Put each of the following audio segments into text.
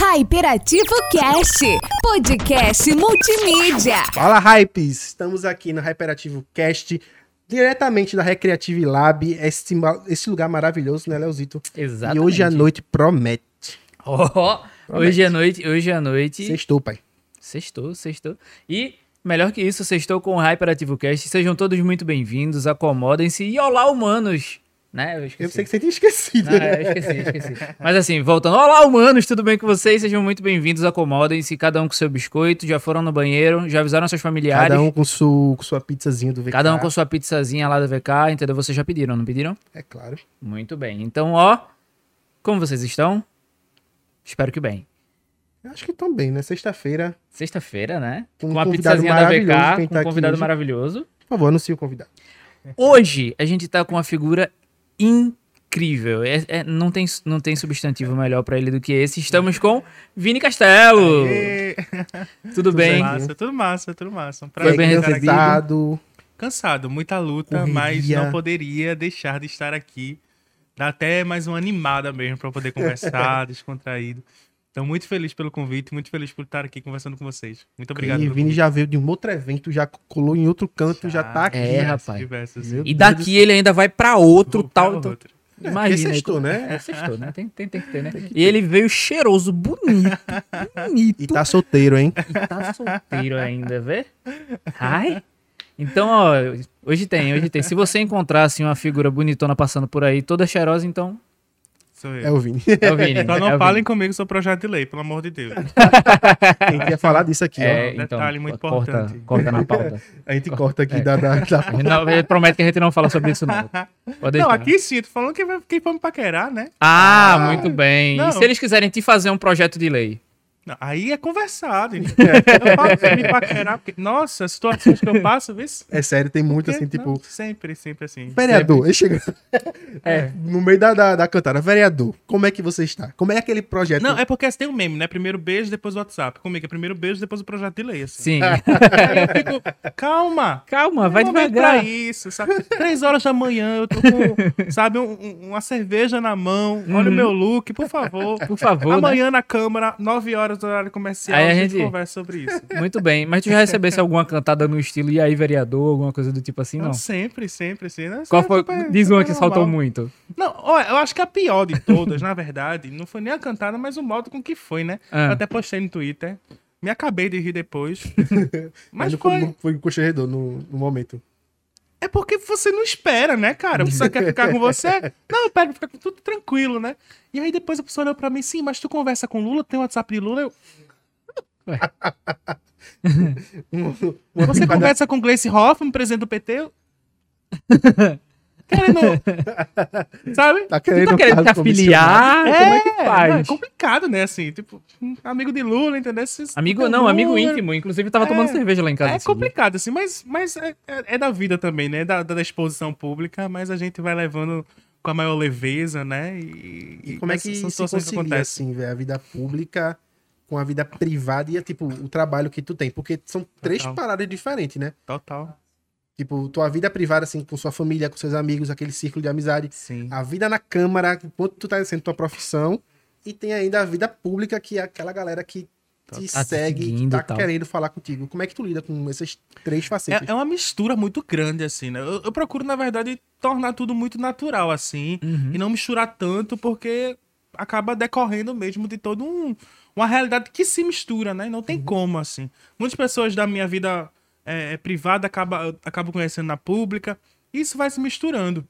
Hyperativo Cast, podcast multimídia. Fala, Hypes! Estamos aqui no Hyperativo Cast, diretamente da Recreative Lab, esse, esse lugar maravilhoso, né, Leozito? Exatamente. E hoje à noite promete. Ó, hoje à noite, hoje à noite. Sextou, pai. Sextou, sextou. E, melhor que isso, sextou com o Hyperativo Cast. Sejam todos muito bem-vindos, acomodem-se. E olá, humanos! Né? Eu esqueci. Eu sei que você tinha esquecido, Ah, né? eu esqueci, esqueci. Mas assim, voltando. Olá, humanos, tudo bem com vocês? Sejam muito bem-vindos, acomodem-se, cada um com seu biscoito, já foram no banheiro, já avisaram seus familiares. Cada um com, su, com sua pizzazinha do VK. Cada um com sua pizzazinha lá da VK, entendeu? Vocês já pediram, não pediram? É claro. Muito bem. Então, ó, como vocês estão? Espero que bem. Eu Acho que estão bem, né? Sexta-feira, Sexta-feira, né? Com Com a convidado pizzazinha da VK, com um convidado maravilhoso. por favor, anuncie o convidado. Hoje a gente tá com uma figura incrível. É- é- não, tem, não tem substantivo melhor pra ele do que esse. Estamos com Vini Castelo. Ê, Tudo bem? Massa, tudo massa, tudo massa. Um Foi prazer bem estar aqui. recebido? cansado. Cansado, muita luta, Correria. mas não poderia deixar de estar aqui. Dá até mais uma animada mesmo para poder conversar, descontraído. Então, muito feliz pelo convite, muito feliz por estar aqui conversando com vocês. Muito obrigado. E Vini já veio de um outro evento, já colou em outro canto, já, tá aqui. É, rapaz. diversos. Meu E Deus daqui ele ainda vai pra outro Vou tal. para então- outro. Imagina. sextou, como- né? É, sextou, né? Tem, tem, tem que ter, né? E ele veio cheiroso, bonito, bonito. E tá solteiro, hein? E tá solteiro ainda, vê? Ai. Então, ó, hoje tem, hoje tem. Se você encontrar, assim, uma figura bonitona passando por aí, toda cheirosa, então Sou É eu. o Vini. é o Vini. Só é não o falem Vini. comigo sobre projeto de lei, pelo amor de Deus. Quem quer falar disso aqui, É, um então, detalhe muito corta, importante. corta na pauta. ó. A gente corta aqui da, da, da- A gente não- ele promete que a gente não fala sobre isso, não. Pode Não, aqui sim, tô falando que vai- quem for me paquerar, né? Ah, muito bem. Não. E se eles quiserem te fazer um projeto de lei? Não, aí é conversado. Eu me paquerar, porque, nossa, as situações que eu passo, vê se- É sério, tem muito assim, tipo. não, sempre, sempre assim. Vereador, ele chega É. no meio da, da, da cantada. Vereador, como é que você está? Como é aquele projeto? Não, é porque assim, tem um meme, né? Primeiro beijo, depois o WhatsApp. Comigo é primeiro beijo, depois o projeto de lei, assim. Sim. Aí eu fico, calma. Calma, vai devagar. Pra isso, sabe? Três horas da manhã, eu tô com, sabe, um- um- uma cerveja na mão. Olha o meu look, por favor. Uhum. Por favor, né? Amanhã na Câmara, nove horas do horário comercial, Aí a a gente, gente- conversa sobre isso. Muito bem. Mas tu já recebesse alguma cantada no estilo e aí, vereador, alguma coisa do tipo assim, não? Não, sempre, sempre, assim. Né? Qual é foi? super- Diz uma que saltou muito. Não, olha, eu acho que a pior de todas, na verdade, não foi nem a cantada, mas o modo com que foi, né? Ah. Eu até postei no Twitter. Me acabei de rir depois. Mas mas foi. foi, foi constrangedor no, no momento. É porque você não espera, né, cara? A pessoa quer ficar com você. Não, eu pego ficar com tudo tranquilo, né? E aí depois a pessoa olhou pra mim, sim, mas tu conversa com Lula, tem o WhatsApp de Lula, eu. Uma Você conversa com Gleice Hoffmann, presidente do PT? Eu... Querendo. Sabe? Tá querendo, tá querendo te afiliar? Como é que É faz? complicado, né? Assim, tipo, um amigo de Lula, entendeu? Esses- Amigo, Lula, não, amigo íntimo. Inclusive, tava É. tomando cerveja lá em casa. É dia. complicado, assim, mas, mas é, é- é da vida também, né? Da, da exposição pública, mas a gente vai levando com a maior leveza, né? E, E como é que concilia, acontecem. assim, velho, a vida pública com a vida privada e, tipo, o trabalho que tu tem? Porque são três Total. paradas diferentes, né? Total. Tipo, tua vida privada, assim, com sua família, com seus amigos, aquele círculo de amizade. Sim. A vida na Câmara, enquanto tu tá exercendo tua profissão. E tem ainda a vida pública, que é aquela galera que te Tá te segue, que seguindo tá querendo falar contigo. Como é que tu lida com essas três facetas? É, é uma mistura muito grande, assim, né? Eu, eu procuro, na verdade, tornar tudo muito natural, assim, Uhum. e não misturar tanto, porque acaba decorrendo mesmo de todo um uma realidade que se mistura, né? Não tem como, assim. Muitas pessoas da minha vida é, privada acabam acabo conhecendo na pública, isso vai se misturando.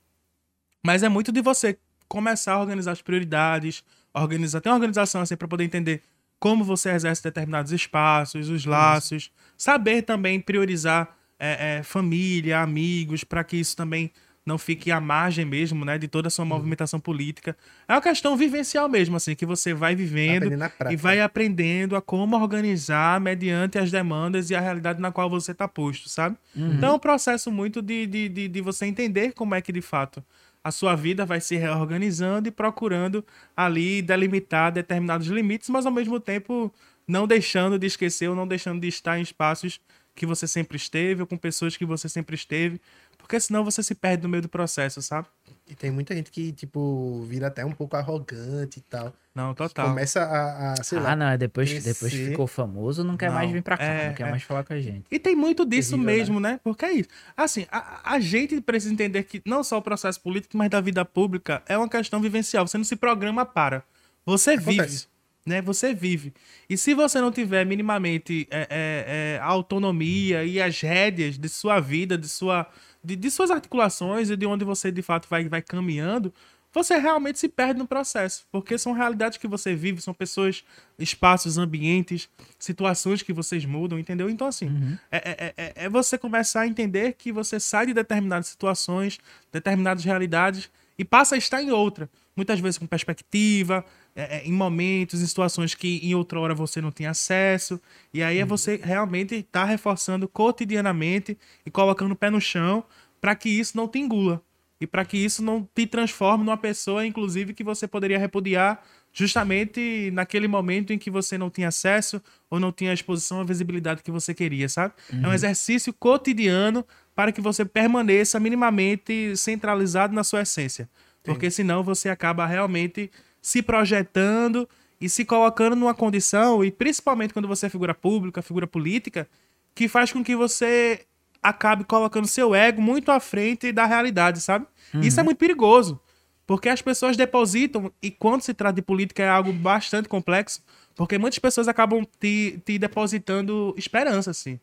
Mas é muito de você começar a organizar as prioridades, organizar, ter uma organização assim para poder entender como você exerce determinados espaços, os laços, saber também priorizar é, é, família, amigos, para que isso também não fique à margem mesmo, né, de toda a sua movimentação política. É uma questão vivencial mesmo, assim, que você vai vivendo e vai aprendendo a como organizar mediante as demandas e a realidade na qual você está posto, sabe? Então é um processo muito de, de, de, de você entender como é que de fato a sua vida vai se reorganizando e procurando ali delimitar determinados limites, mas ao mesmo tempo não deixando de esquecer ou não deixando de estar em espaços que você sempre esteve ou com pessoas que você sempre esteve, Porque senão você se perde no meio do processo, sabe? E tem muita gente que, tipo, vira até um pouco arrogante e tal. Não, total. Começa a, a sei lá. Ah, não, depois, crescer. depois que ficou famoso, não quer Não, mais vir pra cá, é, não quer é. mais falar com a gente. E tem muito disso Terrível, mesmo, né? Porque é isso. Assim, a, a gente precisa entender que não só o processo político, mas da vida pública é uma questão vivencial. Você não se programa para. Você vive. Acontece. Né? Você vive. E se você não tiver minimamente é, é, é, a autonomia e as rédeas de sua vida, de, sua, de, de suas articulações e de onde você de fato vai, vai caminhando, você realmente se perde no processo. Porque são realidades que você vive, são pessoas, espaços, ambientes, situações que vocês mudam, entendeu? Então, assim, é, é, é, é você começar a entender que você sai de determinadas situações, determinadas realidades e passa a estar em outra. Muitas vezes com perspectiva, é, é, em momentos, em situações que em outra hora você não tinha acesso. E aí é você realmente estar reforçando cotidianamente e colocando o pé no chão para que isso não te engula. E para que isso não te transforme numa pessoa, inclusive, que você poderia repudiar justamente naquele momento em que você não tinha acesso ou não tinha a exposição, a visibilidade que você queria, sabe? É um exercício cotidiano para que você permaneça minimamente centralizado na sua essência. Porque senão você acaba realmente se projetando e se colocando numa condição, e principalmente quando você é figura pública, figura política, que faz com que você acabe colocando seu ego muito à frente da realidade, sabe? Isso é muito perigoso. Porque as pessoas depositam, e quando se trata de política é algo bastante complexo, porque muitas pessoas acabam te, te depositando esperança, assim.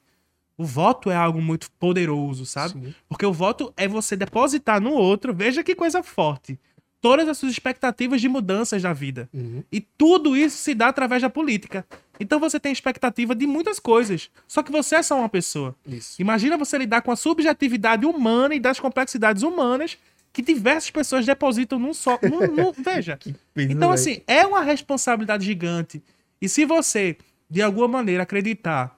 O voto é algo muito poderoso, sabe? Sim. Porque o voto é você depositar no outro, veja que coisa forte. Todas as suas expectativas de mudanças na vida. Uhum. E tudo isso se dá através da política. Então você tem expectativa de muitas coisas. Só que você é só uma pessoa. Isso. Imagina você lidar com a subjetividade humana e das complexidades humanas que diversas pessoas depositam num só. num- num- veja. então, assim, é uma responsabilidade gigante. E se você, de alguma maneira, acreditar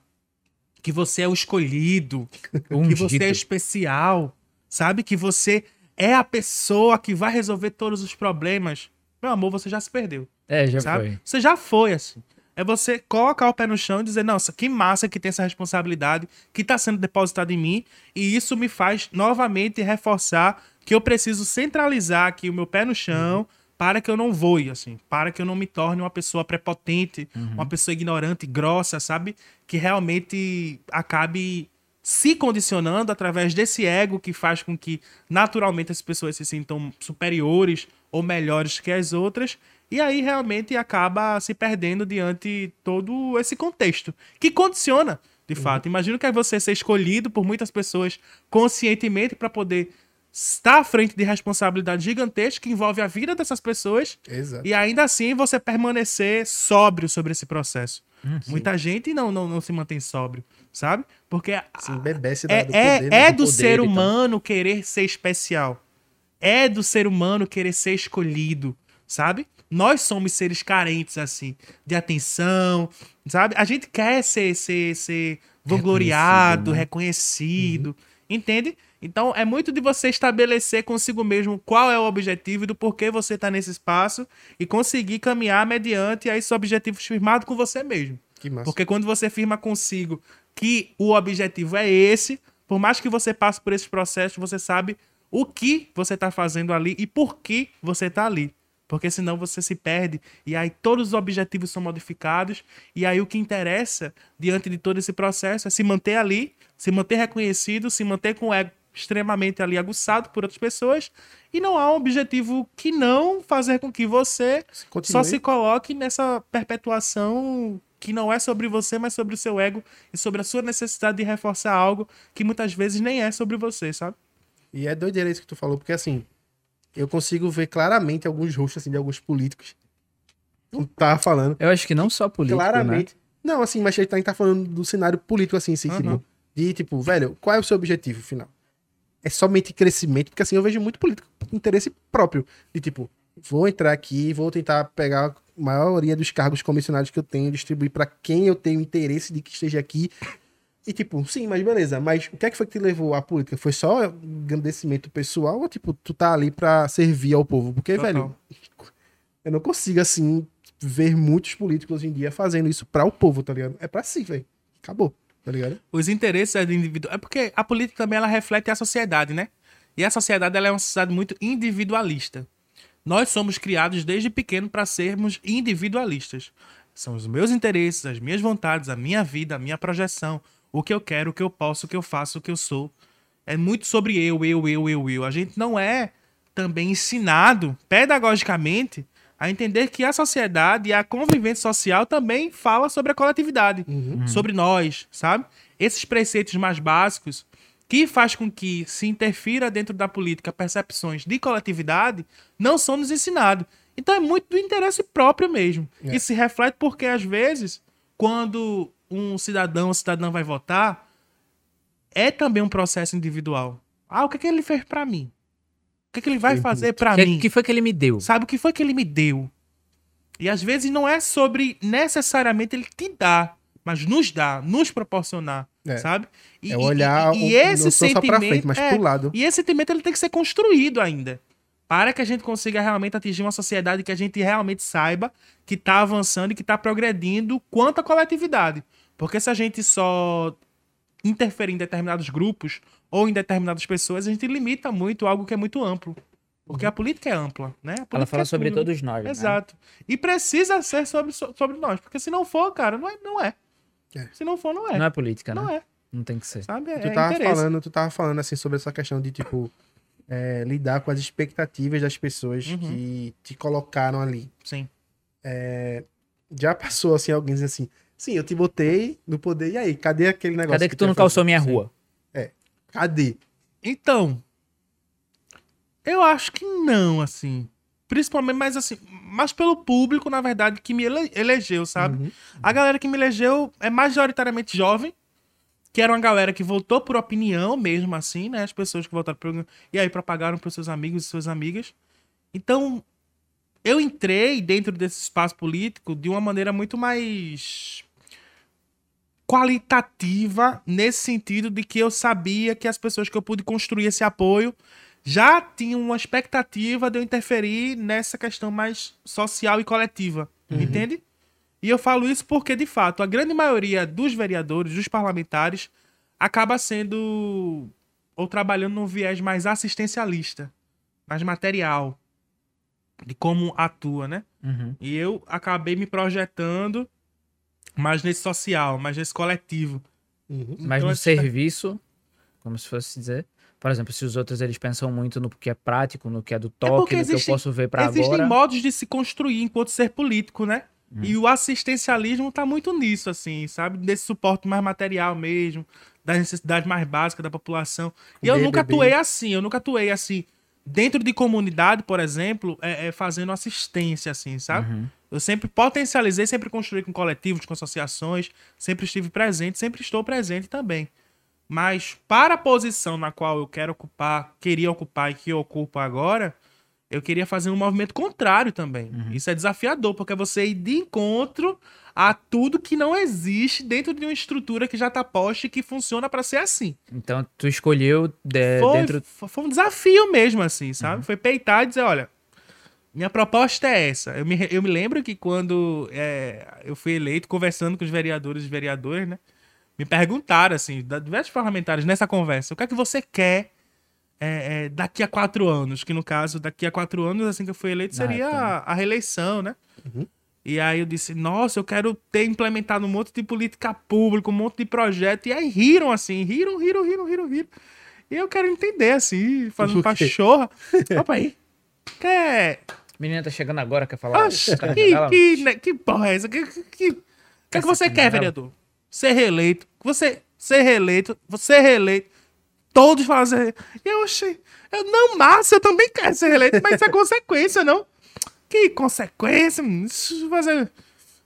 que você é o escolhido, que você é especial, sabe? Que você é a pessoa que vai resolver todos os problemas, meu amor, você já se perdeu É, já sabe? foi. Você já foi, assim. É você colocar o pé no chão e dizer, nossa, que massa que tem essa responsabilidade que está sendo depositada em mim, e isso me faz novamente reforçar que eu preciso centralizar aqui o meu pé no chão para que eu não voe, assim, para que eu não me torne uma pessoa prepotente, uma pessoa ignorante, grossa, sabe? Que realmente acabe se condicionando através desse ego que faz com que naturalmente as pessoas se sintam superiores ou melhores que as outras e aí realmente acaba se perdendo diante todo esse contexto que condiciona de fato. Imagino que é você ser escolhido por muitas pessoas conscientemente para poder estar à frente de responsabilidade gigantesca que envolve a vida dessas pessoas Exato. e ainda assim você permanecer sóbrio sobre esse processo. Muita gente não, não, não se mantém sóbrio, sabe? Porque é, do é, poder, é né? do poder ser humano querer ser especial. É do ser humano querer ser escolhido, sabe? Nós somos seres carentes, assim, de atenção, sabe? A gente quer ser, ser, ser vangloriado, reconhecido, entende? Então é muito de você estabelecer consigo mesmo qual é o objetivo e do porquê você está nesse espaço e conseguir caminhar mediante a esses objetivos firmados com você mesmo. Porque quando você firma consigo que o objetivo é esse, por mais que você passe por esses processos, você sabe o que você está fazendo ali e por que você está ali. Porque senão você se perde e aí todos os objetivos são modificados e aí o que interessa diante de todo esse processo é se manter ali, se manter reconhecido, se manter com o ego extremamente ali aguçado por outras pessoas e não há um objetivo que não fazer com que você Continue. só se coloque nessa perpetuação que não é sobre você, mas sobre o seu ego e sobre a sua necessidade de reforçar algo que muitas vezes nem é sobre você, sabe? E é doideira isso que tu falou, porque assim, eu consigo ver claramente alguns rostos assim, de alguns políticos. Não tava falando. Eu acho que não só político, claramente. Não, assim, mas a gente tá falando do cenário político, assim, assim, tipo, de tipo, velho, qual é o seu objetivo final? É somente crescimento, porque assim, eu vejo muito político com interesse próprio. De tipo, vou entrar aqui, vou tentar pegar a maioria dos cargos comissionados que eu tenho, distribuir pra quem eu tenho interesse de que esteja aqui. E tipo, sim, mas beleza. Mas o que é que foi que te levou à política? Foi só engrandecimento pessoal ou tipo, tu tá ali pra servir ao povo? Porque, Total. velho, eu não consigo assim ver muitos políticos hoje em dia fazendo isso pra o povo, tá ligado? É pra si, velho. Acabou. Tá ligado? Os interesses do indivíduo. É porque a política também ela reflete a sociedade, né? E a sociedade ela é uma sociedade muito individualista. Nós somos criados desde pequeno para sermos individualistas. São os meus interesses, as minhas vontades, a minha vida, a minha projeção, o que eu quero, o que eu posso, o que eu faço, o que eu sou. É muito sobre eu, eu, eu, eu, eu. A gente não é também ensinado pedagogicamente a entender que a sociedade e a convivência social também fala sobre a coletividade, sobre nós, sabe? Esses preceitos mais básicos que faz com que se interfira dentro da política percepções de coletividade não são nos ensinados. Então é muito do interesse próprio mesmo. É. E se reflete porque às vezes quando um cidadão ou cidadã vai votar é também um processo individual. Ah, o que, é que ele fez pra mim? O que, é que ele vai Tem fazer pra que, mim? que foi que ele me deu? Sabe o que foi que ele me deu? E às vezes não é sobre necessariamente ele te dar, mas nos dar, nos proporcionar, É. sabe? E, É olhar e, o- e esse não só sentimento, pra frente, mas é, pro lado. E esse sentimento ele tem que ser construído ainda. Para que a gente consiga realmente atingir uma sociedade que a gente realmente saiba que está avançando e que está progredindo quanto à coletividade. Porque se a gente só interferir em determinados grupos ou em determinadas pessoas, a gente limita muito algo que é muito amplo. Porque a política é ampla, né? A Ela fala é sobre tudo. todos nós. né? Exato. E precisa ser sobre, so- sobre nós. Porque se não for, cara, não é. Não é. É. Se não for, não é. Não é política, né? Não é. Não tem que ser. Sabe? É, Tu tava interesse. falando, tu tava falando assim sobre essa questão de tipo é, lidar com as expectativas das pessoas Uhum. que te colocaram ali. Sim. Já passou assim alguém dizendo assim, sim, eu te botei no poder e aí, cadê aquele negócio? Cadê que tu ia não fazer? calçou minha Sim. rua? Cadê? Então, eu acho que não, assim. Principalmente, mas assim, mas pelo público, na verdade, que me ele- elegeu, sabe? Uhum. A galera que me elegeu é majoritariamente jovem, que era uma galera que votou por opinião mesmo, assim, né? As pessoas que votaram por. E aí propagaram para seus amigos e suas amigas. Então, eu entrei dentro desse espaço político de uma maneira muito mais qualitativa nesse sentido de que eu sabia que as pessoas que eu pude construir esse apoio já tinham uma expectativa de eu interferir nessa questão mais social e coletiva, entende? E eu falo isso porque, de fato, a grande maioria dos vereadores, dos parlamentares, acaba sendo ou trabalhando num viés mais assistencialista, mais material, de como atua, né? Uhum. E eu acabei me projetando mais nesse social, mais nesse coletivo. Uhum. Mas Então, no essa- serviço, como se fosse dizer. Por exemplo, se os outros eles pensam muito no que é prático, no que é do toque, no que eu posso ver existem agora. modos de se construir enquanto ser político, né? E o assistencialismo tá muito nisso, assim, sabe? Desse suporte mais material mesmo, das necessidades mais básicas da população. E eu nunca atuei assim, eu nunca atuei assim. Dentro de comunidade, por exemplo, é, é fazendo assistência, assim, sabe? Uhum. Eu sempre potencializei, sempre construí com coletivos, com associações, sempre estive presente, sempre estou presente também. Mas para a posição na qual eu quero ocupar, queria ocupar e que eu ocupo agora, eu queria fazer um movimento contrário também. Isso é desafiador, porque é você ir de encontro a tudo que não existe dentro de uma estrutura que já está posta e que funciona para ser assim. Então tu escolheu de- foi, dentro. fo- foi um desafio mesmo, assim, sabe? Foi peitar e dizer, olha, minha proposta é essa. Eu me, eu me lembro que quando é, eu fui eleito, conversando com os vereadores e vereadoras, né? Me perguntaram, assim, diversos parlamentares nessa conversa, o que é que você quer é, é, daqui a quatro anos? Que no caso, daqui a quatro anos, assim que eu fui eleito, seria época, né? a, a reeleição, né? E aí eu disse, nossa, eu quero ter implementado um monte de política pública, um monte de projeto. E aí riram assim, riram, riram, riram, riram, riram. E eu quero entender, assim, fazendo pachorra. Opa aí. Quer. Menina tá chegando agora, quer falar? Oxe, que, que, né, que porra é essa? Que, que, que, que, que você quer, vereador? Ser reeleito. Você ser reeleito. Você reeleito. Todos ser reeleito. E eu achei. Eu, não, massa, eu também quero ser reeleito, mas isso é consequência, não? Que consequência? fazer.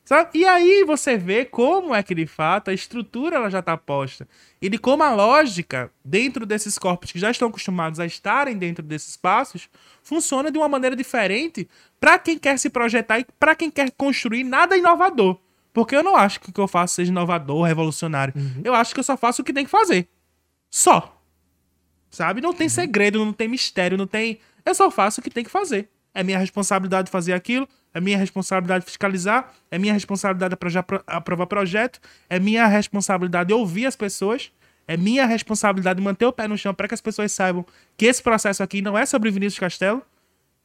Sabe? E aí você vê como é que, de fato, a estrutura ela já está posta. E de como a lógica, dentro desses corpos que já estão acostumados a estarem dentro desses espaços, funciona de uma maneira diferente para quem quer se projetar e para quem quer construir nada inovador. Porque eu não acho que o que eu faço seja inovador, revolucionário. Eu acho que eu só faço o que tem que fazer. Só. Sabe? Não tem segredo, não tem mistério, não tem. Eu só faço o que tem que fazer. É minha responsabilidade fazer aquilo, é minha responsabilidade fiscalizar, é minha responsabilidade apro- aprovar projeto, é minha responsabilidade ouvir as pessoas, é minha responsabilidade manter o pé no chão para que as pessoas saibam que esse processo aqui não é sobre Vinícius Castelo,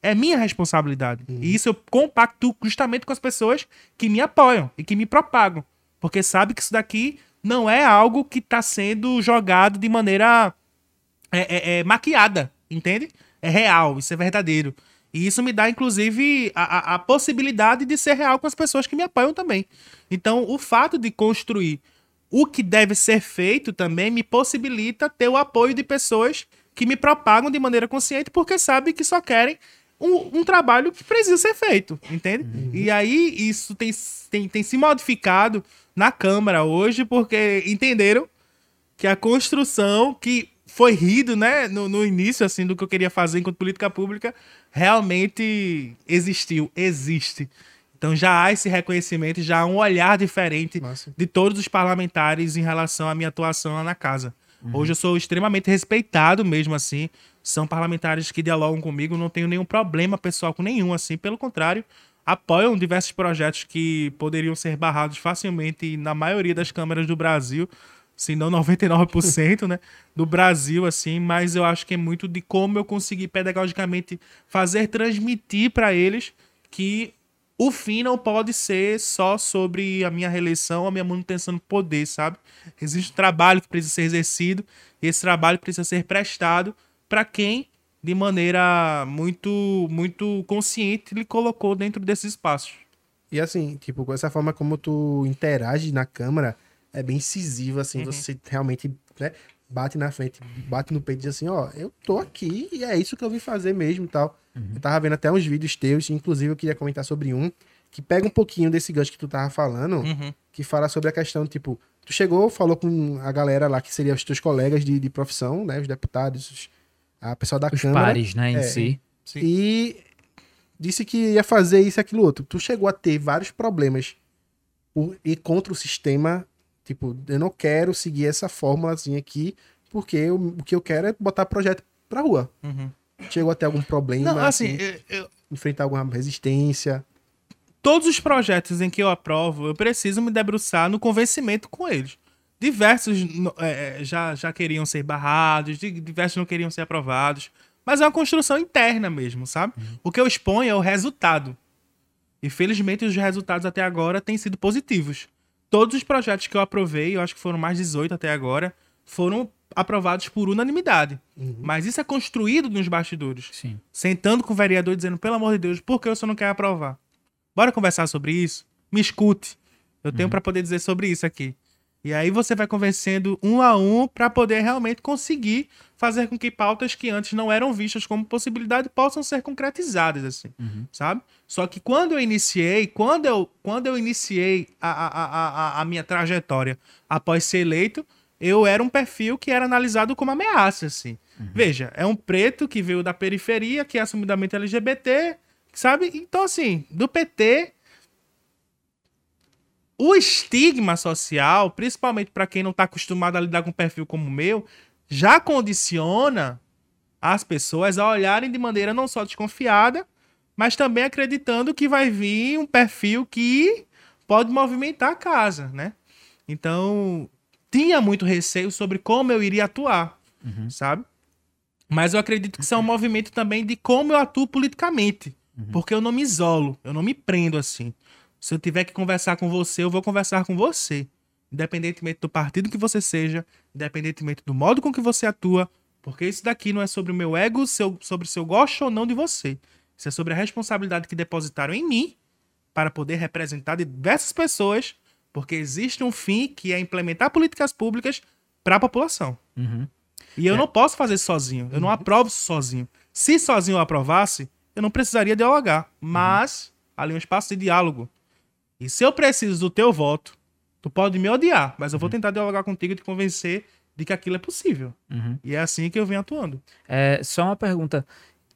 é minha responsabilidade. E isso eu compacto justamente com as pessoas que me apoiam e que me propagam. Porque sabe que isso daqui não é algo que está sendo jogado de maneira é, é- é maquiada, entende? É real, isso é verdadeiro. E isso me dá, inclusive, a, a- a possibilidade de ser real com as pessoas que me apoiam também. Então, o fato de construir o que deve ser feito também me possibilita ter o apoio de pessoas que me propagam de maneira consciente porque sabem que só querem um, um trabalho que precisa ser feito, entende? E aí isso tem, tem, tem se modificado na Câmara hoje porque entenderam que a construção que foi rido, né, no, no início, assim, do que eu queria fazer enquanto política pública, realmente existiu, existe. Então já há esse reconhecimento, já há um olhar diferente Massa. de todos os parlamentares em relação à minha atuação lá na casa. Hoje eu sou extremamente respeitado mesmo assim. São parlamentares que dialogam comigo, não tenho nenhum problema pessoal com nenhum, assim. Pelo contrário, apoiam diversos projetos que poderiam ser barrados facilmente na maioria das câmaras do Brasil, se não 99%, né, do Brasil, assim, mas eu acho que é muito de como eu consegui pedagogicamente fazer transmitir para eles que o fim não pode ser só sobre a minha reeleição, a minha manutenção no poder, sabe? Existe um trabalho que precisa ser exercido, e esse trabalho precisa ser prestado para quem, de maneira muito, muito consciente, lhe colocou dentro desses espaços. E assim, tipo, com essa forma como tu interage na câmera, é bem incisivo, assim, você realmente né, bate na frente, bate no peito e diz assim, ó, eu tô aqui e é isso que eu vim fazer mesmo e tal. Eu tava vendo até uns vídeos teus, inclusive eu queria comentar sobre um, que pega um pouquinho desse gancho que tu tava falando, que fala sobre a questão, tipo, tu chegou, falou com a galera lá, que seria os teus colegas de, de profissão, né, os deputados, os- a pessoa da Os Câmara. pares, né, em É, si. Sim. E disse que ia fazer isso e aquilo outro. Tu chegou a ter vários problemas por ir contra o sistema. Tipo, eu não quero seguir essa fórmulazinha aqui, porque eu- o que eu quero é botar projeto pra rua. Uhum. Chegou a ter algum problema, Não, assim, assim, eu- eu- enfrentar alguma resistência. todos os projetos em que eu aprovo, eu preciso me debruçar no convencimento com eles. Diversos é, é, já, já queriam ser barrados, di- diversos não queriam ser aprovados. Mas é uma construção interna mesmo, sabe? O que eu exponho é o resultado. E felizmente os resultados até agora têm sido positivos. Todos os projetos que eu aprovei, eu acho que foram mais 18 até agora, foram aprovados por unanimidade. Mas isso é construído nos bastidores Sim. sentando com o vereador dizendo, pelo amor de Deus, por que senhor não quer aprovar? Bora conversar sobre isso? Me escute. Eu tenho pra poder dizer sobre isso aqui. E aí você vai convencendo um a um pra poder realmente conseguir fazer com que pautas que antes não eram vistas como possibilidade possam ser concretizadas, assim, sabe? Só que quando eu iniciei, quando eu, quando eu iniciei a, a, a, a, minha trajetória após ser eleito, eu era um perfil que era analisado como ameaça, assim. Veja, é um preto que veio da periferia, que é assumidamente LGBT, sabe? Então, assim, do PT, o estigma social, principalmente para quem não tá acostumado a lidar com um perfil como o meu, já condiciona as pessoas a olharem de maneira não só desconfiada, mas também acreditando que vai vir um perfil que pode movimentar a casa, né? Então, tinha muito receio sobre como eu iria atuar, sabe? Mas eu acredito que isso é um movimento também de como eu atuo politicamente. Porque eu não me isolo, eu não me prendo assim. Se eu tiver que conversar com você, eu vou conversar com você. Independentemente do partido que você seja, independentemente do modo com que você atua, porque isso daqui não é sobre o meu ego, seu- sobre se eu gosto ou não de você. Isso é sobre a responsabilidade que depositaram em mim para poder representar diversas pessoas, porque existe um fim que é implementar políticas públicas para a população. Uhum. E eu não posso fazer isso sozinho. Eu não aprovo isso sozinho. Se sozinho eu aprovasse, eu não precisaria dialogar. Mas ali é um espaço de diálogo. E se eu preciso do teu voto, tu pode me odiar, mas eu vou tentar dialogar contigo e te convencer de que aquilo é possível. Uhum. E é assim que eu venho atuando. É, só uma pergunta.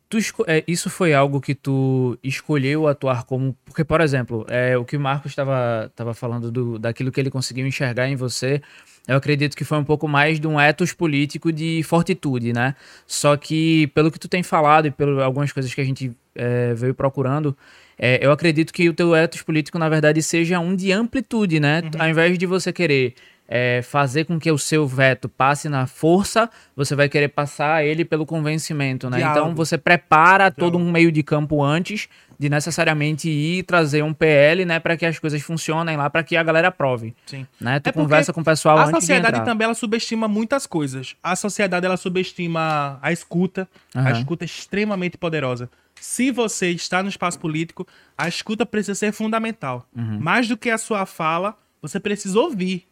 Tu é, isso foi algo que tu escolheu atuar como. Porque, por exemplo, é, o que o Marcos estava tava falando do, daquilo que ele conseguiu enxergar em você, eu acredito que foi um pouco mais de um ethos político de fortitude, né? Só que, pelo que tu tem falado e pelas algumas coisas que a gente é, veio procurando, é, eu acredito que o teu ethos político, na verdade, seja um de amplitude, né? Ao invés de você querer é, fazer com que o seu veto passe na força, você vai querer passar ele pelo convencimento, né? Então Diálogo. você prepara todo um meio de campo antes de necessariamente ir trazer um PL, né, para que as coisas funcionem lá, para que a galera aprove, Sim. né? Tu É conversa com o pessoal A antes de sociedade também ela subestima muitas coisas. A sociedade ela subestima a escuta. A Aham. escuta é extremamente poderosa. Se você está no espaço político, a escuta precisa ser fundamental. Uhum. Mais do que a sua fala, você precisa ouvir.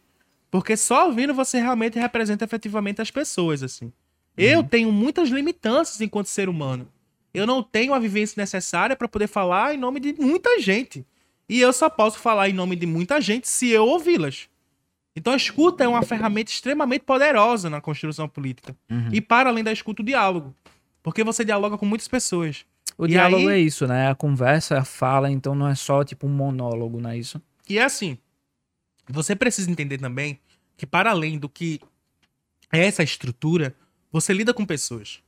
Porque só ouvindo você realmente representa efetivamente as pessoas, assim. Eu tenho muitas limitâncias enquanto ser humano. Eu não tenho a vivência necessária para poder falar em nome de muita gente. E eu só posso falar em nome de muita gente se eu ouvi-las. Então a escuta é uma ferramenta extremamente poderosa na construção política. E para além da escuta, o diálogo. Porque você dialoga com muitas pessoas. O E diálogo aí- é isso, né? A conversa, a fala, então não é só tipo um monólogo, não é isso? E é assim, você precisa entender também que para além do que é essa estrutura, você lida com pessoas.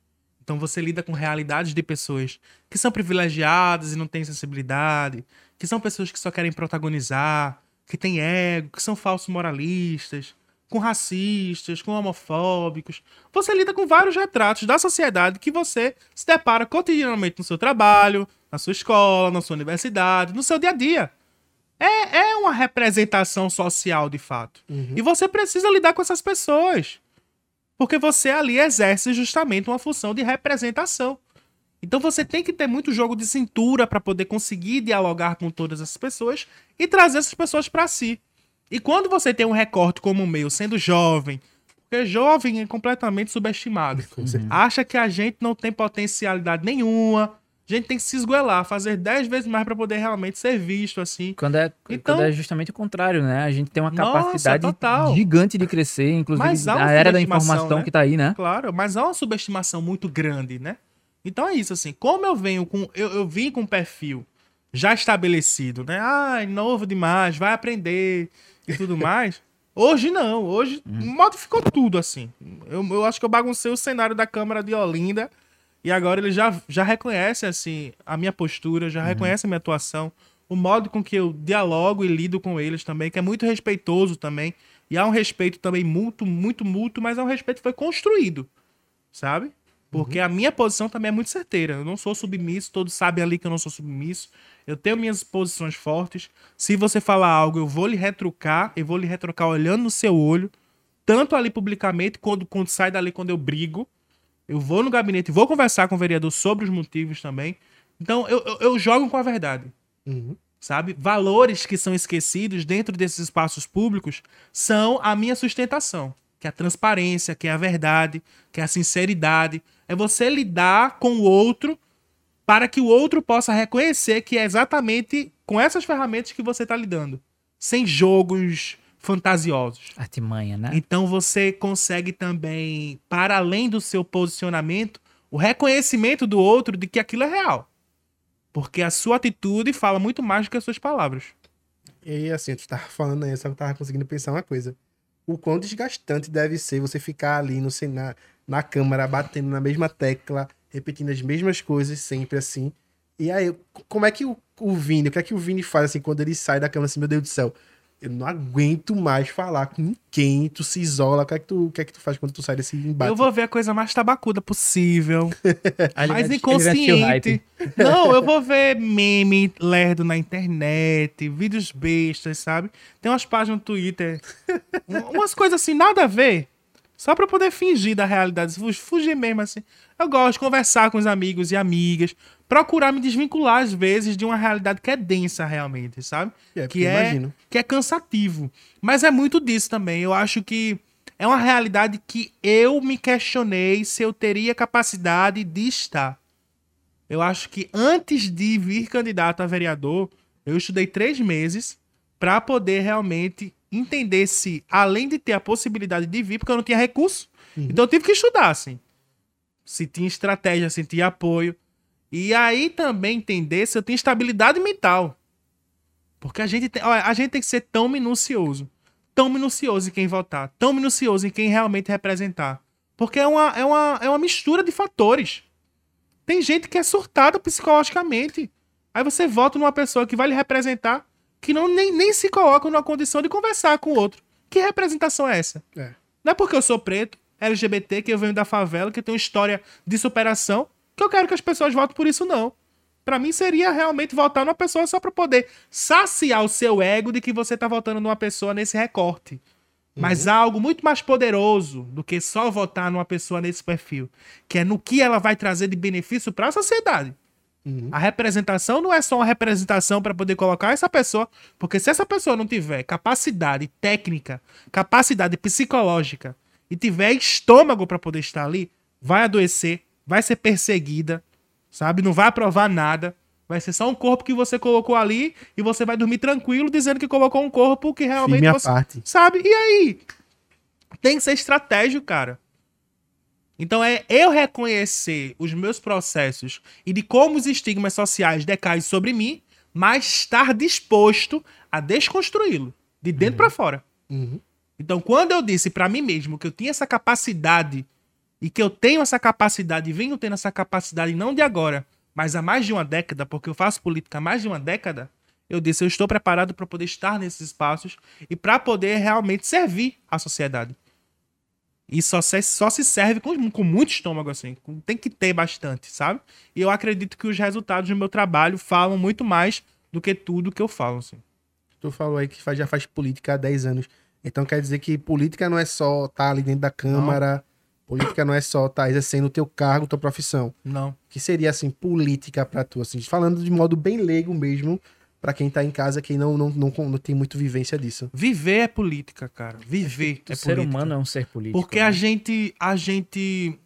Então você lida com realidades de pessoas que são privilegiadas e não têm sensibilidade, que são pessoas que só querem protagonizar, que têm ego, que são falsos moralistas, com racistas, com homofóbicos. Você lida com vários retratos da sociedade que você se depara cotidianamente no seu trabalho, na sua escola, na sua universidade, no seu dia a dia. É, é uma representação social, de fato. E você precisa lidar com essas pessoas. Porque você ali exerce justamente uma função de representação. Então você tem que ter muito jogo de cintura para poder conseguir dialogar com todas essas pessoas e trazer essas pessoas para si. E quando você tem um recorte como o meu, sendo jovem, porque jovem é completamente subestimado. Acha que a gente não tem potencialidade nenhuma. A gente tem que se esgoelar, fazer 10 vezes mais para poder realmente ser visto assim. Quando é, Então- quando é justamente o contrário, né? A gente tem uma Nossa, capacidade total. gigante de crescer, inclusive Mas a era da informação né? que tá aí, né? Claro, mas há uma subestimação muito grande, né? Então é isso, assim. Como eu venho com. Eu, eu vim com um perfil já estabelecido, né? Ah, novo demais, vai aprender e tudo mais. Hoje não, hoje modificou tudo, assim. Eu, eu acho que eu baguncei o cenário da Câmara de Olinda e agora ele já, já reconhece, assim, a minha postura, já reconhece a minha atuação, o modo com que eu dialogo e lido com eles também, que é muito respeitoso também. E há um respeito também mútuo, muito mútuo, mas é um respeito que foi construído, sabe? Porque a minha posição também é muito certeira. Eu não sou submisso, todos sabem ali que eu não sou submisso. Eu tenho minhas posições fortes. Se você falar algo, eu vou lhe retrucar, eu vou lhe retrucar olhando no seu olho, tanto ali publicamente, quando, quando sai dali, quando eu brigo. Eu vou no gabinete, vou conversar com o vereador sobre os motivos também. Então, eu, eu, eu jogo com a verdade Uhum. sabe? Valores que são esquecidos dentro desses espaços públicos são a minha sustentação, que é a transparência, que é a verdade, que é a sinceridade. É você lidar com o outro para que o outro possa reconhecer que é exatamente com essas ferramentas que você está lidando, sem jogos fantasiosos. Artimanha, né? Então você consegue também, para além do seu posicionamento, o reconhecimento do outro de que aquilo é real. Porque a sua atitude fala muito mais do que as suas palavras. E aí, assim, tu tava falando aí, eu tava conseguindo pensar uma coisa. O quão desgastante deve ser você ficar ali no Sena, na câmara, batendo na mesma tecla, repetindo as mesmas coisas sempre assim. E aí, como é que o, o Vini, o que é que o Vini faz assim quando ele sai da câmara assim, meu Deus do céu, eu não aguento mais falar com ninguém, tu se isola, o que é que tu, que é que tu faz quando tu sai desse embate? Eu vou ver a coisa mais tabacuda possível. Mais inconsciente. Não, eu vou ver meme lerdo na internet, vídeos bestas, sabe? Tem umas páginas no Twitter. um- umas coisas assim, nada a ver. Só pra poder fingir da realidade. fu- Fugir mesmo assim. Eu gosto de conversar com os amigos e amigas. Procurar me desvincular, às vezes, de uma realidade que é densa realmente, sabe? É, que é imagino. que é cansativo. Mas é muito disso também. Eu acho que é uma realidade que eu me questionei se eu teria capacidade de estar. Eu acho que antes de vir candidato a vereador, eu estudei três meses para poder realmente entender se, além de ter a possibilidade de vir, porque eu não tinha recurso, então eu tive que estudar, assim. Se tinha estratégia, se tinha apoio. E aí também entender se eu tinha estabilidade mental. Porque a gente, tem, olha, a gente tem que ser tão minucioso. Tão minucioso em quem votar. Tão minucioso em quem realmente representar. Porque é uma, é uma, é uma mistura de fatores. Tem gente que é surtada psicologicamente. Aí você vota numa pessoa que vai lhe representar, que não nem, nem se coloca numa condição de conversar com o outro. Que representação é essa? É. Não é porque eu sou preto, LGBT, que eu venho da favela, que eu tenho história de superação, que eu quero que as pessoas votem por isso, não. Pra mim seria realmente votar numa pessoa só pra poder saciar o seu ego de que você tá votando numa pessoa nesse recorte. Mas há algo muito mais poderoso do que só votar numa pessoa nesse perfil, que é no que ela vai trazer de benefício pra sociedade. A representação não é só uma representação para poder colocar essa pessoa, porque se essa pessoa não tiver capacidade técnica, capacidade psicológica e tiver estômago para poder estar ali, vai adoecer, vai ser perseguida, sabe? Não vai aprovar nada. Vai ser só um corpo que você colocou ali e você vai dormir tranquilo dizendo que colocou um corpo que realmente Firme você parte. sabe? E aí? Tem que ser estratégico, cara. Então é eu reconhecer os meus processos e de como os estigmas sociais decaem sobre mim, mas estar disposto a desconstruí-lo de dentro pra fora. Uhum. Então, quando eu disse pra mim mesmo que eu tinha essa capacidade e que eu tenho essa capacidade e venho tendo essa capacidade não de agora, mas há mais de uma década, porque eu faço política há mais de uma década, eu disse eu estou preparado para poder estar nesses espaços e para poder realmente servir à sociedade. E só se, só se serve com, com muito estômago, assim. com- Tem que ter bastante, sabe? E eu acredito que os resultados do meu trabalho falam muito mais do que tudo que eu falo, assim. Tu falou aí que faz- já faz política há 10 anos. Então quer dizer que política não é só estar ali dentro da Câmara, política não é só estar exercendo o teu cargo, tua profissão. Não. que seria assim política pra tu assim falando de modo bem leigo mesmo pra quem tá em casa que não não, não não tem muito vivência disso Viver é política, cara. Viver O é ser política. humano é um ser político. Porque né? a gente, a gente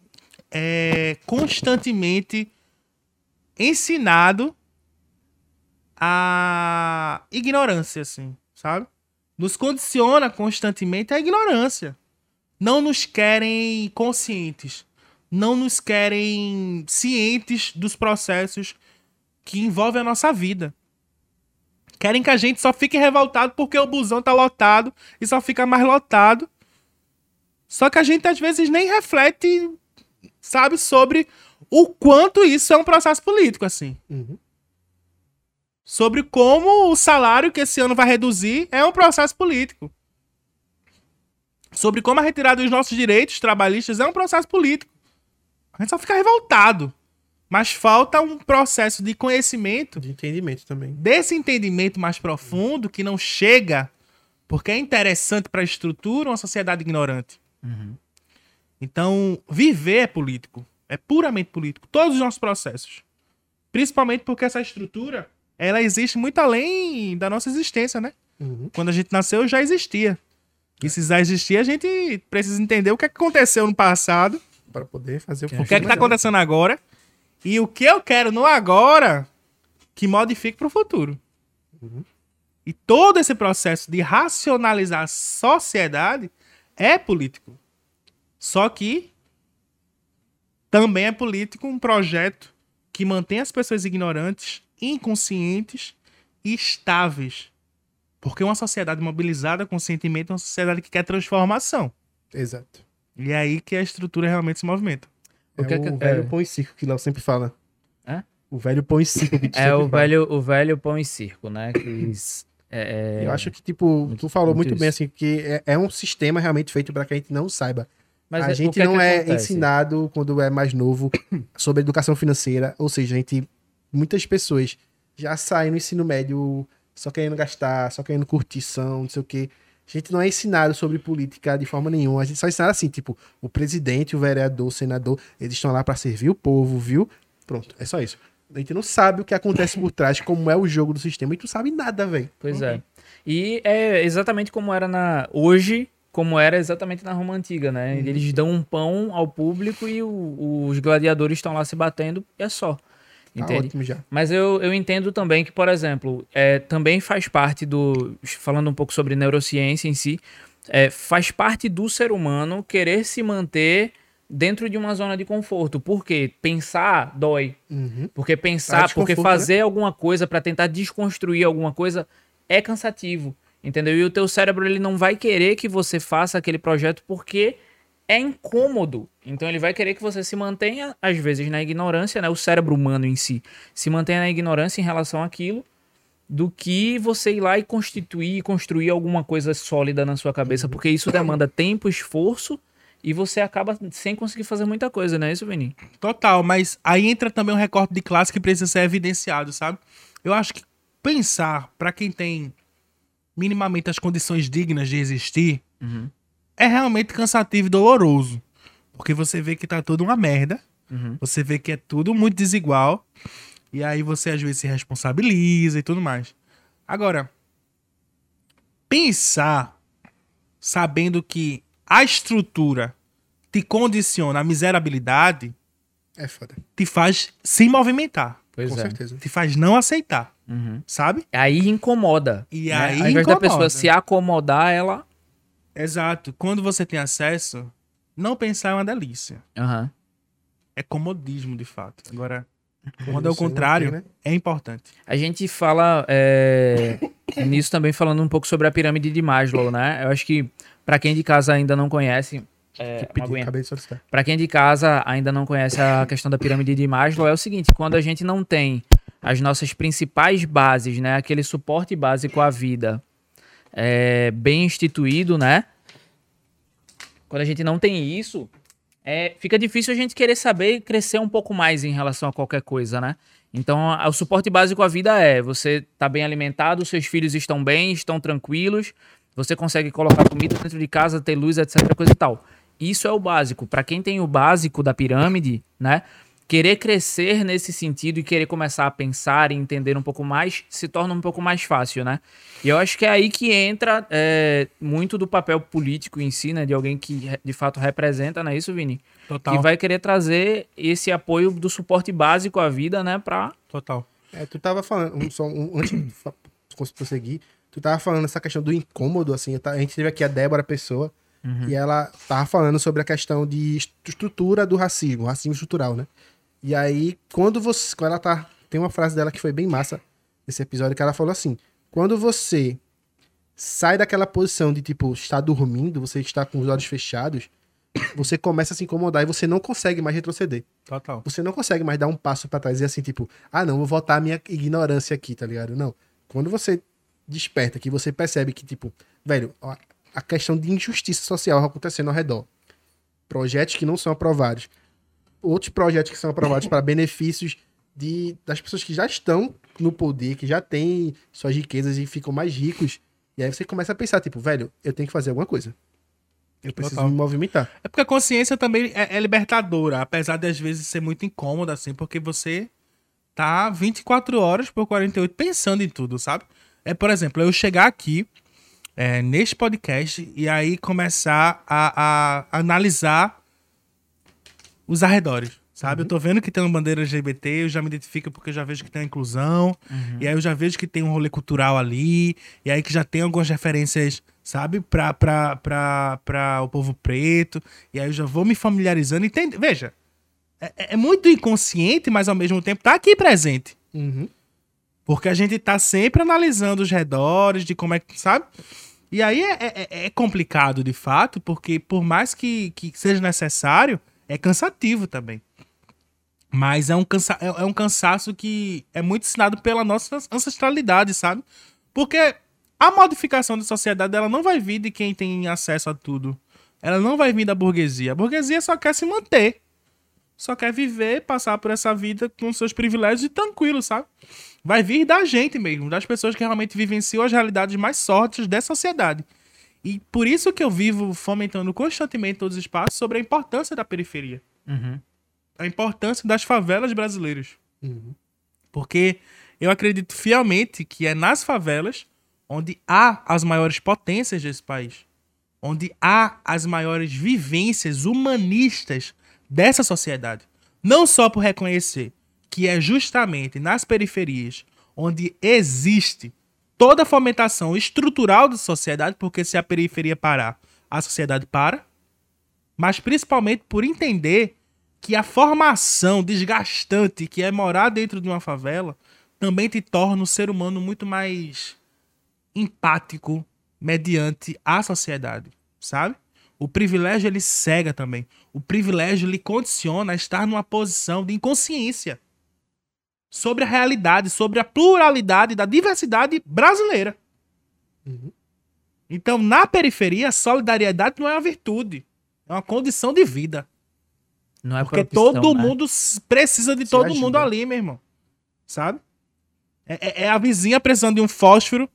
é constantemente ensinado a ignorância, assim, sabe? Nos condiciona constantemente a ignorância. Não nos querem conscientes. Não nos querem cientes dos processos que envolvem a nossa vida. Querem que a gente só fique revoltado porque o busão tá lotado e só fica mais lotado. Só que a gente às vezes nem reflete, sabe, sobre o quanto isso é um processo político, assim. Uhum. Sobre como o salário que esse ano vai reduzir é um processo político. Sobre como a retirada dos nossos direitos trabalhistas é um processo político. A gente só fica revoltado. Mas falta um processo de conhecimento de entendimento também desse entendimento mais profundo que não chega porque é interessante para a estrutura uma sociedade ignorante. Então, viver é político. É puramente político. Todos os nossos processos. Principalmente porque essa estrutura, ela existe muito além da nossa existência, né? Uhum. Quando a gente nasceu, já existia. Se já existia, a gente precisa entender o que, é que aconteceu no passado para poder fazer o o que é que tá acontecendo agora e o que eu quero no agora que modifique pro futuro. E todo esse processo de racionalizar a sociedade é político. Só que também é político um projeto que mantém as pessoas ignorantes, inconscientes e estáveis. Porque uma sociedade mobilizada conscientemente é uma sociedade que quer transformação. exato E é aí que a estrutura realmente se movimenta. é O que é que- o velho é. pão e circo que Léo sempre fala Hã? o velho pão e circo que É o fala. velho, o velho pão e circo, né? Que é, é- eu acho que tipo tu falou muito muito bem assim que é, é um sistema realmente feito para que a gente não saiba Mas a é- gente é não é acontece? ensinado quando é mais novo sobre educação financeira, ou seja, a gente muitas pessoas já saem no ensino médio só querendo gastar, só querendo curtição, não sei o quê. A gente não é ensinado sobre política de forma nenhuma. A gente só é ensinado assim, tipo, o presidente, o vereador, o senador, eles estão lá para servir o povo, viu? Pronto, é só isso. A gente não sabe o que acontece por trás, como é o jogo do sistema, e tu sabe nada, velho. Pois é. E é exatamente como era na. Hoje, como era exatamente na Roma Antiga, né? Uhum. Eles dão um pão ao público e o- os gladiadores estão lá se batendo e é só. Tá Entende? ótimo já. Mas eu, eu entendo também que, por exemplo, é, também faz parte do. Falando um pouco sobre neurociência em si, é, faz parte do ser humano querer se manter dentro de uma zona de conforto. Porque pensar dói. Uhum. Porque pensar, Ah, porque desconforto, fazer alguma coisa pra tentar desconstruir alguma coisa é cansativo, entendeu? E o teu cérebro ele não vai querer que você faça aquele projeto porque é incômodo. Então ele vai querer que você se mantenha, às vezes, na ignorância, né? O cérebro humano em si se mantenha na ignorância em relação àquilo, do que você ir lá e constituir, construir alguma coisa sólida na sua cabeça, porque isso demanda tempo, esforço e você acaba sem conseguir fazer muita coisa, não é isso, Vini? Total, mas aí entra também um recorte de classe que precisa ser evidenciado, sabe? Eu acho que pensar pra quem tem minimamente as condições dignas de existir Uhum. É realmente cansativo e doloroso. Porque você vê que tá tudo uma merda, Uhum. você vê que é tudo muito desigual, e aí você às vezes se responsabiliza e tudo mais. Agora, pensar sabendo que a estrutura te condiciona a miserabilidade É foda. te faz se movimentar, Pois com é. certeza. te faz não aceitar, Uhum. sabe? Aí incomoda. E né? aí Ao invés da incomoda. pessoa se acomodar, ela. Exato. Quando você tem acesso, não pensar é uma delícia. Aham. É comodismo, de fato. Agora, quando é o contrário, né? é importante. A gente fala é, nisso também falando um pouco sobre a pirâmide de Maslow, né? Eu acho que pra quem de casa ainda não conhece, é. Pra quem de casa ainda não conhece a questão da pirâmide de Maslow, é o seguinte: quando a gente não tem as nossas principais bases, né, aquele suporte básico à vida é, bem instituído, né? Quando a gente não tem isso, é, fica difícil a gente querer saber e crescer um pouco mais em relação a qualquer coisa, né? Então, o suporte básico à vida é: você tá bem alimentado, seus filhos estão bem, estão tranquilos, você consegue colocar comida dentro de casa, ter luz, etc, coisa e tal. Isso é o básico. Para quem tem o básico da pirâmide, né? Querer crescer nesse sentido e querer começar a pensar e entender um pouco mais se torna um pouco mais fácil, né? E eu acho que é aí que entra é, muito do papel político em si, né? De alguém que de fato representa, não é isso, Vini? Total. Que vai querer trazer esse apoio do suporte básico à vida, né? Pra. Total. É, tu tava falando, um, só um, antes de prosseguir, tu tava falando essa questão do incômodo, assim, a gente teve aqui a Débora Pessoa, e ela tava falando sobre a questão de est- estrutura do racismo, racismo estrutural, né? E aí, quando você, quando ela tá, tem uma frase dela que foi bem massa nesse episódio, que ela falou assim, quando você sai daquela posição de, tipo, estar dormindo, você está com os olhos fechados, você começa a se incomodar e você não consegue mais retroceder Total. você não consegue mais dar um passo pra trás e assim, tipo, ah, não, vou voltar a minha ignorância aqui, tá ligado? Não. Quando você desperta, que você percebe que, tipo, velho, a questão de injustiça social acontecendo ao redor. Projetos que não são aprovados. Outros projetos que são aprovados para benefícios de, das pessoas que já estão no poder, que já têm suas riquezas e ficam mais ricos. E aí você começa a pensar, tipo, velho, eu tenho que fazer alguma coisa. Eu preciso Total. me movimentar. É porque a consciência também é, é libertadora, apesar de às vezes ser muito incômoda, assim, porque você tá 24 horas por 48 pensando em tudo, sabe? É, por exemplo, eu chegar aqui é, neste podcast e aí começar a, a analisar os arredores, sabe? Eu tô vendo que tem uma bandeira LGBT, eu já me identifico porque eu já vejo que tem uma inclusão, e aí eu já vejo que tem um rolê cultural ali, e aí que já tem algumas referências, sabe, pra, pra, pra, pra o povo preto, e aí eu já vou me familiarizando. Entende? Veja, é, é muito inconsciente, mas ao mesmo tempo tá aqui presente. Uhum. Porque a gente tá sempre analisando os redores, de como é que, sabe? E aí é, é- é complicado, de fato, porque por mais que, que seja necessário, é cansativo também. Mas é um, cansa é, é um cansaço que é muito ensinado pela nossa ancestralidade, sabe? Porque a modificação da sociedade, ela não vai vir de quem tem acesso a tudo. Ela não vai vir da burguesia. A burguesia só quer se manter. Só quer viver, passar por essa vida com seus privilégios e tranquilo, sabe? Vai vir da gente mesmo, das pessoas que realmente vivenciam as realidades mais sortes da sociedade. E por isso que eu vivo fomentando constantemente todos os espaços sobre a importância da periferia. Uhum. A importância das favelas brasileiras. Uhum. Porque eu acredito fielmente que é nas favelas onde há as maiores potências desse país. Onde há as maiores vivências humanistas dessa sociedade. Não só por reconhecer que é justamente nas periferias onde existe toda a fomentação estrutural da sociedade, porque se a periferia parar, a sociedade para, mas principalmente por entender que a formação desgastante que é morar dentro de uma favela também te torna um ser humano muito mais empático mediante a sociedade, sabe? O privilégio ele cega também. O privilégio lhe condiciona a estar numa posição de inconsciência sobre a realidade, sobre a pluralidade da diversidade brasileira. Então, na periferia, a solidariedade não é uma virtude, é uma condição de vida. Não é Porque profissão, todo né? mundo precisa de Se todo ajuda. mundo ali, meu irmão. Sabe? É, é- é a vizinha precisando de um fósforo.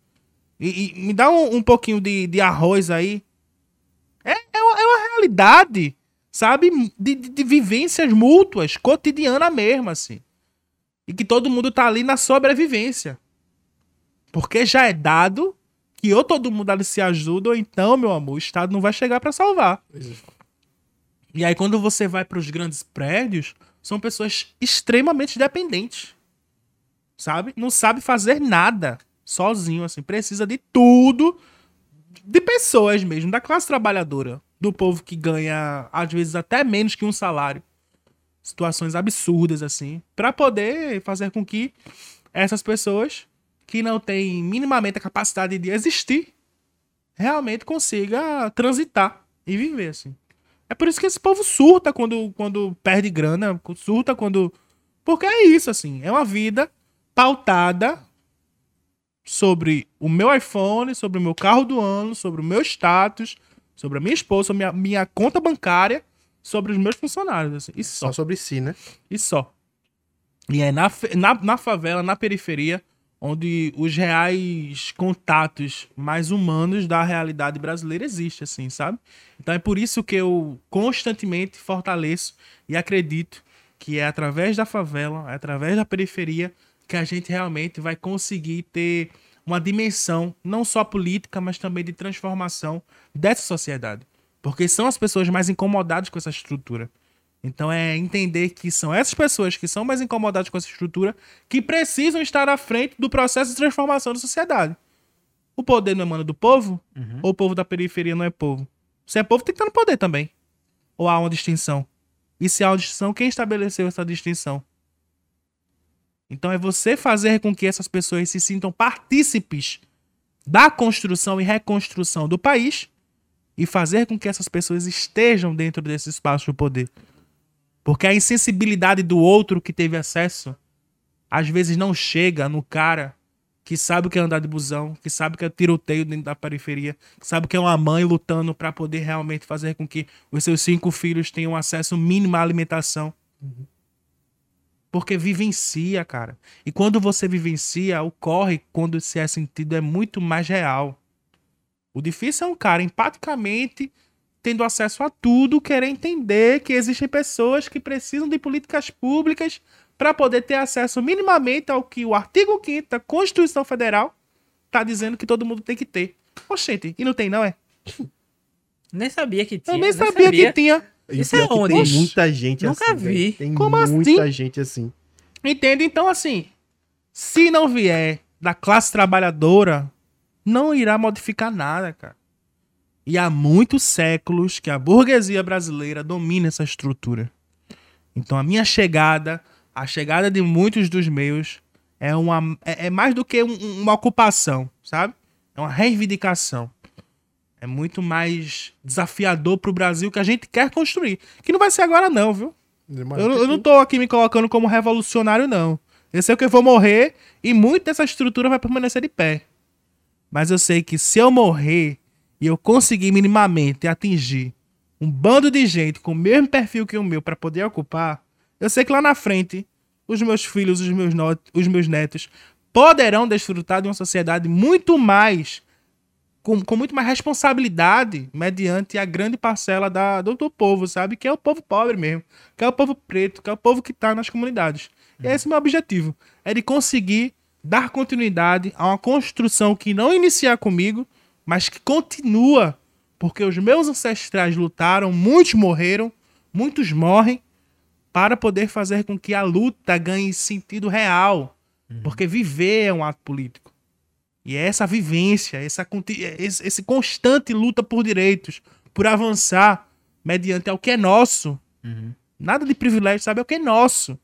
E, e me dá um, um pouquinho de, de arroz aí. É, é, uma, é uma realidade, sabe? De, de, de vivências mútuas, cotidiana mesmo, assim. E que todo mundo tá ali na sobrevivência. Porque já é dado que ou todo mundo ali se ajuda, ou então, meu amor, o Estado não vai chegar pra salvar. E aí, quando você vai para os grandes prédios, são pessoas extremamente dependentes. Sabe? Não sabe fazer nada sozinho, assim. Precisa de tudo de pessoas mesmo, da classe trabalhadora. Do povo que ganha, às vezes, até menos que um salário. Situações absurdas, assim. para poder fazer com que essas pessoas que não têm minimamente a capacidade de existir realmente consiga transitar e viver, assim. É por isso que esse povo surta quando, quando perde grana, surta quando. Porque é isso, assim. É uma vida pautada sobre o meu iPhone, sobre o meu carro do ano, sobre o meu status, sobre a minha esposa, minha, minha conta bancária, sobre os meus funcionários. Assim. E só. Só sobre si, né? E só. E é na, na, na favela, na periferia, onde os reais contatos mais humanos da realidade brasileira existem, assim, sabe? Então é por isso que eu constantemente fortaleço e acredito que é através da favela, é através da periferia, que a gente realmente vai conseguir ter uma dimensão, não só política, mas também de transformação dessa sociedade. Porque são as pessoas mais incomodadas com essa estrutura. Então é entender que são essas pessoas que são mais incomodadas com essa estrutura que precisam estar à frente do processo de transformação da sociedade. O poder não emana do povo? Ou o povo da periferia não é povo? Se é povo, tem que estar no poder também. Ou há uma distinção? E se há uma distinção, quem estabeleceu essa distinção? Então é você fazer com que essas pessoas se sintam partícipes da construção e reconstrução do país e fazer com que essas pessoas estejam dentro desse espaço de poder. Porque a insensibilidade do outro que teve acesso às vezes não chega no cara que sabe o que é andar de busão, que sabe o que é tiroteio dentro da periferia, que sabe o que é uma mãe lutando para poder realmente fazer com que os seus cinco filhos tenham acesso mínimo à alimentação. Porque vivencia, cara. E quando você vivencia, o corre, quando se é sentido, é muito mais real. O difícil é um cara empaticamente tendo acesso a tudo, querer entender que existem pessoas que precisam de políticas públicas para poder ter acesso minimamente ao que o artigo 5 da Constituição Federal tá dizendo que todo mundo tem que ter. Oxente, e não tem não, é? Nem sabia que tinha. Eu nem não sabia, que tinha. Isso é onde? Tem muita gente Nunca assim. vi. velho. Tem Como muita assim? gente assim. Entende? Então, assim, se não vier da classe trabalhadora, não irá modificar nada, cara. E há muitos séculos que a burguesia brasileira domina essa estrutura. Então, a minha chegada, a chegada de muitos dos meus, é, uma, é, é mais do que um- uma ocupação, sabe? É uma reivindicação. É muito mais desafiador pro Brasil que a gente quer construir. Que não vai ser agora, não, viu? Demora Eu, eu não tô aqui me colocando como revolucionário, não. Eu sei que eu vou morrer e muito dessa estrutura vai permanecer de pé. Mas eu sei que se eu morrer e eu conseguir minimamente atingir um bando de gente com o mesmo perfil que o meu para poder ocupar, eu sei que lá na frente os meus filhos, os meus, os meus netos poderão desfrutar de uma sociedade muito mais com, com muito mais responsabilidade mediante a grande parcela da, do, do povo, sabe? Que é o povo pobre mesmo. Que é o povo preto, que é o povo que tá nas comunidades. E esse é o meu objetivo. É de conseguir dar continuidade a uma construção que não inicia comigo, mas que continua. Porque os meus ancestrais lutaram, muitos morreram, muitos morrem, para poder fazer com que a luta ganhe sentido real. Porque viver é um ato político. E é essa vivência, essa, esse, esse constante luta por direitos, por avançar mediante ao que é nosso. Nada de privilégio, sabe? É o que é nosso.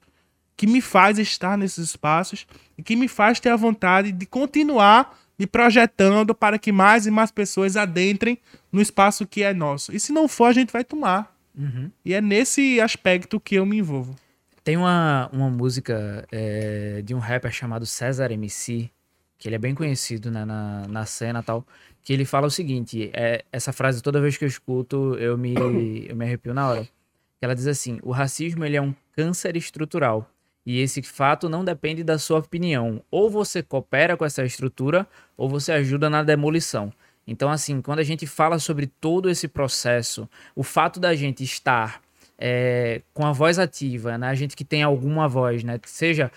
Que me faz estar nesses espaços e que me faz ter a vontade de continuar e projetando para que mais e mais pessoas adentrem no espaço que é nosso. E se não for, a gente vai tomar. Uhum. E é nesse aspecto que eu me envolvo. Tem uma, uma música é, de um rapper chamado César MC, que ele é bem conhecido né, na, na cena e tal, que ele fala o seguinte, é, essa frase toda vez que eu escuto eu me, eu me arrepio na hora. Que ela diz assim, o racismo ele é um câncer estrutural e esse fato não depende da sua opinião. Ou você coopera com essa estrutura ou você ajuda na demolição. Então assim, quando a gente fala sobre todo esse processo, o fato da gente estar é, com a voz ativa, né? A gente que tem alguma voz, né? Seja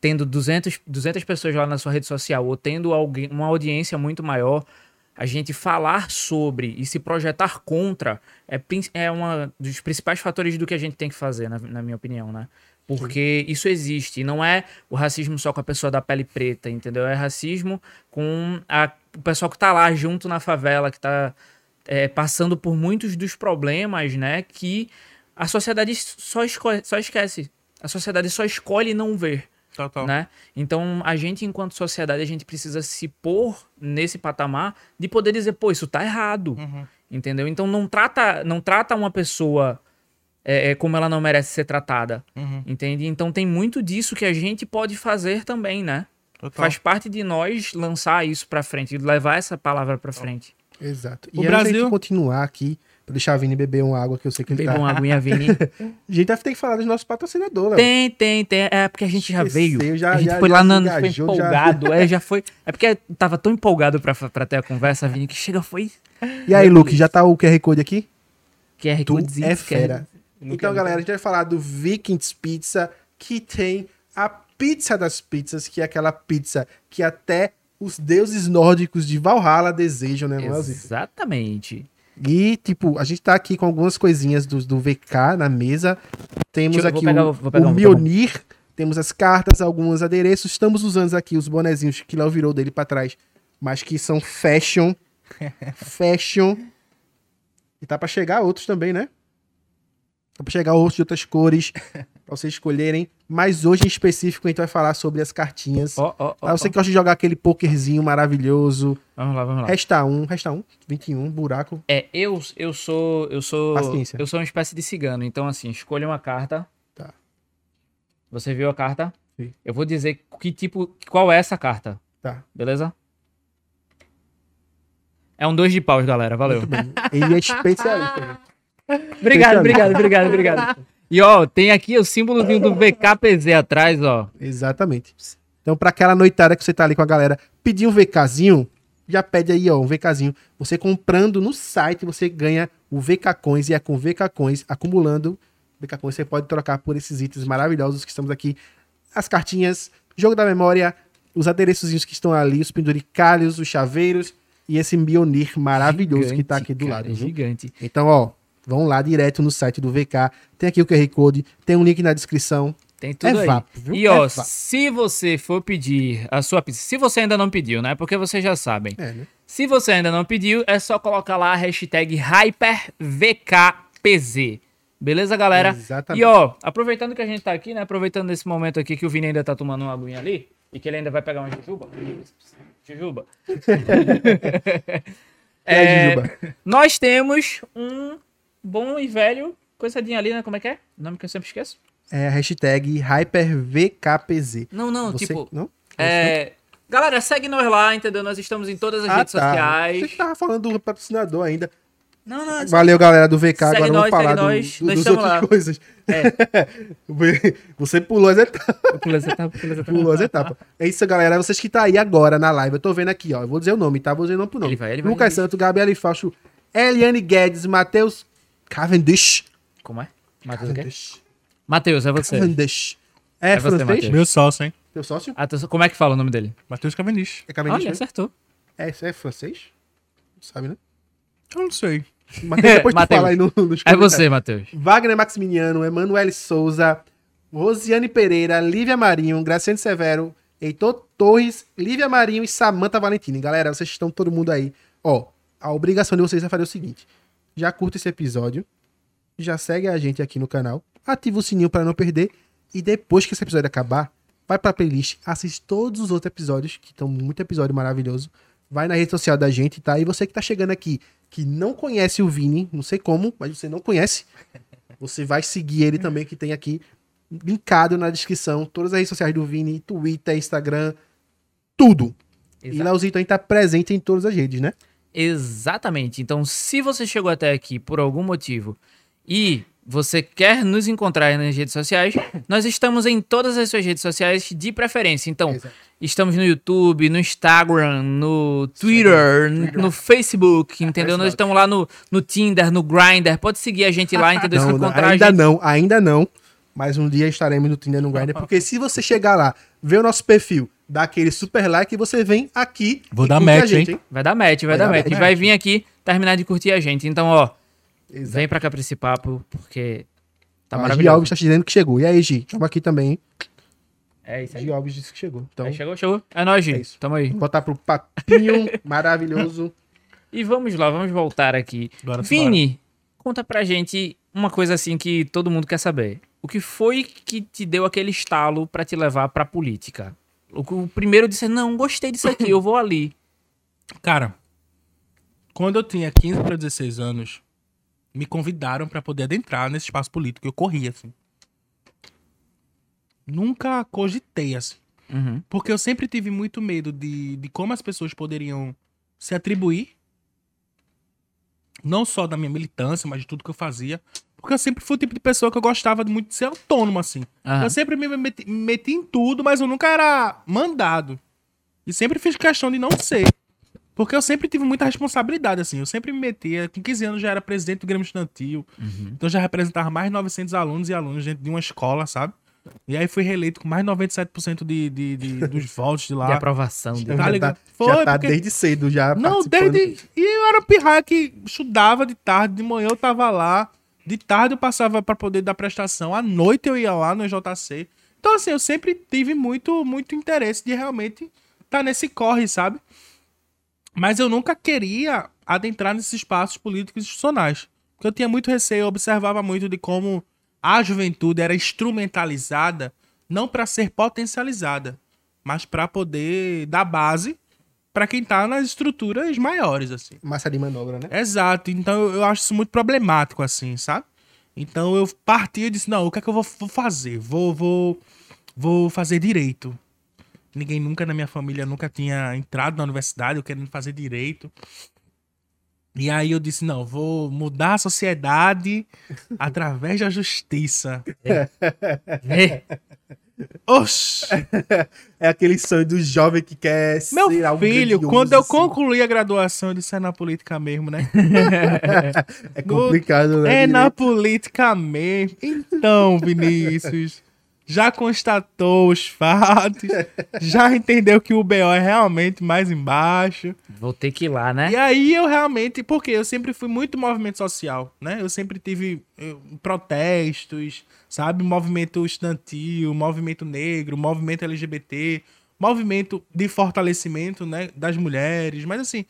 tendo 200, 200 pessoas lá na sua rede social ou tendo alguém, uma audiência muito maior, a gente falar sobre e se projetar contra é, é um dos principais fatores do que a gente tem que fazer, na, na minha opinião, né? Porque isso existe. E não é o racismo só com a pessoa da pele preta, entendeu? É racismo com a- o pessoal que tá lá junto na favela, que tá é, passando por muitos dos problemas, né? Que a sociedade só, só esquece. A sociedade só escolhe não ver Total. né? Então, a gente, enquanto sociedade, a gente precisa se pôr nesse patamar de poder dizer, pô, isso tá errado, Uhum. entendeu? Então, não trata, não trata uma pessoa é, é, como ela não merece ser tratada, Uhum. entende? Então, tem muito disso que a gente pode fazer também, né? Total. Faz parte de nós lançar isso pra frente, levar essa palavra pra frente. Exato. O e da Brasil- gente continuar aqui, pra deixar a Vini beber uma água, que eu sei que ele Beba tá... uma aguinha, Vini. A gente vai ter que falar dos nossos patrocinadores. Tem, tem, tem. É porque a gente já Esqueceu, veio. já- a gente já- foi já lá na, foi engajou, já- empolgado. É, já foi. É porque tava tão empolgado pra, pra ter a conversa, Vini, que chega foi E aí, Luke, já tá o QR Code aqui? QR Codezinho, é QR. Então, galera, a gente vai falar do Vikings Pizza, que tem a pizza das pizzas, que é aquela pizza que até os deuses nórdicos de Valhalla desejam, né? Exatamente. E, tipo, a gente tá aqui com algumas coisinhas do, do VK na mesa. Temos eu- aqui pegar- o, pegar o um, vou um. Mionir, temos as cartas, alguns adereços. Estamos usando aqui os bonezinhos que Léo virou dele pra trás, mas que são fashion. fashion. E tá pra chegar outros também, né? Pra chegar outros de outras cores, pra vocês escolherem. Mas hoje em específico a gente vai falar sobre as cartinhas. Ó, ó, ó. Você que gosta de jogar aquele pokerzinho maravilhoso. Vamos lá, vamos lá. Resta um, resta um, 21, buraco. É, eu, eu sou. Eu sou. Paciência. Eu sou uma espécie de cigano. Então, assim, escolha uma carta. Tá. Você viu a carta? Vi. Eu vou dizer que tipo. Qual é essa carta. Tá. Beleza? É um dois de paus, galera. Valeu. Ele é especialista. Obrigado, obrigado, obrigado, obrigado. E ó, tem aqui o símbolozinho do VKPZ atrás, ó. Exatamente. Então, pra aquela noitada que você tá ali com a galera, pedir um VKzinho, já pede aí, ó, um VKzinho. Você comprando no site, você ganha o VK Coins e é com VK Coins acumulando VK Coins, você pode trocar por esses itens maravilhosos que estamos aqui. As cartinhas, jogo da memória, os adereçozinhos que estão ali, os penduricalhos, os chaveiros e esse Mionir maravilhoso que tá aqui do Gigante, lado. cara, viu? Gigante. Então, ó, vão lá direto no site do VK. Tem aqui o QR Code, tem um link na descrição. Tem tudo É aí. vapo? E É ó, vapo. se você for pedir a sua pizza, se você ainda não pediu, né? Porque vocês já sabem. É, né? Se você ainda não pediu, é só colocar lá a hashtag HyperVKPZ. Beleza, galera? Exatamente. E ó, aproveitando que a gente tá aqui, né? Aproveitando esse momento aqui que o Vini ainda tá tomando uma aguinha ali e que ele ainda vai pegar uma jujuba. Jujuba. Aí, É, Jujuba? nós temos um bom e velho coisadinha ali, né? Como é que é? O nome que eu sempre esqueço? É a hashtag HyperVKPZ. Não, não, Você- tipo. Não? É, galera, segue nós lá, entendeu? Nós estamos em todas as Ah, redes tá. sociais. Você tava falando do patrocinador ainda. Não, não, Valeu, galera do VK. Segue Agora nós, vamos falar segue do, nós. do, Nós dos outras lá. coisas. É. Você pulou as etapas. Pula essa etapa, pula essa etapa. Pulou as etapas. É isso, galera. Vocês que tá aí agora na live. Eu tô vendo aqui, ó. Eu vou dizer o nome, tá? Vou dizer o nome por nome. Ele vai, ele vai, Lucas ele vai. Santos, Gabriel Fausto, Eliane Guedes, Matheus Cavendish. Como é? Matheus o quê? Cavendish. Matheus, é você. Cavendish. É, É você, francês? Matheus. Meu sócio, hein? Teu sócio? Ah, tu- como é que fala o nome dele? Matheus Cavendish. É Cavendish? Olha, né? acertou. É, isso é francês? Sabe, né? Eu não sei. Matheus, depois tu Matheus. fala aí no, nos É comentários. você, Matheus. Wagner Maximiliano, Emanuele Souza, Rosiane Pereira, Lívia Marinho, Graciane Severo, Heitor Torres, Lívia Marinho e Samanta Valentini. Galera, vocês estão todo mundo aí. Ó, a obrigação de vocês é fazer o seguinte: já curta esse episódio, já segue a gente aqui no canal, ativa o sininho para não perder e depois que esse episódio acabar, vai pra playlist, assiste todos os outros episódios, que estão muito episódio maravilhoso. Vai na rede social da gente, tá? E você que tá chegando aqui, que não conhece o Vini, não sei como, mas você não conhece, você vai seguir ele também, que tem aqui linkado na descrição todas as redes sociais do Vini, Twitter, Instagram, tudo. E Exato. Leozito aí tá presente em todas as redes, né? Exatamente. Então, se você chegou até aqui por algum motivo e você quer nos encontrar nas redes sociais, nós estamos em todas as suas redes sociais de preferência. Então, Exato. estamos no YouTube, no Instagram, no Twitter, no Facebook, entendeu? Nós estamos lá no, no Tinder, no Grindr. Pode seguir a gente lá, entendeu? Não, encontrar ainda gente. não, ainda não. Mas um dia estaremos no Tinder no Grindr, porque se você chegar lá, ver o nosso perfil, dar aquele super like, você vem aqui. Vou e dar match, gente, hein? Vai dar match, vai, Vai dar dar match. match. Vai vir aqui terminar de curtir a gente. Então, ó, Exato. vem pra cá pra esse papo, porque tá a Gi maravilhoso. Alves tá te dizendo que chegou. E aí, Gi? Estamos aqui também, hein? É isso aí. Gi Alves disse que chegou. Então, Aí chegou, chegou. É nóis, É Gi. isso. Tamo aí. vamos botar pro papinho maravilhoso. E vamos lá, vamos voltar aqui. Bora, Vini, conta pra gente uma coisa assim que todo mundo quer saber. O que foi que te deu aquele estalo pra te levar pra política? O, primeiro disse, não, gostei disso aqui, eu vou ali. Cara, quando eu tinha 15 para 16 anos, me convidaram pra poder adentrar nesse espaço político. Eu corri, assim. Nunca cogitei, assim. Uhum. Porque eu sempre tive muito medo de, de como as pessoas poderiam se atribuir. Não só da minha militância, mas de tudo que eu fazia. Porque eu sempre fui o tipo de pessoa que eu gostava muito de ser autônomo, assim. Aham. Eu sempre me meti, me meti em tudo, mas eu nunca era mandado. E sempre fiz questão de não ser. Porque eu sempre tive muita responsabilidade, assim. Eu sempre me metia. Com 15 anos já era presidente do Grêmio Estudantil. Então já representava mais de 900 alunos e alunos dentro de uma escola, sabe? E aí fui reeleito com mais de 97% de, de, de- dos votos de lá. De aprovação. De... Tá ligado? tá, Foi, já tá porque- desde cedo, já Não, desde. E eu era pirraia que estudava de tarde, de manhã eu tava lá, de tarde eu passava pra poder dar prestação, à noite eu ia lá no JC. Então, assim, eu sempre tive muito, muito interesse de realmente estar nesse corre, sabe? Mas eu nunca queria adentrar nesses espaços políticos institucionais. Porque eu tinha muito receio, eu observava muito de como a juventude era instrumentalizada não para ser potencializada, mas para poder dar base para quem tá nas estruturas maiores, assim. Massa de manobra, né? Exato. Então eu- acho isso muito problemático, assim, sabe? Então eu parti e disse, não, o que é que eu vou, vou fazer? Vou, vou, vou fazer direito. Ninguém nunca na minha família nunca tinha entrado na universidade, eu querendo fazer direito. E aí eu disse, não, vou mudar a sociedade através da justiça. É. Oxi! É aquele sonho do jovem que quer Meu ser algo filho, grandioso, quando eu assim. concluí a graduação, eu disse, é na política mesmo, né? É complicado, né? É na direito? política mesmo. Então, Vinícius, já constatou os fatos, já entendeu que o BO é realmente mais embaixo. Vou ter que ir lá, né? E aí eu realmente, porque eu sempre fui muito movimento social, né? Eu sempre tive eu, protestos, sabe? Movimento estudantil, movimento negro, movimento LGBT, movimento de fortalecimento, né? Das mulheres, mas assim,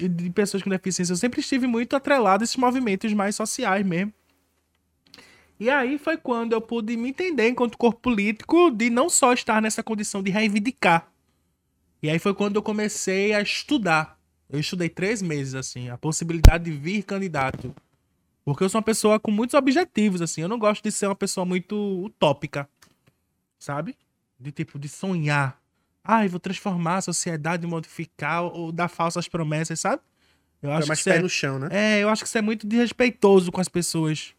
de pessoas com deficiência. Eu sempre estive muito atrelado a esses movimentos mais sociais mesmo. E aí foi quando eu pude me entender enquanto corpo político de não só estar nessa condição de reivindicar, e aí foi quando eu comecei a estudar. Eu estudei três meses, assim, a possibilidade de vir candidato. Porque eu sou uma pessoa com muitos objetivos, assim. Eu não gosto de ser uma pessoa muito utópica, sabe? De tipo, de sonhar. Ai, vou transformar a sociedade, modificar ou dar falsas promessas, sabe? Eu É acho mais que pé é, no chão, né? é, eu acho que isso é muito desrespeitoso com as pessoas.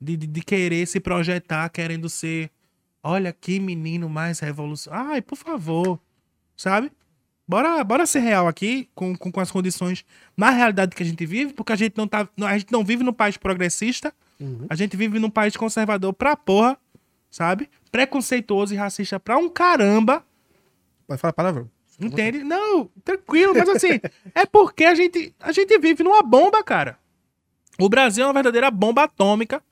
De, de, de querer se projetar, querendo ser. Olha que menino mais revolucionário. Ai, por favor. Sabe? Bora, bora ser real aqui, com, com, com as condições na realidade que a gente vive, porque a gente não, tá, a gente não vive num país progressista, Uhum. a gente vive num país conservador pra porra, sabe? Preconceituoso e racista pra um caramba. Pode falar palavrão. Entende? Não, tranquilo, mas assim, é porque a gente, a gente vive numa bomba, cara. O Brasil é uma verdadeira bomba atômica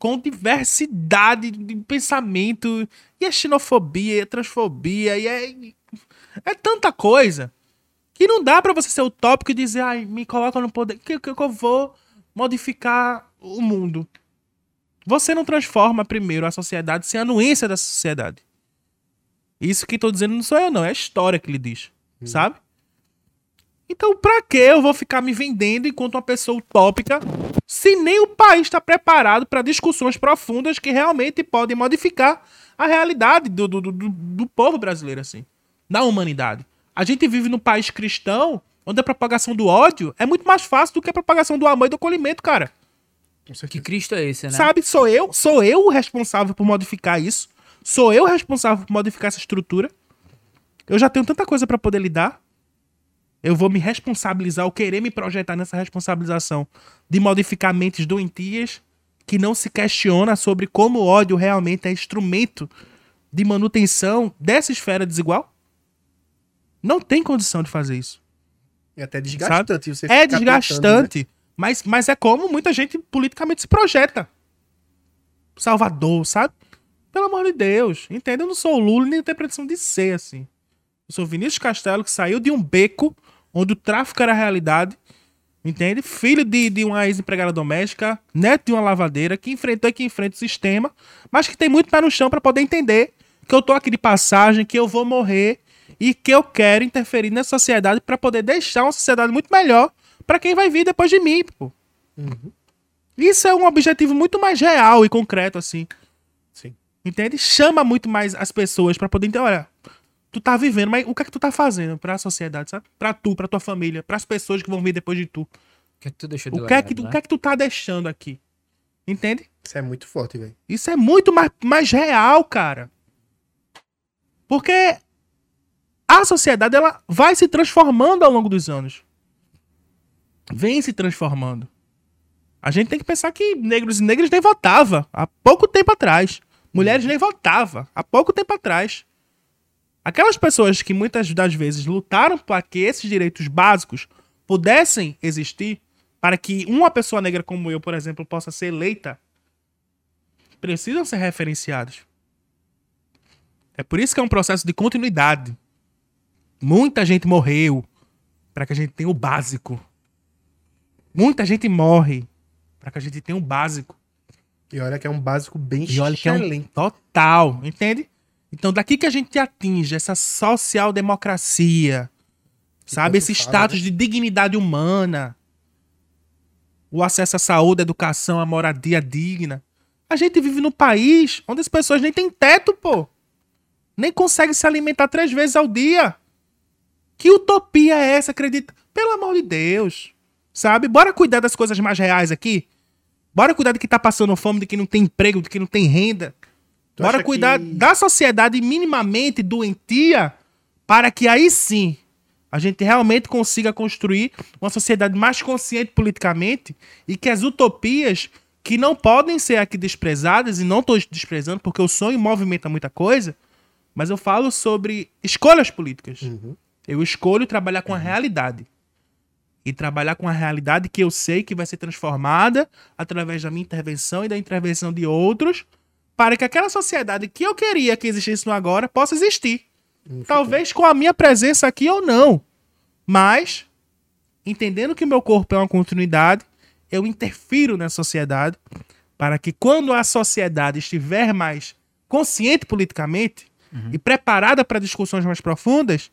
com diversidade de pensamento, e é xenofobia, e é transfobia, e é, é tanta coisa que não dá pra você ser utópico e dizer, ai, me coloca no poder, que, que, que eu vou modificar o mundo. Você não transforma primeiro a sociedade sem a anuência da sociedade. Isso que tô dizendo não sou eu, não. É a história que lhe diz. Sabe? Então, pra que eu vou ficar me vendendo enquanto uma pessoa utópica se nem o país está preparado para discussões profundas que realmente podem modificar a realidade do, do, do, do povo brasileiro, assim, da humanidade. A gente vive num país cristão onde a propagação do ódio é muito mais fácil do que a propagação do amor e do acolhimento, cara. Que Cristo é esse, né? Sabe, sou eu, sou eu o responsável por modificar isso. Sou eu o responsável por modificar essa estrutura. Eu já tenho tanta coisa pra poder lidar. Eu vou me responsabilizar, ou querer me projetar nessa responsabilização de modificar mentes doentias que não se questiona sobre como o ódio realmente é instrumento de manutenção dessa esfera desigual? Não tem condição de fazer isso. É até desgastante. Você É ficar desgastante, mas, mas é como muita gente politicamente se projeta. Salvador, sabe? Pelo amor de Deus, entende? Eu não sou o Lula nem tenho pretensão de ser assim. Eu sou Vinícius Castelo, que saiu de um beco onde o tráfico era a realidade, entende? Filho de, de uma ex-empregada doméstica, neto de uma lavadeira, que enfrentou e que enfrenta o sistema, mas que tem muito pé no chão para poder entender que eu tô aqui de passagem, que eu vou morrer e que eu quero interferir na sociedade para poder deixar uma sociedade muito melhor para quem vai vir depois de mim, pô. Isso é um objetivo muito mais real e concreto, assim. Sim. Entende? Chama muito mais as pessoas pra poder entender, olha, tu tá vivendo, mas o que é que tu tá fazendo pra sociedade, sabe? Pra tu, pra tua família, pras pessoas que vão vir depois de tu. O que é que tu deixou de O que é que tu, né? o que é que tu tá deixando aqui? Entende? Isso é muito forte, velho. Isso é muito mais, mais real, cara. Porque a sociedade ela vai se transformando ao longo dos anos. Vem se transformando. A gente tem que pensar que negros e negras nem votavam há pouco tempo atrás. Mulheres nem votavam há pouco tempo atrás. Aquelas pessoas que muitas das vezes lutaram para que esses direitos básicos pudessem existir, para que uma pessoa negra como eu, por exemplo, possa ser eleita, precisam ser referenciados. É por isso que é um processo de continuidade. Muita gente morreu para que a gente tenha o básico. Muita gente morre para que a gente tenha o básico. E olha que é um básico bem E olha que é um excelente. total, entende? Então, daqui que a gente atinge essa social-democracia, sabe? Esse fala, status né? de dignidade humana, o acesso à saúde, à educação, à moradia digna. A gente vive num país onde as pessoas nem têm teto, pô. Nem conseguem se alimentar três vezes ao dia. Que utopia é essa, acredita? Pelo amor de Deus. Sabe? Bora cuidar das coisas mais reais aqui. Bora cuidar de quem tá passando fome, de quem não tem emprego, de quem não tem renda. Tu Bora acha cuidar que- da sociedade minimamente doentia para que aí sim a gente realmente consiga construir uma sociedade mais consciente politicamente e que as utopias que não podem ser aqui desprezadas, e não estou desprezando porque o sonho movimenta muita coisa, mas eu falo sobre escolhas políticas. Eu escolho trabalhar com a realidade. E trabalhar com a realidade que eu sei que vai ser transformada através da minha intervenção e da intervenção de outros, para que aquela sociedade que eu queria que existisse no agora possa existir. Talvez com a minha presença aqui ou não. Mas, entendendo que o meu corpo é uma continuidade, eu interfiro na sociedade para que quando a sociedade estiver mais consciente politicamente e preparada para discussões mais profundas,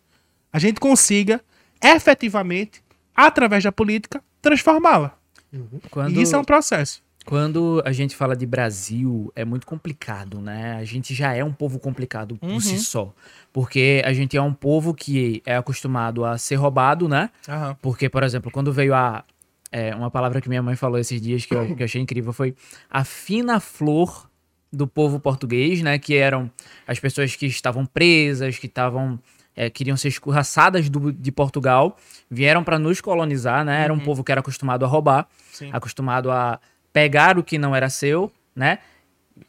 a gente consiga efetivamente, através da política, transformá-la. Quando, E isso é um processo. Quando a gente fala de Brasil, é muito complicado, né? A gente já é um povo complicado por Uhum. si só. Porque a gente é um povo que é acostumado a ser roubado, né? Aham. Porque, por exemplo, quando veio a. é, uma palavra que minha mãe falou esses dias que eu, que eu achei incrível foi a fina flor do povo português, né? Que eram as pessoas que estavam presas, que estavam. é, queriam ser escorraçadas do- de Portugal, vieram para nos colonizar, né? Era um povo que era acostumado a roubar, Sim. acostumado a pegar o que não era seu, né?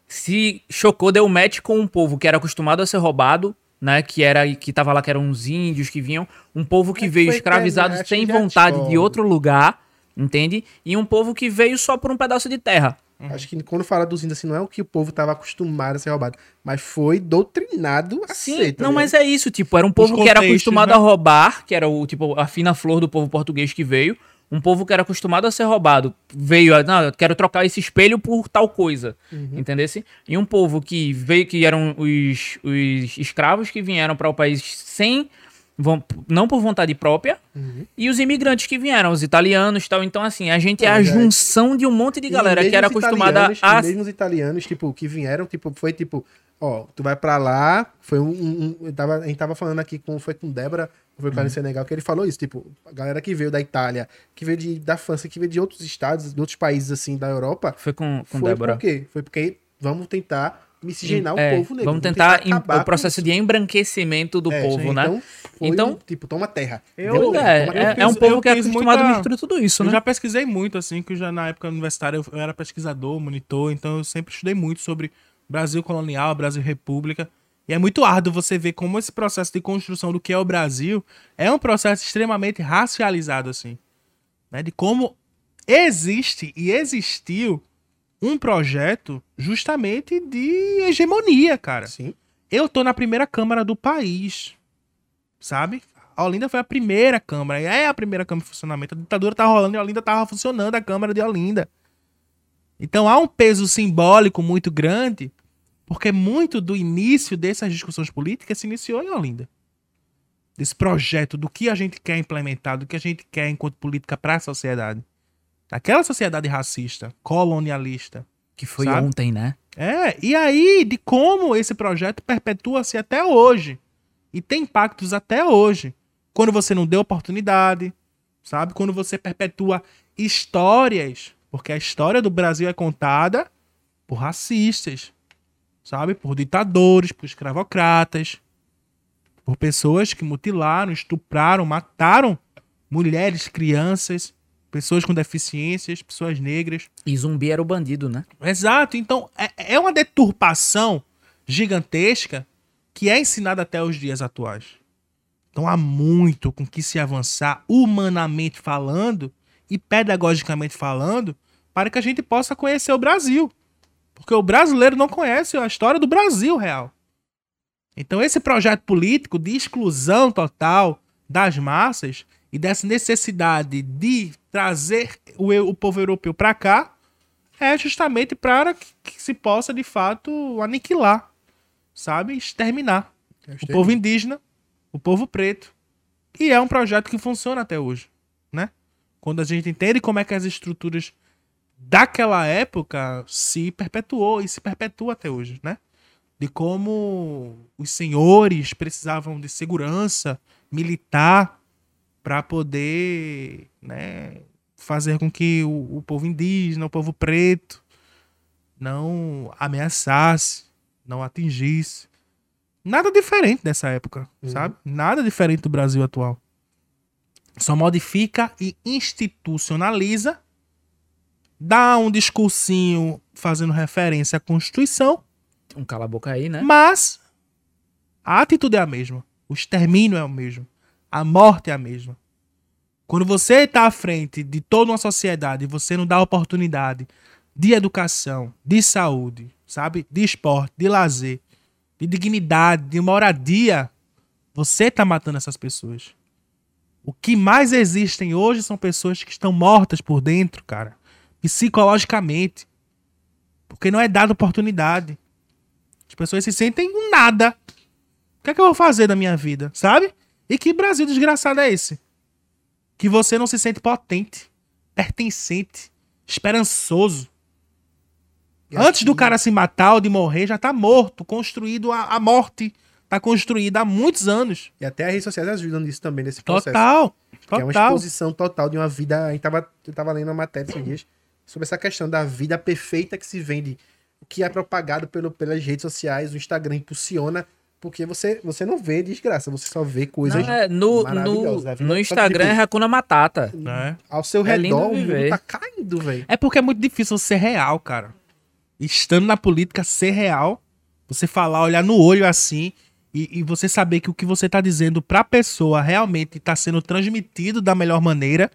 Se chocou, deu match com um povo que era acostumado a ser roubado, né? Que era que tava lá, que eram uns índios que vinham, um povo que É veio escravizado internet, sem vontade de outro lugar, entende? E um povo que veio só por um pedaço de terra. Acho que quando fala dos índios assim, não é o que o povo tava acostumado a ser roubado, mas foi doutrinado a Sim, ser, tá não, mas é isso, tipo, era um povo que era acostumado né? a roubar, que era o tipo a fina flor do povo português que veio, Um povo que era acostumado a ser roubado veio, a, não, eu quero trocar esse espelho por tal coisa, entendesse? E um povo que veio, que eram os, os escravos que vieram para o país sem, von- não por vontade própria, e os imigrantes que vieram, os italianos e tal. Então, assim, a gente é a é. junção de um monte de galera que era os acostumada a... mesmo os italianos, tipo, que vieram, tipo, foi tipo, ó, tu vai pra lá, foi um, um- um- eu tava, a gente tava falando aqui com, foi com Débora, foi Uhum. com a Senegal, que ele falou isso, tipo, a galera que veio da Itália, que veio de, da França, que veio de outros estados, de outros países, assim, da Europa, Foi com, com foi Débora. por quê? Foi porque vamos tentar miscigenar É, o povo negro. Vamos tentar em- acabar o processo de embranquecimento do. É, povo, né? Então, foi Então- um, tipo, toma terra. Eu- é, toma é, terra. é um povo eu que é acostumado muita- a misturar tudo isso, Eu né? já pesquisei muito, assim, que eu já na época universitária eu, eu era pesquisador, monitor, então eu sempre estudei muito sobre Brasil colonial, Brasil república. E é muito árduo você ver como esse processo de construção do que é o Brasil é um processo extremamente racializado, assim. Né? De como existe e existiu um projeto justamente de hegemonia, cara. Sim. Eu tô na primeira Câmara do país, sabe? A Olinda foi a primeira Câmara, e é a primeira Câmara em funcionamento. A ditadura tá rolando e a Olinda tava funcionando, a Câmara de Olinda. Então há um peso simbólico muito grande, porque muito do início dessas discussões políticas se iniciou em Olinda. Desse projeto do que a gente quer implementar, do que a gente quer enquanto política para a sociedade. Aquela sociedade racista, colonialista, Que foi Sabe? ontem, né? é, e aí de como esse projeto perpetua-se até hoje. E tem impactos até hoje. Quando você não deu oportunidade, sabe? Quando você perpetua histórias, porque a história do Brasil é contada por racistas, sabe? Por ditadores, por escravocratas, por pessoas que mutilaram, estupraram, mataram mulheres, crianças, pessoas com deficiências, pessoas negras. E zumbi era o bandido, né? Exato. Então, é, é uma deturpação gigantesca que é ensinada até os dias atuais. Então, há muito com que se avançar, humanamente falando e pedagogicamente falando, para que a gente possa conhecer o Brasil. Porque o brasileiro não conhece a história do Brasil real. Então, esse projeto político de exclusão total das massas e dessa necessidade de trazer o, o povo europeu para cá é justamente para que, que se possa, de fato, aniquilar, sabe? Exterminar o povo indígena, o povo preto. E é um projeto que funciona até hoje, né? Quando a gente entende como é que as estruturas daquela época se perpetuou e se perpetua até hoje, né? De como os senhores precisavam de segurança militar para poder, né, fazer com que o, o povo indígena, o povo preto, não ameaçasse, não atingisse. Nada diferente dessa época, sabe? Nada diferente do Brasil atual. Só modifica e institucionaliza, dá um discursinho fazendo referência à Constituição, Um cala-boca aí, né? mas a atitude é a mesma. O extermínio é o mesmo. A morte é a mesma. Quando você está à frente de toda uma sociedade e você não dá oportunidade de educação, de saúde, sabe? De esporte, de lazer, de dignidade, de moradia, você está matando essas pessoas. O que mais existem hoje são pessoas que estão mortas por dentro, cara. Psicologicamente. Porque não é dada oportunidade. As pessoas se sentem um nada. O que é que eu vou fazer da minha vida, sabe? E que Brasil desgraçado é esse? Que você não se sente potente, pertencente, esperançoso. Antes do cara se matar ou de morrer, já tá morto, construído a, a morte. Tá construída há muitos anos. E até as redes sociais ajudam nisso também, nesse processo. Total. Que é uma Total. exposição total de uma vida. A gente tava, eu tava lendo uma matéria esses dias sobre essa questão da vida perfeita que se vende, o que é propagado pelo, pelas redes sociais, o Instagram impulsiona, porque você, você não vê desgraça, você só vê coisas Não, é, no, maravilhosas. no, vida- no que, Instagram tipo, é Hakuna Matata. né? ao seu É redor, o mundo tá caindo, velho. É porque é muito difícil ser real, cara. Estando na política, ser real, você falar, olhar no olho assim, e, e você saber que o que você tá dizendo pra pessoa realmente tá sendo transmitido da melhor maneira,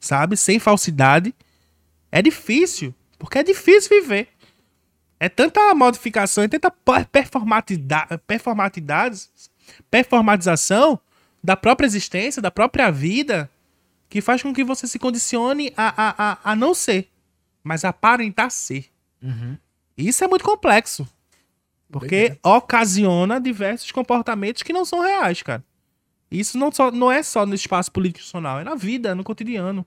sabe? Sem falsidade. É difícil, porque é difícil viver. É tanta modificação, é tanta per- performatida- performatidades, performatização da própria existência, da própria vida, que faz com que você se condicione a, a, a, a não ser, mas aparentar ser. Uhum. Isso é muito complexo. Porque ocasiona diversos comportamentos que não são reais, cara. Isso não, só, não é só no espaço político institucional, é na vida, é no cotidiano.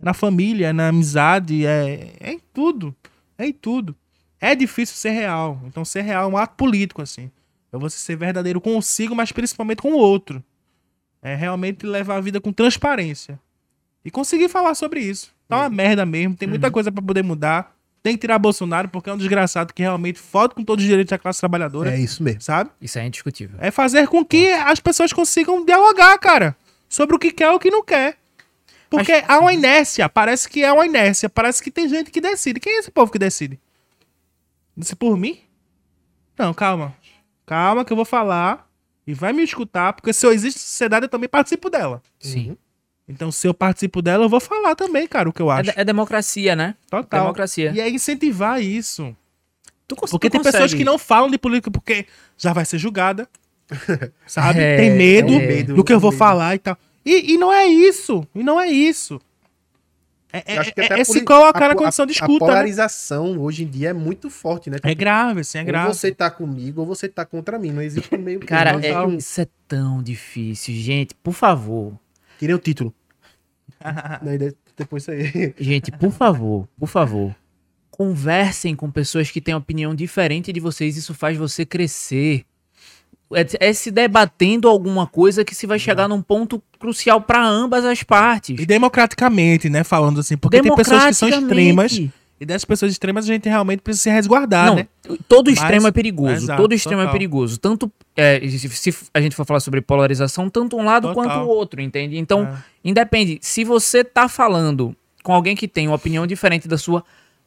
Na família, é na amizade, é, é em tudo. É em tudo. É difícil ser real. Então, ser real é um ato político, assim. É você ser verdadeiro consigo, mas principalmente com o outro. É realmente levar a vida com transparência. E conseguir falar sobre isso. Tá uma merda mesmo, tem muita coisa pra poder mudar. Tem que tirar Bolsonaro, porque é um desgraçado que realmente fode com todos os direitos da classe trabalhadora. É isso mesmo. Sabe? Isso é indiscutível. É fazer com que as pessoas consigam dialogar, cara. Sobre o que quer e o que não quer. Porque há uma inércia. Parece que é uma inércia. Parece que tem gente que decide. Quem é esse povo que decide? Disse por mim? Não, calma. Calma que eu vou falar. E vai me escutar. Porque se eu existe sociedade, eu também participo dela. Sim. Então, se eu participo dela, eu vou falar também, cara, o que eu É, acho. de- é democracia, né? Total. democracia. E é incentivar isso. Tu cons- Porque tu tem pessoas consegue. que não falam de política porque já vai ser julgada. Sabe? É, tem medo, é medo, do que eu é vou medo. falar e tal. E, e não é isso. E não é isso. É, é, Eu acho que é- até é a se colocar a na condição de escuta. A né? polarização hoje em dia é muito forte, né? É grave, assim, é grave. Ou você tá comigo ou você tá contra mim. Não existe um meio Cara, é- isso é tão difícil. Gente, por favor. Tirei o título. Não, de- depois isso aí. Gente, por favor, por favor. Conversem com pessoas que têm opinião diferente de vocês. Isso faz você crescer. É, é se debatendo alguma coisa que se vai chegar num ponto crucial para ambas as partes. E democraticamente, né? Falando assim. Porque tem pessoas que são extremas. E dessas pessoas extremas a gente realmente precisa se resguardar, Não, né? todo Mas- extremo é perigoso. Exato, todo extremo é total. perigoso. Tanto é, se, se a gente for falar sobre polarização, tanto um lado Total. quanto o outro, entende? Então, É. independe. Se você tá falando com alguém que tem uma opinião diferente da sua,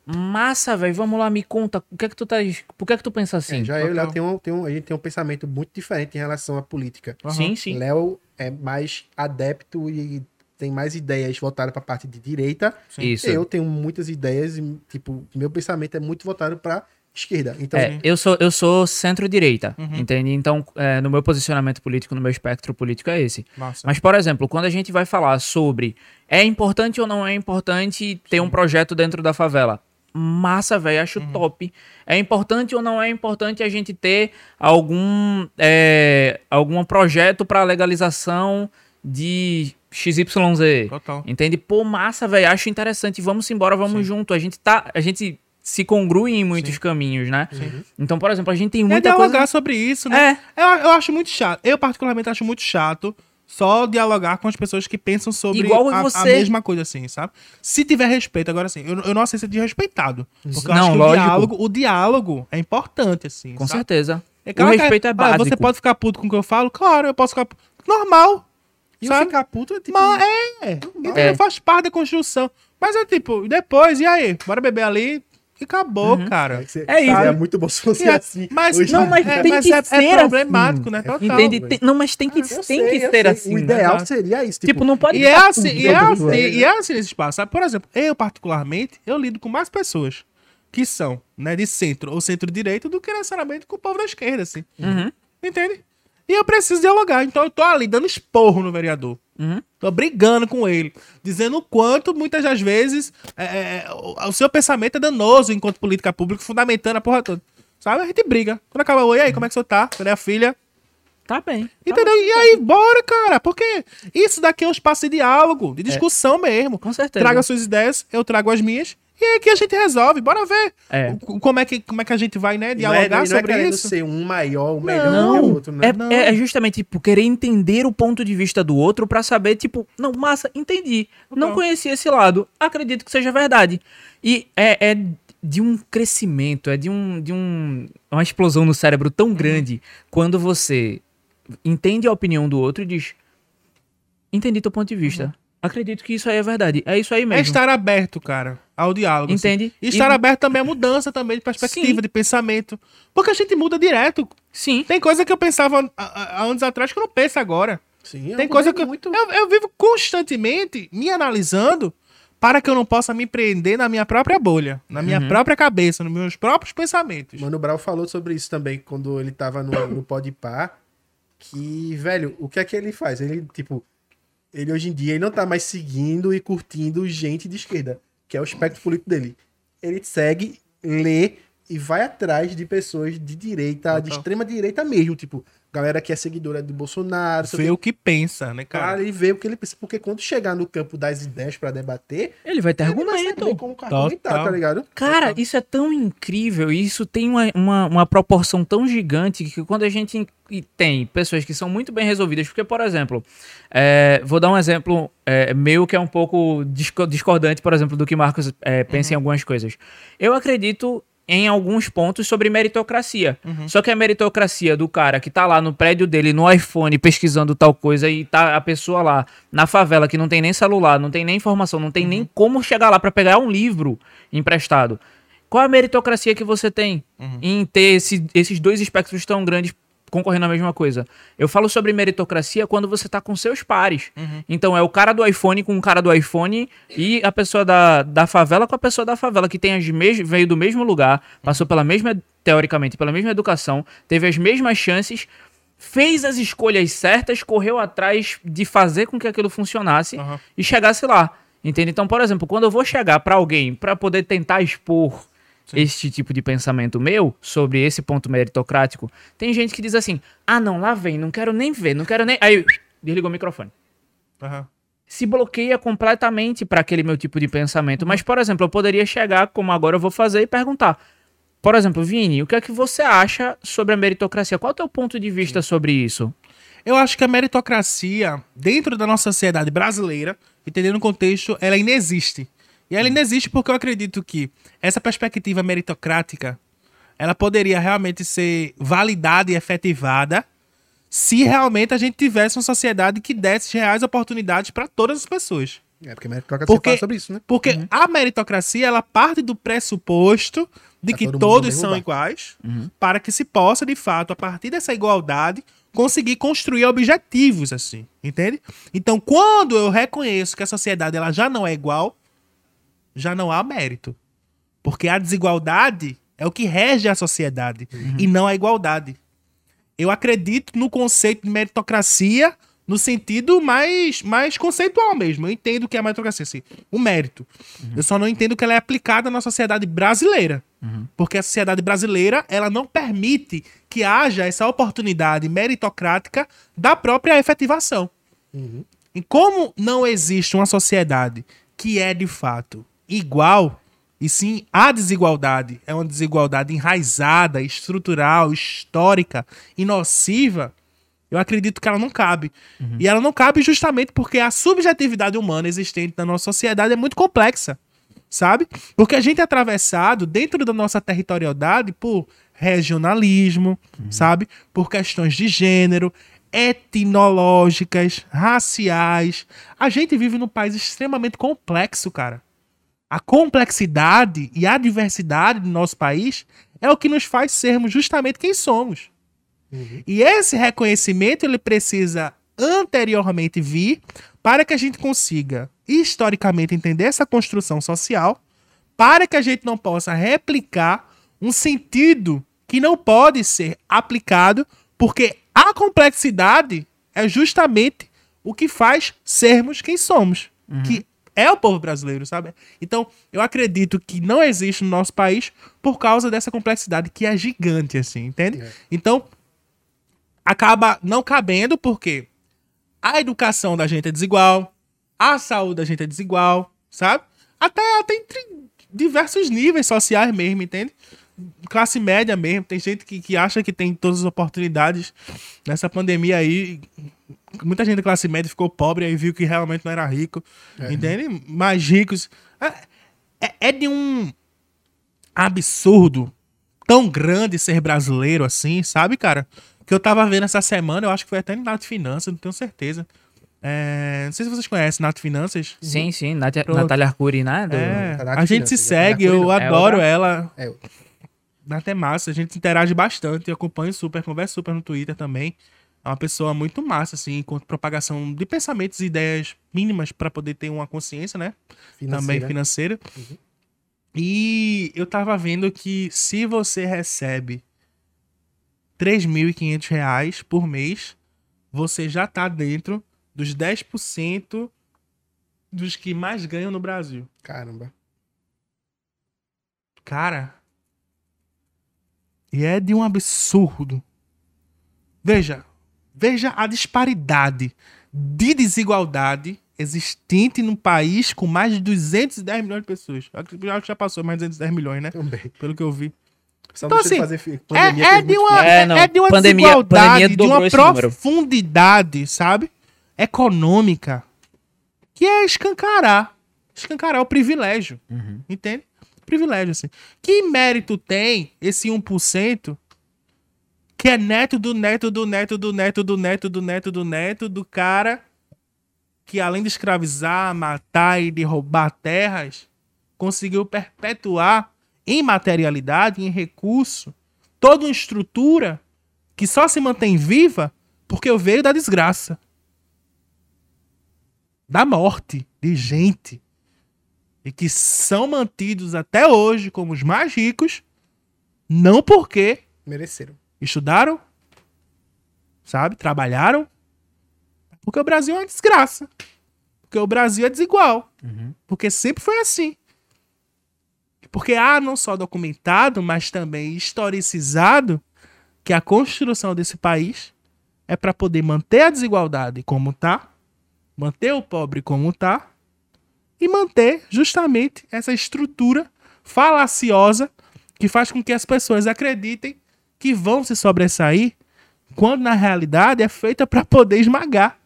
massa, velho, vamos lá, me conta. O que é que tu tá. Por que é que tu pensa assim? É, já eu e Léo tem um, tem um, a gente tem um pensamento muito diferente em relação à política. Sim, sim. Léo é mais adepto e tem mais ideias voltadas para a parte de direita. Isso. Eu tenho muitas ideias e, tipo, meu pensamento é muito voltado para esquerda. Então, É, eu sou, eu sou centro-direita, Uhum. entende? Então, é, no meu posicionamento político, no meu espectro político é esse. Nossa. Mas, por exemplo, quando a gente vai falar sobre é importante ou não é importante ter um projeto dentro da favela, massa, velho, acho Uhum. top. É importante ou não é importante a gente ter algum, é, algum projeto para legalização de XYZ? Total. Entende? Pô, massa, velho, acho interessante. Vamos embora, vamos junto. A gente tá, a gente se congrui em muitos caminhos, né? Então, por exemplo, a gente tem É muita dialogar coisa. sobre isso, né? É, Eu, eu acho muito chato. Eu, particularmente, acho muito chato só dialogar com as pessoas que pensam sobre Igual a, a mesma coisa, assim, sabe? Se tiver respeito, agora assim, eu, eu não aceito ser desrespeitado. Porque eu Não, acho que lógico. o diálogo, o diálogo é importante, assim. com sabe? certeza. É o claro que- respeito é ah, básico. Você pode ficar puto com o que eu falo? Claro, eu posso ficar puto. Normal. e eu sabe? ficar puto é tipo. Mas é. Então É. faz parte da construção. Mas é tipo, depois, e aí? Bora beber ali e acabou, cara. que você- É isso. É muito bom se fosse é- assim. mas, Hoje não, mas é, tem mas que é, é ser problemático, assim. né? Total. Entende? Tem- não, mas tem que, Eu tem sei, que ser sei. assim. O né? ideal Exato. seria isso. Tipo, não pode E é assim, e é assim, e é assim nesse espaço. Sabe? Por exemplo, eu particularmente, eu lido com mais pessoas que são, né, de centro ou centro-direita do que necessariamente com o povo da esquerda, assim. Uhum. Entende? E eu preciso dialogar. Então eu tô ali dando esporro no vereador. Uhum. Tô brigando com ele. Dizendo o quanto, muitas das vezes, é, é, o, o seu pensamento é danoso enquanto política pública, fundamentando a porra toda. Sabe? A gente briga. Quando acaba, oi, e aí, como é que você tá? Cadê a filha? Tá bem. Tá Entendeu? E aí, bora, cara. Porque isso daqui é um espaço de diálogo, de discussão mesmo. Com certeza. Traga suas ideias, eu trago as minhas. E aí que a gente resolve. Bora ver. É. o- Como é que, como é que a gente vai, né, Não é, dialogar não é sobre querendo isso. ser um maior, um melhor Não, que o outro, né? Não. É, é justamente, tipo, querer entender o ponto de vista do outro pra saber, tipo, não, massa, entendi. Não Total. conhecia esse lado. Acredito que seja verdade. E é, é de um crescimento, é de um de um uma explosão no cérebro Uhum. tão grande quando você entende a opinião do outro e diz: Entendi teu ponto de vista. Acredito que isso aí é verdade. É isso aí Uhum. É mesmo. estar aberto, cara, ao diálogo. assim. Entende? E estar E- aberto também à mudança também de perspectiva, Sim. de pensamento. Porque a gente muda direto. Sim. Tem coisa que eu pensava há, anos atrás que eu não penso agora. Sim, é Tem coisa que eu, muito. eu, eu vivo constantemente me analisando para que eu não possa me prender na minha própria bolha, na minha própria cabeça, nos meus próprios pensamentos. Mano Brown falou sobre isso também quando ele tava no, no Podpah. Que, velho, o que é que ele faz? Ele, tipo, ele hoje em dia ele não tá mais seguindo e curtindo gente de esquerda, que é o espectro político dele. Ele segue, lê e vai atrás de pessoas de direita, de Total. extrema direita mesmo, tipo, galera que é seguidora do Bolsonaro, sei o Vê quê. o que pensa, né, Cara, cara? ele vê o que ele pensa, porque quando chegar no campo das ideias pra debater, Ele vai ter ele vai argumento. saber como argumentar, Total. tá ligado? Cara, isso é tão incrível e isso tem uma, uma, uma proporção tão gigante que quando a gente tem pessoas que são muito bem resolvidas, porque, por exemplo, é, vou dar um exemplo é, meu que é um pouco disco- discordante, por exemplo, do que Marcos é, pensa em algumas coisas. Eu acredito em alguns pontos sobre meritocracia. Só que a meritocracia do cara que tá lá no prédio dele, no iPhone, pesquisando tal coisa, e tá a pessoa lá na favela que não tem nem celular, não tem nem informação, não tem nem como chegar lá pra pegar um livro emprestado. Qual a meritocracia que você tem em ter esse- esses dois espectros tão grandes concorrendo à mesma coisa? Eu falo sobre meritocracia quando você tá com seus pares. Então é o cara do iPhone com o cara do iPhone e a pessoa da, da favela com a pessoa da favela que tem as mes veio do mesmo lugar, passou pela mesma, teoricamente, pela mesma educação, teve as mesmas chances, fez as escolhas certas, correu atrás de fazer com que aquilo funcionasse Aham. e chegasse lá. Entende? Então, por exemplo, quando eu vou chegar pra alguém pra poder tentar expor este tipo de pensamento meu sobre esse ponto meritocrático, tem gente que diz assim: "Ah, não, lá vem, não quero nem ver, não quero nem". Aí desligou o microfone. Aham. Se bloqueia completamente pra aquele meu tipo de pensamento. Mas, por exemplo, eu poderia chegar, como agora eu vou fazer, e perguntar. Por exemplo, Vini, o que é que você acha sobre a meritocracia? Qual é o teu ponto de vista sobre isso? Eu acho que a meritocracia, dentro da nossa sociedade brasileira, entendendo o contexto, ela inexiste. E ela inexiste porque eu acredito que essa perspectiva meritocrática, ela poderia realmente ser validada e efetivada se realmente a gente tivesse uma sociedade que desse reais oportunidades para todas as pessoas. É, porque a meritocracia Porque- fala sobre isso, né? Porque a meritocracia, ela parte do pressuposto de que todo todos são iguais, para que se possa, de fato, a partir dessa igualdade, conseguir construir objetivos, assim, entende? Então, quando eu reconheço que a sociedade ela já não é igual, já não há mérito. Porque a desigualdade é o que rege a sociedade, e não a igualdade. Eu acredito no conceito de meritocracia no sentido mais, mais conceitual mesmo. Eu entendo que é a meritocracia, assim, o mérito. Eu só não entendo que ela é aplicada na sociedade brasileira. Porque a sociedade brasileira, ela não permite que haja essa oportunidade meritocrática da própria efetivação. E como não existe uma sociedade que é de fato igual, e sim a desigualdade é uma desigualdade enraizada, estrutural, histórica e nociva, eu acredito que ela não cabe. E ela não cabe justamente porque a subjetividade humana existente na nossa sociedade é muito complexa, sabe? Porque a gente é atravessado dentro da nossa territorialidade por regionalismo, sabe? Por questões de gênero, etnológicas, raciais. A gente vive num país extremamente complexo, cara. A complexidade e a diversidade do nosso país é o que nos faz sermos justamente quem somos. E esse reconhecimento ele precisa anteriormente vir para que a gente consiga historicamente entender essa construção social, para que a gente não possa replicar um sentido que não pode ser aplicado, porque a complexidade é justamente o que faz sermos quem somos, que é o povo brasileiro, sabe? Então, eu acredito que não existe no nosso país por causa dessa complexidade que é gigante, assim, entende? É. Então, acaba não cabendo porque a educação da gente é desigual, a saúde da gente é desigual, sabe? Até, até entre diversos níveis sociais mesmo, entende? Classe média mesmo, tem gente que, que acha que tem todas as oportunidades nessa pandemia aí. Muita gente da classe média ficou pobre aí viu que realmente não era rico, entende? Mais ricos. É, é- é de um absurdo tão grande ser brasileiro assim, sabe, cara? Que eu tava vendo essa semana, eu acho que foi até no Nato Finanças, não tenho certeza. É, não sei se vocês conhecem Nato Finanças. Sim, sim. Nat Pronto. Natália Arcuri, né? Do- É, a gente se segue, eu. É adoro outra? ela. É, Até massa, a gente interage bastante, eu acompanho super, converso super no Twitter também. É uma pessoa muito massa, assim, com propagação de pensamentos e ideias mínimas pra poder ter uma consciência, né? Também financeira. financeira. E eu tava vendo que se você recebe 3.500 reais por mês, você já tá dentro dos 10% dos que mais ganham no Brasil. Caramba. Cara. E é de um absurdo. Veja. Veja a disparidade de desigualdade existente num país com mais de 210 milhões de pessoas. Eu acho que já passou mais de 210 milhões, né? Também. Pelo que eu vi. Só Então, assim, É, pandemia, é teve de uma, É, é, é de uma pandemia- desigualdade, pandemia de uma esse número. profundidade, sabe? Econômica. Que é escancarar. Escancarar o privilégio. Uhum. Entende? Privilégio, assim. Que mérito tem esse 1% que é neto do neto do neto do neto do neto do neto do neto do cara que além de escravizar, matar e de roubar terras, conseguiu perpetuar em materialidade, em recurso, toda uma estrutura que só se mantém viva porque veio da desgraça. Da morte de gente. E que são mantidos até hoje como os mais ricos, não porque Mereceram. estudaram, sabe? Trabalharam. Porque o Brasil é uma desgraça. Porque o Brasil é desigual. Uhum. Porque sempre foi assim. Porque há não só documentado, mas também historicizado que a construção desse país é para poder manter a desigualdade como tá, manter o pobre como tá e manter justamente essa estrutura falaciosa que faz com que as pessoas acreditem que vão se sobressair quando na realidade é feita para poder esmagar.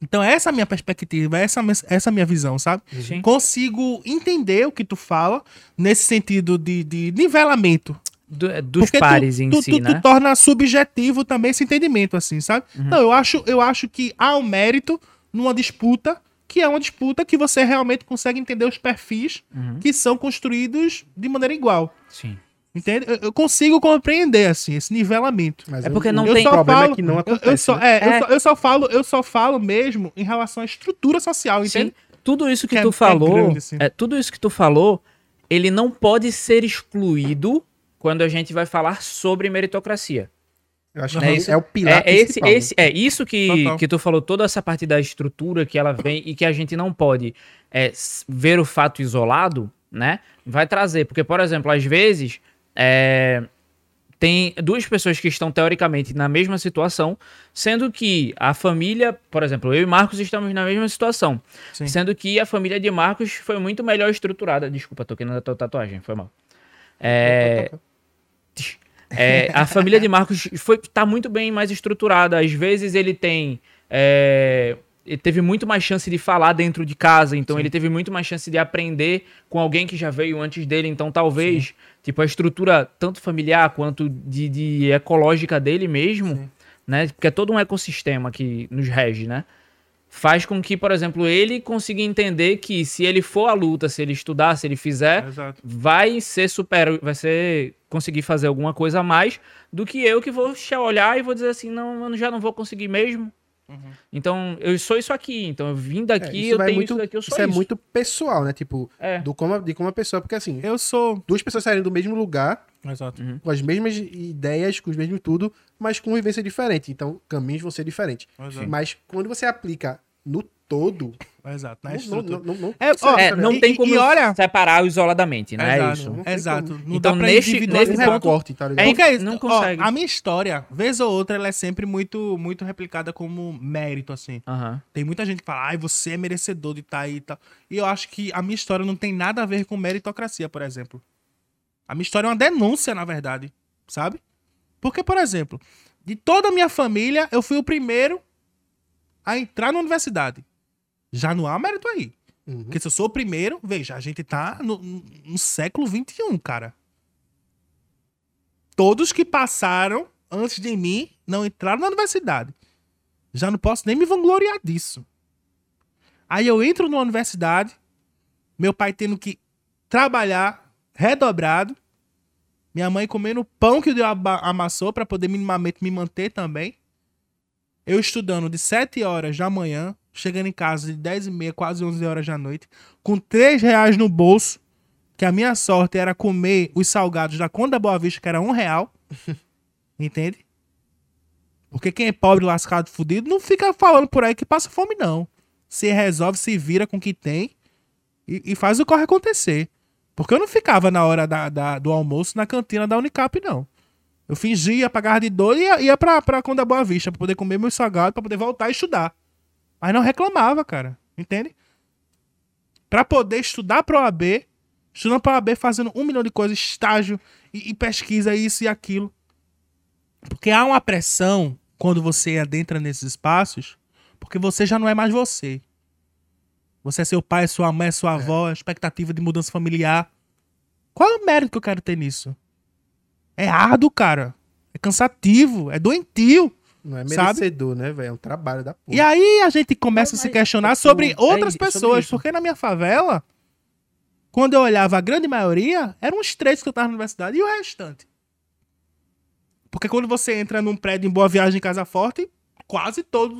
Então essa é a minha perspectiva, essa, é a minha- essa é a minha visão, sabe? Sim. Consigo entender o que tu fala nesse sentido de, de nivelamento. Do- é, dos Porque tu- pares em tu, si, tu, né? tu torna subjetivo também esse entendimento, assim, sabe? Não, eu acho, eu acho que há um mérito numa disputa que é uma disputa que você realmente consegue entender os perfis Uhum. que são construídos de maneira igual. Sim. Entende? Eu, eu consigo compreender, assim, esse nivelamento. Mas É o- porque não o tem- problema falo- é que não Eu- acontece. Eu, só, né? é, Eu, É. só, eu só falo, eu só falo mesmo em relação à estrutura social, entende? Sim. Tudo isso que, Que é- tu é falou, grande, assim. é, tudo isso que tu falou, ele não pode ser excluído quando a gente vai falar sobre meritocracia. Eu acho É que é, isso. é o pilar É, esse, principal. esse, é isso que, Total. que tu falou, toda essa parte da estrutura que ela vem e que a gente não pode é, ver o fato isolado, né? Vai trazer. Porque, por exemplo, às vezes é, tem duas pessoas que estão teoricamente na mesma situação, sendo que a família, por exemplo, eu e Marcos estamos na mesma situação. Sim. Sendo que a família de Marcos foi muito melhor estruturada. Desculpa, toquei na tua tatuagem, foi mal. É, é, a família de Marcos foi, tá muito bem mais estruturada. Às vezes ele tem. é, ele teve muito mais chance de falar dentro de casa, então ele teve muito mais chance de aprender com alguém que já veio antes dele. Então, talvez, tipo, a estrutura tanto familiar quanto de, de ecológica dele mesmo, Sim. né? Porque é todo um ecossistema que nos rege, né? Faz com que, por exemplo, ele consiga entender que se ele for à luta, se ele estudar, se ele fizer, Exato. vai ser super, vai ser conseguir fazer alguma coisa a mais do que eu que vou olhar e vou dizer assim, não, eu já não vou conseguir mesmo. Então, eu sou isso aqui, então eu vim É, daqui, isso eu tenho muito, isso daqui, eu sou isso isso. é muito pessoal, né? Tipo, É. do como, de como a pessoa. Porque assim, Eu sou. duas pessoas saírem do mesmo lugar, Exato. com as mesmas ideias, com os mesmos tudo, mas com vivência diferente. Então, caminhos vão ser diferentes. Exato. Mas quando você aplica no todo, Exato. Na estrutura. não, É, ó, É, tá não tem como e olha- separar isoladamente, né? É Exato. isso. Não tem Exato. como. Não Então, dá pra neste- nesse um ponto- recorte, tá ligado? É, Porque não ó, consegue. a minha história, vez ou outra, ela é sempre muito, muito replicada como mérito, assim. Aham. Tem muita gente que fala, ai, você é merecedor de estar aí e tal. E eu acho que a minha história não tem nada a ver com meritocracia, por exemplo. A minha história é uma denúncia, na verdade, sabe? Porque, por exemplo, de toda a minha família, eu fui o primeiro a entrar na universidade. Já não há mérito aí. Uhum. Porque se eu sou o primeiro, veja, a gente tá no, no século XXI, cara. Todos que passaram antes de mim não entraram na universidade. Já não posso nem me vangloriar disso. Aí eu entro na universidade, meu pai tendo que trabalhar redobrado, minha mãe comendo o pão que o Deus amassou para poder minimamente me manter também. Eu estudando de 7 horas da manhã, chegando em casa de 10 e meia, quase 11 horas da noite, com 3 reais no bolso, que a minha sorte era comer os salgados da Conta Boa Vista, que era um real. Entende? Porque quem é pobre, lascado, fudido, não fica falando por aí que passa fome, não. Se resolve, se vira com o que tem e, e faz o corre acontecer. Porque eu não ficava na hora da, da- do almoço na cantina da Unicap, não. Eu fingia, pagava de dor e ia, ia pra, pra Conda Boa Vista pra poder comer meu salgado, pra poder voltar e estudar. Mas não reclamava, cara. Entende? Pra poder estudar pra OAB, estudando pra OAB, fazendo um milhão de coisas, estágio e, e pesquisa, isso e aquilo. Porque há uma pressão quando você adentra nesses espaços, porque você já não é mais você. Você é seu pai, sua mãe, sua avó, expectativa de mudança familiar. Qual é o mérito que eu quero ter nisso? É árduo, cara. É cansativo, é doentio. Não é Sabe? merecedor, né, velho? É um trabalho da porra. E aí a gente começa Não, a se questionar tipo, sobre é outras sobre pessoas. isso. porque na minha favela, quando eu olhava a grande maioria, eram uns três que eu tava na universidade e o restante. Porque quando você entra num prédio em Boa Viagem em Casa Forte, quase todas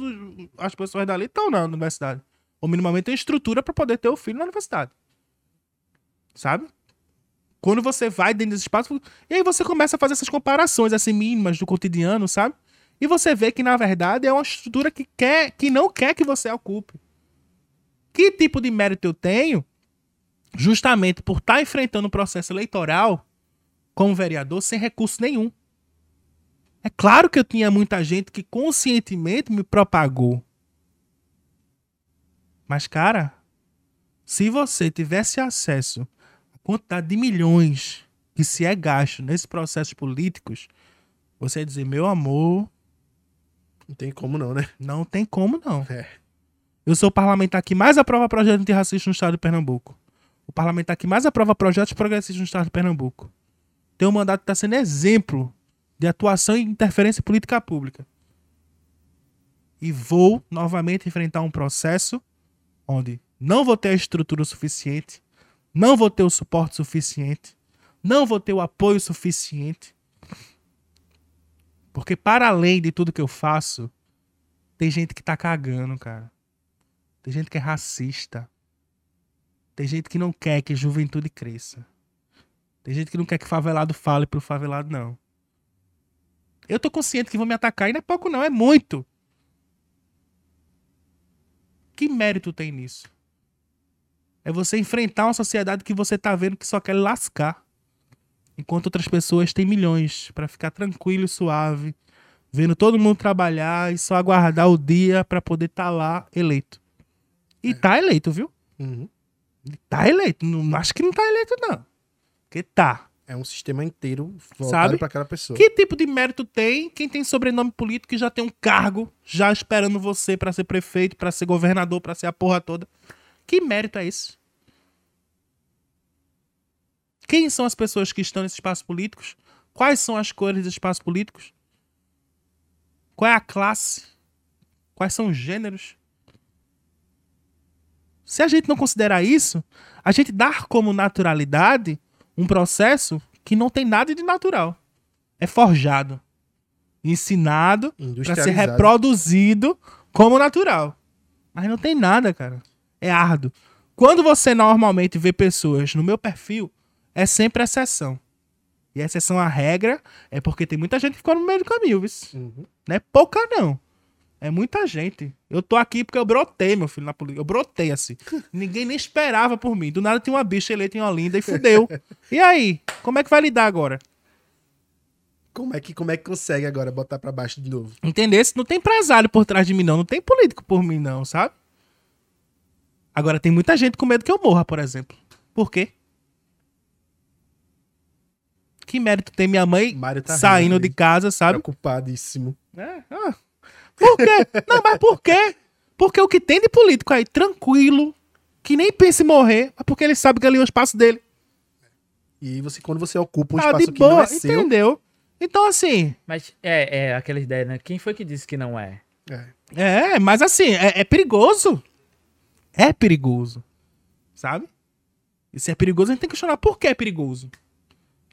as pessoas dali estão na universidade. Ou minimamente tem estrutura para poder ter o filho na universidade. Sabe? Quando você vai dentro desse espaço, e aí você começa a fazer essas comparações assim mínimas do cotidiano, sabe? E você vê que na verdade é uma estrutura que quer, que não quer que você ocupe. Que tipo de mérito eu tenho, justamente por estar enfrentando um processo eleitoral como vereador sem recurso nenhum? É claro que eu tinha muita gente que conscientemente me propagou. Mas, cara, se você tivesse acesso à quantidade de milhões que se é gasto nesses processos políticos, você ia dizer, meu amor, Não tem como não, né? não tem como não. É. Eu sou o parlamentar que mais aprova projetos antirracistas no estado de Pernambuco. O parlamentar que mais aprova projetos progressistas no estado de Pernambuco. Tem um mandato que está sendo exemplo de atuação e interferência em política pública. E vou novamente enfrentar um processo onde não vou ter a estrutura suficiente, não vou ter o suporte suficiente, não vou ter o apoio suficiente. Porque para além de tudo que eu faço, tem gente que tá cagando, cara. Tem gente que é racista. Tem gente que não quer que a juventude cresça. Tem gente que não quer que favelado fale pro favelado, não. Eu tô consciente que vão me atacar e não é pouco, não, é muito. Que mérito tem nisso? É você enfrentar uma sociedade que você tá vendo que só quer lascar. Enquanto outras pessoas têm milhões pra ficar tranquilo e suave, vendo todo mundo trabalhar e só aguardar o dia pra poder estar lá eleito. E tá eleito, viu? Uhum. Tá eleito. Não, acho que não tá eleito, não. Porque tá. É um sistema inteiro voltado pra aquela pessoa. Que tipo de mérito tem quem tem sobrenome político e já tem um cargo já esperando você pra ser prefeito, pra ser governador, pra ser a porra toda? Que mérito é esse? Quem são as pessoas que estão nesses espaços políticos? Quais são as cores dos espaços políticos? Qual é a classe? Quais são os gêneros? Se a gente não considerar isso, a gente dá como naturalidade um processo que não tem nada de natural. É forjado, ensinado para ser reproduzido como natural. Mas não tem nada, cara. É árduo. Quando você normalmente vê pessoas no meu perfil, é sempre exceção. E a exceção à regra é porque tem muita gente que ficou no meio do caminho, viu? Uhum. Não é pouca, não. É muita gente. Eu tô aqui porque eu brotei, meu filho, na política. Eu brotei assim. Ninguém nem esperava por mim. Do nada tinha uma bicha eleita em Olinda e fudeu. E aí? Como é que vai lidar agora? Como é que como é que consegue agora botar pra baixo de novo? Entendesse? Não tem empresário por trás de mim, não. Não tem político por mim, não, sabe? Agora tem muita gente com medo que eu morra, por exemplo. Por quê? Que mérito tem minha mãe Mário tá saindo rindo de casa, sabe? Preocupadíssimo. É, ah. Por quê? Não, mas por quê? Porque o que tem de político aí, tranquilo, que nem pensa em morrer, é porque ele sabe que ali é o espaço dele. E você, quando você ocupa um Tá espaço de que não boa, é seu. entendeu? Então, assim, Mas é, é aquela ideia, né? Quem foi que disse que não é? É. é, mas assim, é, é perigoso. É perigoso. Sabe? E se é perigoso, a gente tem que questionar por que é perigoso.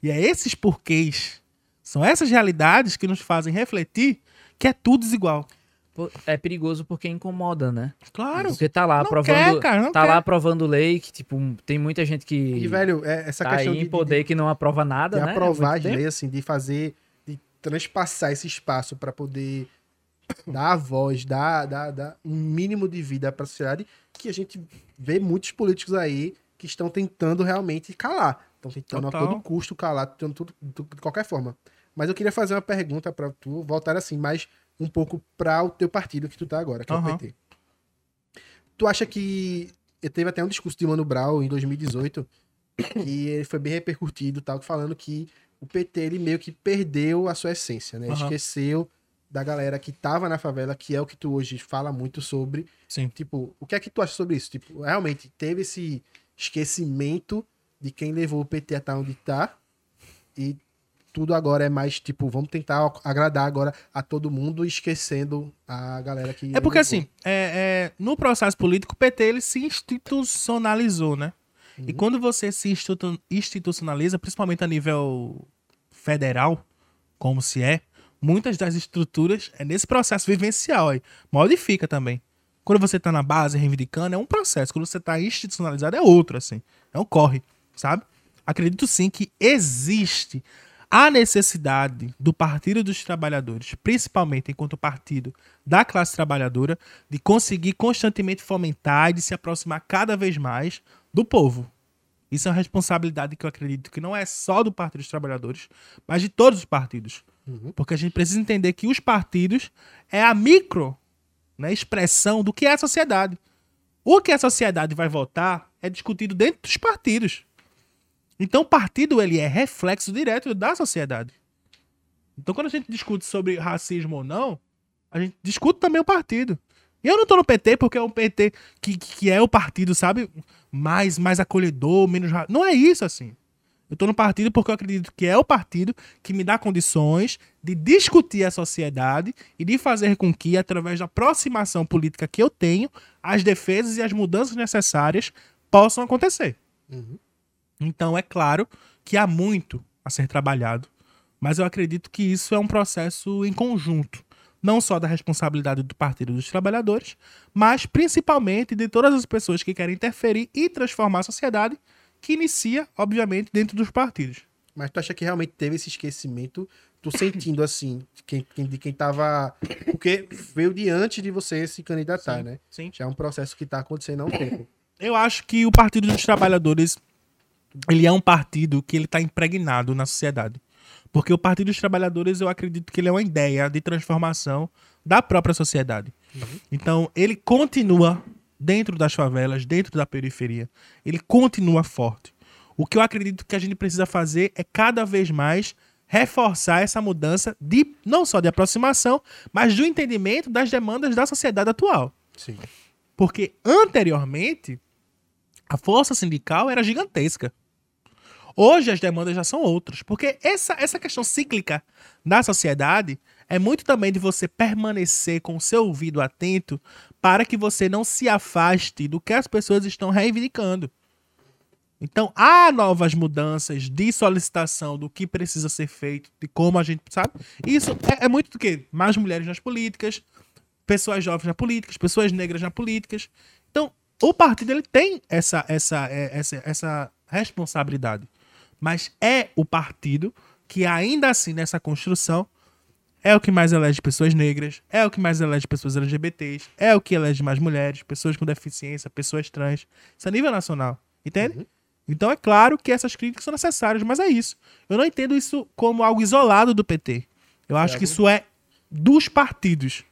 E é esses porquês, são essas realidades que nos fazem refletir que é tudo desigual. É perigoso porque incomoda, né? Claro. Porque tá lá Não aprovando. quer, cara, não tá quer. lá aprovando lei que, tipo, tem muita gente que E, velho, é, essa tá questão aí de, em poder que não aprova nada, de né? aprovar Há as muito tempo. leis, assim, de fazer, de transpassar esse espaço pra poder dar a voz, dar, dar, dar um mínimo de vida para a sociedade que a gente vê muitos políticos aí que estão tentando realmente calar. Estão tentando Total. a todo custo calar, tentando tudo, tudo- de qualquer forma. Mas eu queria fazer uma pergunta para tu, voltar assim, mais um pouco para o teu partido que tu tá agora, que é o. PT. Tu acha que teve até um discurso de Mano Brown em 2018 e ele foi bem repercutido, tal, falando que o PT ele meio que perdeu a sua essência, né? Aham. Esqueceu da galera que tava na favela, que é o que tu hoje fala muito sobre. Sim. Tipo, o que é que tu acha sobre isso? Tipo, realmente teve esse esquecimento de quem levou o PT até onde tá e tudo agora é mais tipo, vamos tentar agradar agora a todo mundo, esquecendo a galera que. É porque levou. assim, é, é, no processo político, o PT ele se institucionalizou, né? E quando você se institu- institucionaliza, principalmente a nível federal, como se é, muitas das estruturas é nesse processo vivencial aí. Modifica também. Quando você tá na base reivindicando, é um processo. Quando você tá institucionalizado, é outro, assim. É um corre, sabe? Acredito sim que existe a necessidade do Partido dos Trabalhadores, principalmente enquanto partido da classe trabalhadora, de conseguir constantemente fomentar e de se aproximar cada vez mais do povo. Isso é uma responsabilidade que eu acredito que não é só do Partido dos Trabalhadores, mas de todos os partidos. Porque a gente precisa entender que os partidos é a micro né, expressão do que é a sociedade. O que a sociedade vai votar é discutido dentro dos partidos. Então o partido ele é reflexo direto da sociedade. Então quando a gente discute sobre racismo ou não, a gente discute também o partido. E eu não tô no PT porque é um PT que, que é o partido, sabe, mais mais acolhedor, menos não é isso assim. Eu tô no partido porque eu acredito que é o partido que me dá condições de discutir a sociedade e de fazer com que, através da aproximação política que eu tenho, as defesas e as mudanças necessárias possam acontecer. Então, é claro que há muito a ser trabalhado, mas eu acredito que isso é um processo em conjunto, não só da responsabilidade do Partido dos Trabalhadores, mas principalmente de todas as pessoas que querem interferir e transformar a sociedade, que inicia, obviamente, dentro dos partidos. Mas tu acha que realmente teve esse esquecimento? Tu sentindo assim, de quem, de quem tava. Porque veio de antes de você se candidatar, né? Sim. Já é um processo que tá acontecendo há um tempo. Eu acho que o Partido dos Trabalhadores ele é um partido que ele está impregnado na sociedade. Porque o Partido dos Trabalhadores, eu acredito que ele é uma ideia de transformação da própria sociedade. Então, ele continua dentro das favelas, dentro da periferia. Ele continua forte. O que eu acredito que a gente precisa fazer é cada vez mais reforçar essa mudança de não só de aproximação, mas do entendimento das demandas da sociedade atual. Sim. Porque anteriormente a força sindical era gigantesca. Hoje as demandas já são outras. Porque essa, essa questão cíclica da sociedade é muito também de você permanecer com o seu ouvido atento para que você não se afaste do que as pessoas estão reivindicando. Então, há novas mudanças de solicitação do que precisa ser feito, de como a gente, sabe? Isso é, é muito do que? Mais mulheres nas políticas, pessoas jovens na política, pessoas negras na políticas. Então, o partido ele tem essa, essa, é, essa, essa responsabilidade. Mas é o partido que, ainda assim, nessa construção, é o que mais elege pessoas negras, é o que mais elege pessoas LGBTs, é o que elege mais mulheres, pessoas com deficiência, pessoas trans. Isso a nível nacional. Entende? Então é claro que essas críticas são necessárias, mas é isso. Eu não entendo isso como algo isolado do PT. Eu acho que isso é dos partidos.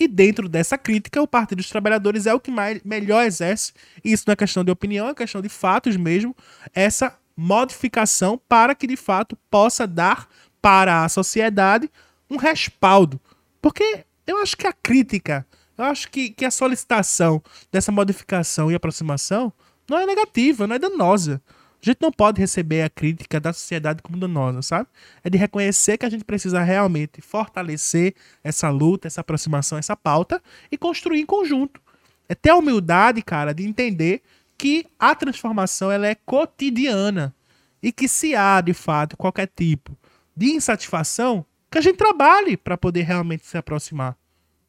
E dentro dessa crítica, o Partido dos Trabalhadores é o que mais, melhor exerce, e isso não é questão de opinião, é questão de fatos mesmo, essa modificação para que de fato possa dar para a sociedade um respaldo. Porque eu acho que a crítica, eu acho que, que a solicitação dessa modificação e aproximação não é negativa, não é danosa. A gente não pode receber a crítica da sociedade como danosa, sabe? É de reconhecer que a gente precisa realmente fortalecer essa luta, essa aproximação, essa pauta e construir em conjunto. É ter a humildade, cara, de entender que a transformação ela é cotidiana e que se há, de fato, qualquer tipo de insatisfação, que a gente trabalhe para poder realmente se aproximar.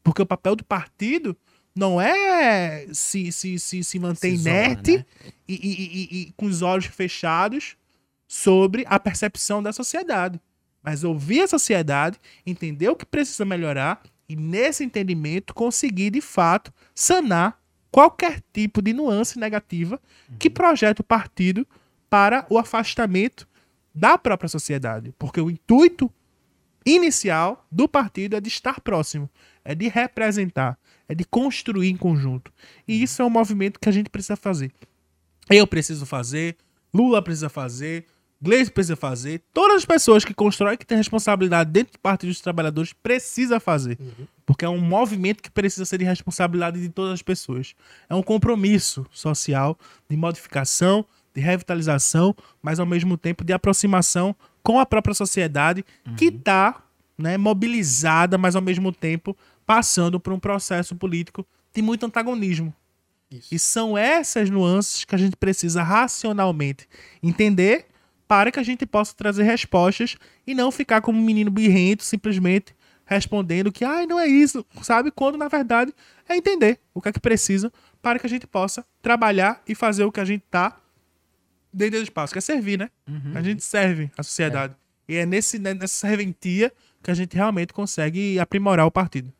Porque o papel do partido não é se, se, se, se manter Se inerte né? e, e- e- e com os olhos fechados sobre a percepção da sociedade. Mas ouvir a sociedade, entender o que precisa melhorar E nesse entendimento, conseguir de fato sanar qualquer tipo de nuance negativa que projeta o partido para o afastamento da própria sociedade. Porque o intuito inicial do partido é de estar próximo, é de representar, é de construir em conjunto. E isso é um movimento que a gente precisa fazer. Eu preciso fazer, Lula precisa fazer, Gleice precisa fazer, todas as pessoas que constroem, que têm responsabilidade dentro do Partido dos Trabalhadores, precisa fazer. Porque é um movimento que precisa ser de responsabilidade de todas as pessoas. É um compromisso social de modificação, de revitalização, mas ao mesmo tempo de aproximação com a própria sociedade que está né, mobilizada, mas ao mesmo tempo passando por um processo político de muito antagonismo. Isso. E são essas nuances que a gente precisa racionalmente entender para que a gente possa trazer respostas e não ficar como um menino birrento simplesmente respondendo que, ai, não é isso, sabe? Quando na verdade é entender o que é que precisa para que a gente possa trabalhar e fazer o que a gente tá dentro do espaço, que é servir, né? A gente serve a sociedade. E é nesse, né, nessa serventia que a gente realmente consegue aprimorar o partido.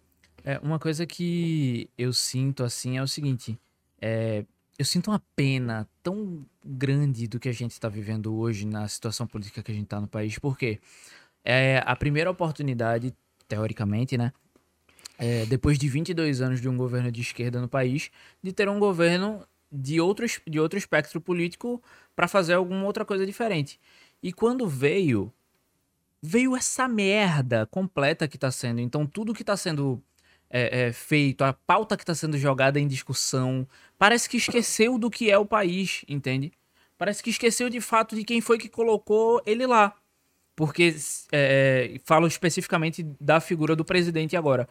É, uma coisa que eu sinto assim é o seguinte: é, eu sinto uma pena tão grande do que a gente está vivendo hoje na situação política que a gente está no país, porque é a primeira oportunidade, teoricamente, né? é, depois de 22 anos de um governo de esquerda no país, de ter um governo de outro, es- de outro espectro político para fazer alguma outra coisa diferente. E quando veio, veio essa merda completa que tá sendo. Então, tudo que tá sendo é, é, feito, a pauta que tá sendo jogada em discussão, parece que esqueceu do que é o país, entende? Parece que esqueceu de fato de quem foi que colocou ele lá. Porque é, falo especificamente da figura do presidente agora.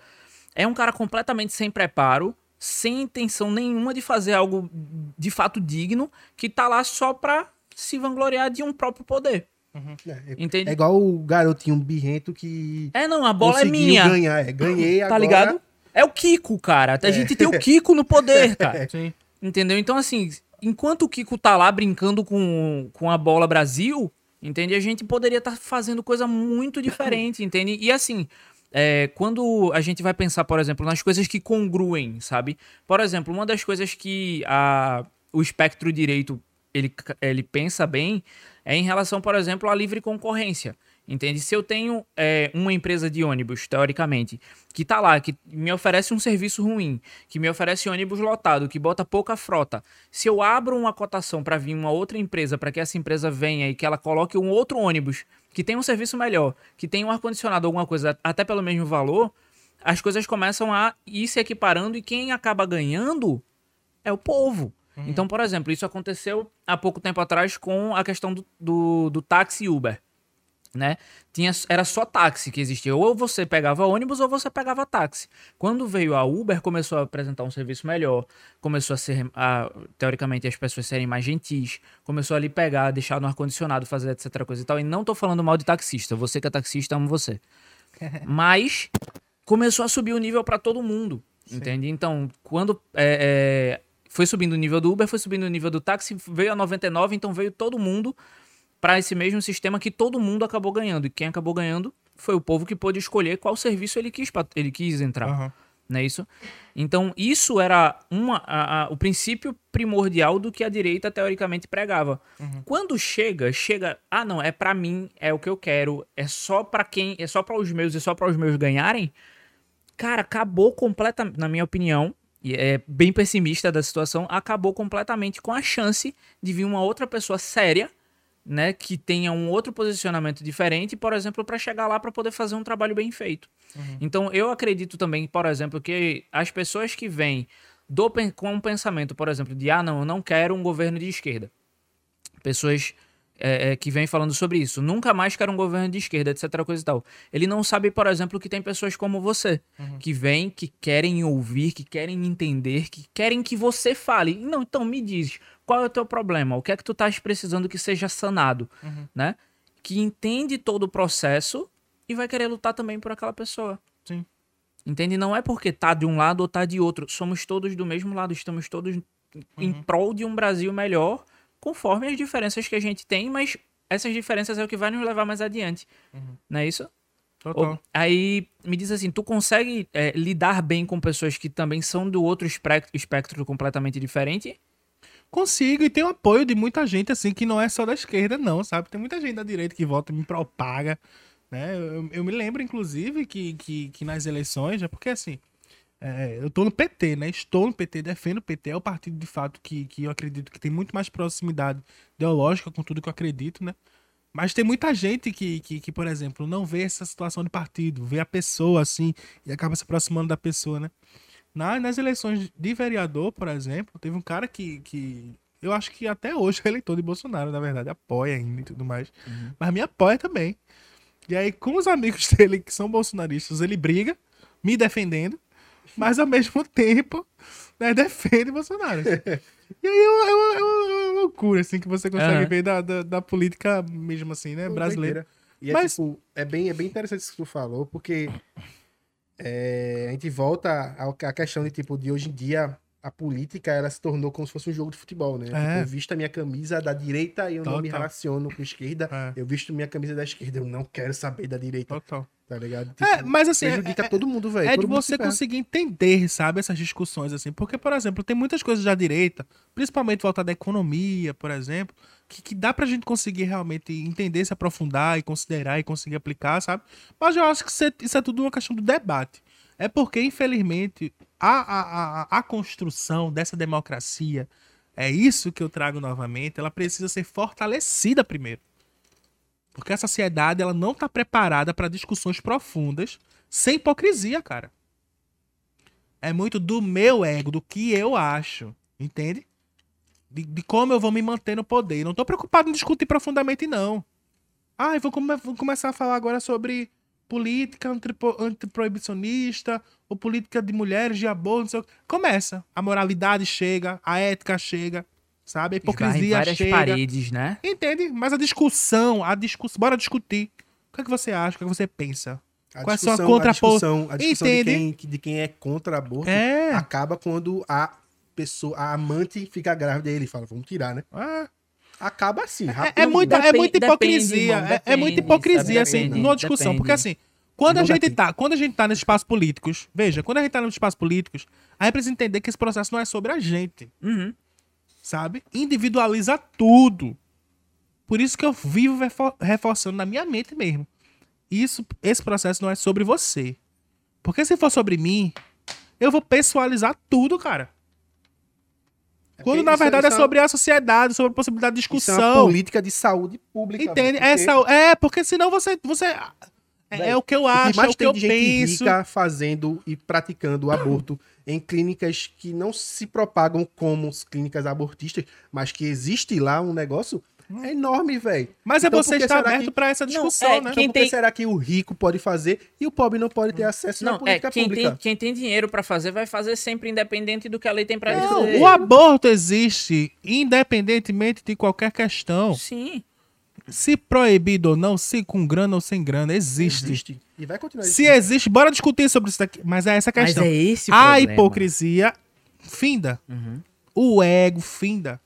É um cara completamente sem preparo, sem intenção nenhuma de fazer algo de fato digno, que tá lá só pra se vangloriar de um próprio poder. É, é- Entende? é igual o garotinho birrento que É, não, a bola é minha. ganhar. É, ganhei Tá agora. ligado? É o Kiko, cara. A gente tem o Kiko no poder, cara. Sim. Entendeu? Então, assim, enquanto o Kiko tá lá brincando com, com a bola Brasil, entende? A gente poderia estar fazendo coisa muito diferente, entende? E assim, é, quando a gente vai pensar, por exemplo, nas coisas que congruem, sabe? Por exemplo, uma das coisas que a, o espectro direito ele, ele pensa bem é em relação, por exemplo, à livre concorrência. Entende? Se eu tenho é, uma empresa de ônibus, teoricamente, que tá lá, que me oferece um serviço ruim, que me oferece ônibus lotado, que bota pouca frota. Se eu abro uma cotação para vir uma outra empresa, para que essa empresa venha e que ela coloque um outro ônibus que tem um serviço melhor, que tem um ar-condicionado, alguma coisa, até pelo mesmo valor, as coisas começam a ir se equiparando e quem acaba ganhando é o povo. Então, por exemplo, isso aconteceu há pouco tempo atrás com a questão do, do, do táxi Uber né? Tinha, era só táxi que existia. Ou você pegava ônibus ou você pegava táxi. Quando veio a Uber, começou a apresentar um serviço melhor, começou a ser, a, teoricamente, as pessoas serem mais gentis, começou a ali pegar, deixar no ar-condicionado, fazer etc. coisa e tal. E não tô falando mal de taxista. Você que é taxista, amo você. Mas começou a subir o nível para todo mundo, entende? Então, quando é, é, foi subindo o nível do Uber, foi subindo o nível do táxi, veio a 99, então veio todo mundo para esse mesmo sistema que todo mundo acabou ganhando. E quem acabou ganhando foi o povo que pôde escolher qual serviço ele quis, ele quis entrar. Aham. Não é isso? Então, isso era uma, a- a- o princípio primordial do que a direita teoricamente pregava. Quando chega, chega, ah, não, é pra mim, é o que eu quero, é só pra quem, é só para os meus e só para os meus ganharem. Cara, acabou completamente, na minha opinião, e é bem pessimista da situação, acabou completamente com a chance de vir uma outra pessoa séria, né, que tenha um outro posicionamento diferente, por exemplo, para chegar lá para poder fazer um trabalho bem feito. Então, eu acredito também, por exemplo, que as pessoas que vêm do, com um pensamento, por exemplo, de ah, não, eu não quero um governo de esquerda. Pessoas é, é, que vêm falando sobre isso. Nunca mais quero um governo de esquerda, etc. coisa e tal. Ele não sabe, por exemplo, que tem pessoas como você, que vêm, que querem ouvir, que querem entender, que querem que você fale. Não, então me diz, qual é o teu problema? O que é que tu estás precisando que seja sanado, né? Que entende todo o processo e vai querer lutar também por aquela pessoa. Sim. Entende? Não é porque tá de um lado ou tá de outro. Somos todos do mesmo lado. Estamos todos em prol de um Brasil melhor, conforme as diferenças que a gente tem, mas essas diferenças é o que vai nos levar mais adiante. Não é isso? Total. Ou- aí me diz assim, tu consegue é, lidar bem com pessoas que também são do outro espectro, espectro completamente diferente? Consigo, e tem o apoio de muita gente, assim, que não é só da esquerda, não, sabe? Tem muita gente da direita que vota e me propaga, né? Eu, eu me lembro, inclusive, que, que, que nas eleições, é porque, assim, é, eu tô no PT, né? Estou no PT, defendo o PT, é o partido, de fato, que, que eu acredito que tem muito mais proximidade ideológica com tudo que eu acredito, né? Mas tem muita gente que, que, que, por exemplo, não vê essa situação de partido, vê a pessoa, assim, e acaba se aproximando da pessoa, né? Na- nas eleições de vereador, por exemplo, teve um cara que, que eu acho que até hoje é eleitor de Bolsonaro, na verdade, apoia ainda e tudo mais. Mas me apoia também. E aí, com os amigos dele que são bolsonaristas, ele briga, me defendendo, mas ao mesmo tempo, né, defende Bolsonaro. E aí é uma, é uma- é uma- é loucura, assim, que você consegue Aham. ver da, da, da política mesmo, assim, né, brasileira. E é, Mas- tipo, é, bem, é bem interessante isso que tu falou, porque é, a gente volta à questão de, tipo, de hoje em dia, a política, ela se tornou como se fosse um jogo de futebol, né? É. Tipo, eu visto a minha camisa da direita e eu não me Total. relaciono com a esquerda. É. Eu visto minha camisa da esquerda, eu não quero saber da direita, Total. tá ligado? É, Tipo, mas assim, prejudica é- todo mundo, velho. É de você conseguir entender, sabe, essas discussões, assim. Porque, por exemplo, tem muitas coisas da direita, principalmente voltada à economia, por exemplo, que, que dá pra gente conseguir realmente entender, se aprofundar e considerar e conseguir aplicar, sabe? Mas eu acho que isso é, isso é tudo uma questão do debate. É porque, infelizmente, a, a, a, a construção dessa democracia, é isso que eu trago novamente, ela precisa ser fortalecida primeiro. Porque a sociedade ela não está preparada para discussões profundas sem hipocrisia, cara. É muito do meu ego, do que eu acho, entende? De, de como eu vou me manter no poder. Não tô preocupado em discutir profundamente, não. Ah, eu vou, come- vou começar a falar agora sobre política antiproibicionista ou política de mulheres, de aborto, não sei o que. Começa. A moralidade chega, a ética chega, sabe? A hipocrisia várias chega. paredes, né? Entende? Mas a discussão, a discussão, bora discutir. O que, é que você acha? O que, é que você pensa? A Qual é a sua discussão, contrapo- a discussão, a discussão de, Entende? quem, de quem é contra aborto É. acaba quando a pessoa, a amante fica grávida e ele fala, vamos tirar, né? Ah, Acaba assim, É, rápido. é muita, é Depende- muita hipocrisia. depende, irmão, é, é muita depende, hipocrisia, sabe? assim, Depende, numa discussão. depende. Porque assim, quando a gente tá, quando a gente tá nesses espaços políticos, veja, quando a gente tá nos espaços políticos, a gente precisa entender que esse processo não é sobre a gente, Uhum. sabe? Individualiza tudo. Por isso que eu vivo refo- reforçando na minha mente mesmo. Isso, esse processo não é sobre você. Porque se for sobre mim, eu vou pessoalizar tudo, cara. É Quando na isso verdade é isso sobre a sociedade, sobre a possibilidade de Isso é discussão. uma política de saúde pública. Entende? porque é, porque senão você. você é, é o que eu o acho, que mais é o que tem eu de gente penso. rica fazendo e praticando o aborto em clínicas que não se propagam como as clínicas abortistas, mas que existe lá um negócio é enorme, velho. Mas é Então, você por que estar aberto que- pra essa Não, discussão, é, né? quem Então, tem- será que o rico pode fazer e o pobre não pode ter acesso na Não, é, política quem pública? tem, quem tem dinheiro pra fazer, vai fazer sempre independente do que a lei tem pra Não, dizer. o aborto existe independentemente de qualquer questão. Sim. Se proibido ou não, se com grana ou sem grana, existe. Existe. E vai continuar Se existe, bora discutir sobre isso daqui. Mas é essa a Mas questão. é esse o a problema. hipocrisia finda. Uhum. O ego finda.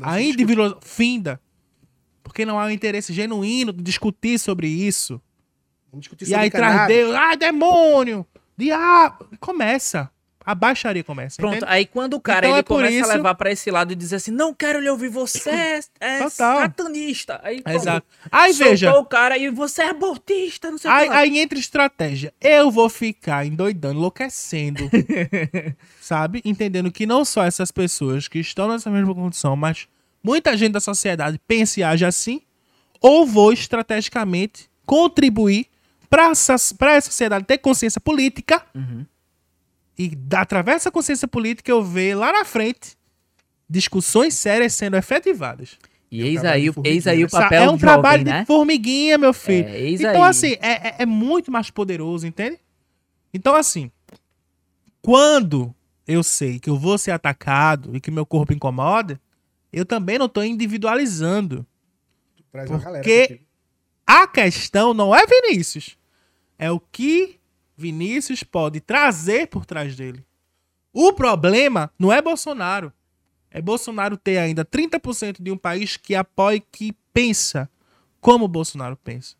A individual finda. Porque não há um interesse genuíno de discutir sobre isso. Discutir E sobre aí traz. Deus, ah, demônio, diabo. Começa. A baixaria começa. Pronto, entende? aí quando o cara Então ele é começa isso- a levar pra esse lado e dizer assim, não quero lhe ouvir, você é, é Total. satanista. Aí, pronto, Exato. Aí veja, o cara e você é abortista, não sei o aí, aí entra estratégia. Eu vou ficar endoidando, enlouquecendo. sabe? Entendendo que não só essas pessoas que estão nessa mesma condição, mas muita gente da sociedade pensa e age assim. Ou vou estrategicamente contribuir para essa, pra essa sociedade ter consciência política. Uhum. E da- através dessa consciência política eu ver lá na frente discussões sérias sendo efetivadas. E É eis aí, eis aí o papel é um trabalho jovem, né? de formiguinha, meu filho. É, eis então, aí. assim, é, é- é muito mais poderoso, entende? Então, assim, quando eu sei que eu vou ser atacado e que meu corpo incomoda, eu também não tô individualizando. Traz Porque-. A questão não é Vinícius. É o que Vinícius pode trazer por trás dele. O problema não é Bolsonaro. É Bolsonaro ter ainda 30% de um país que apoia, que pensa como Bolsonaro pensa.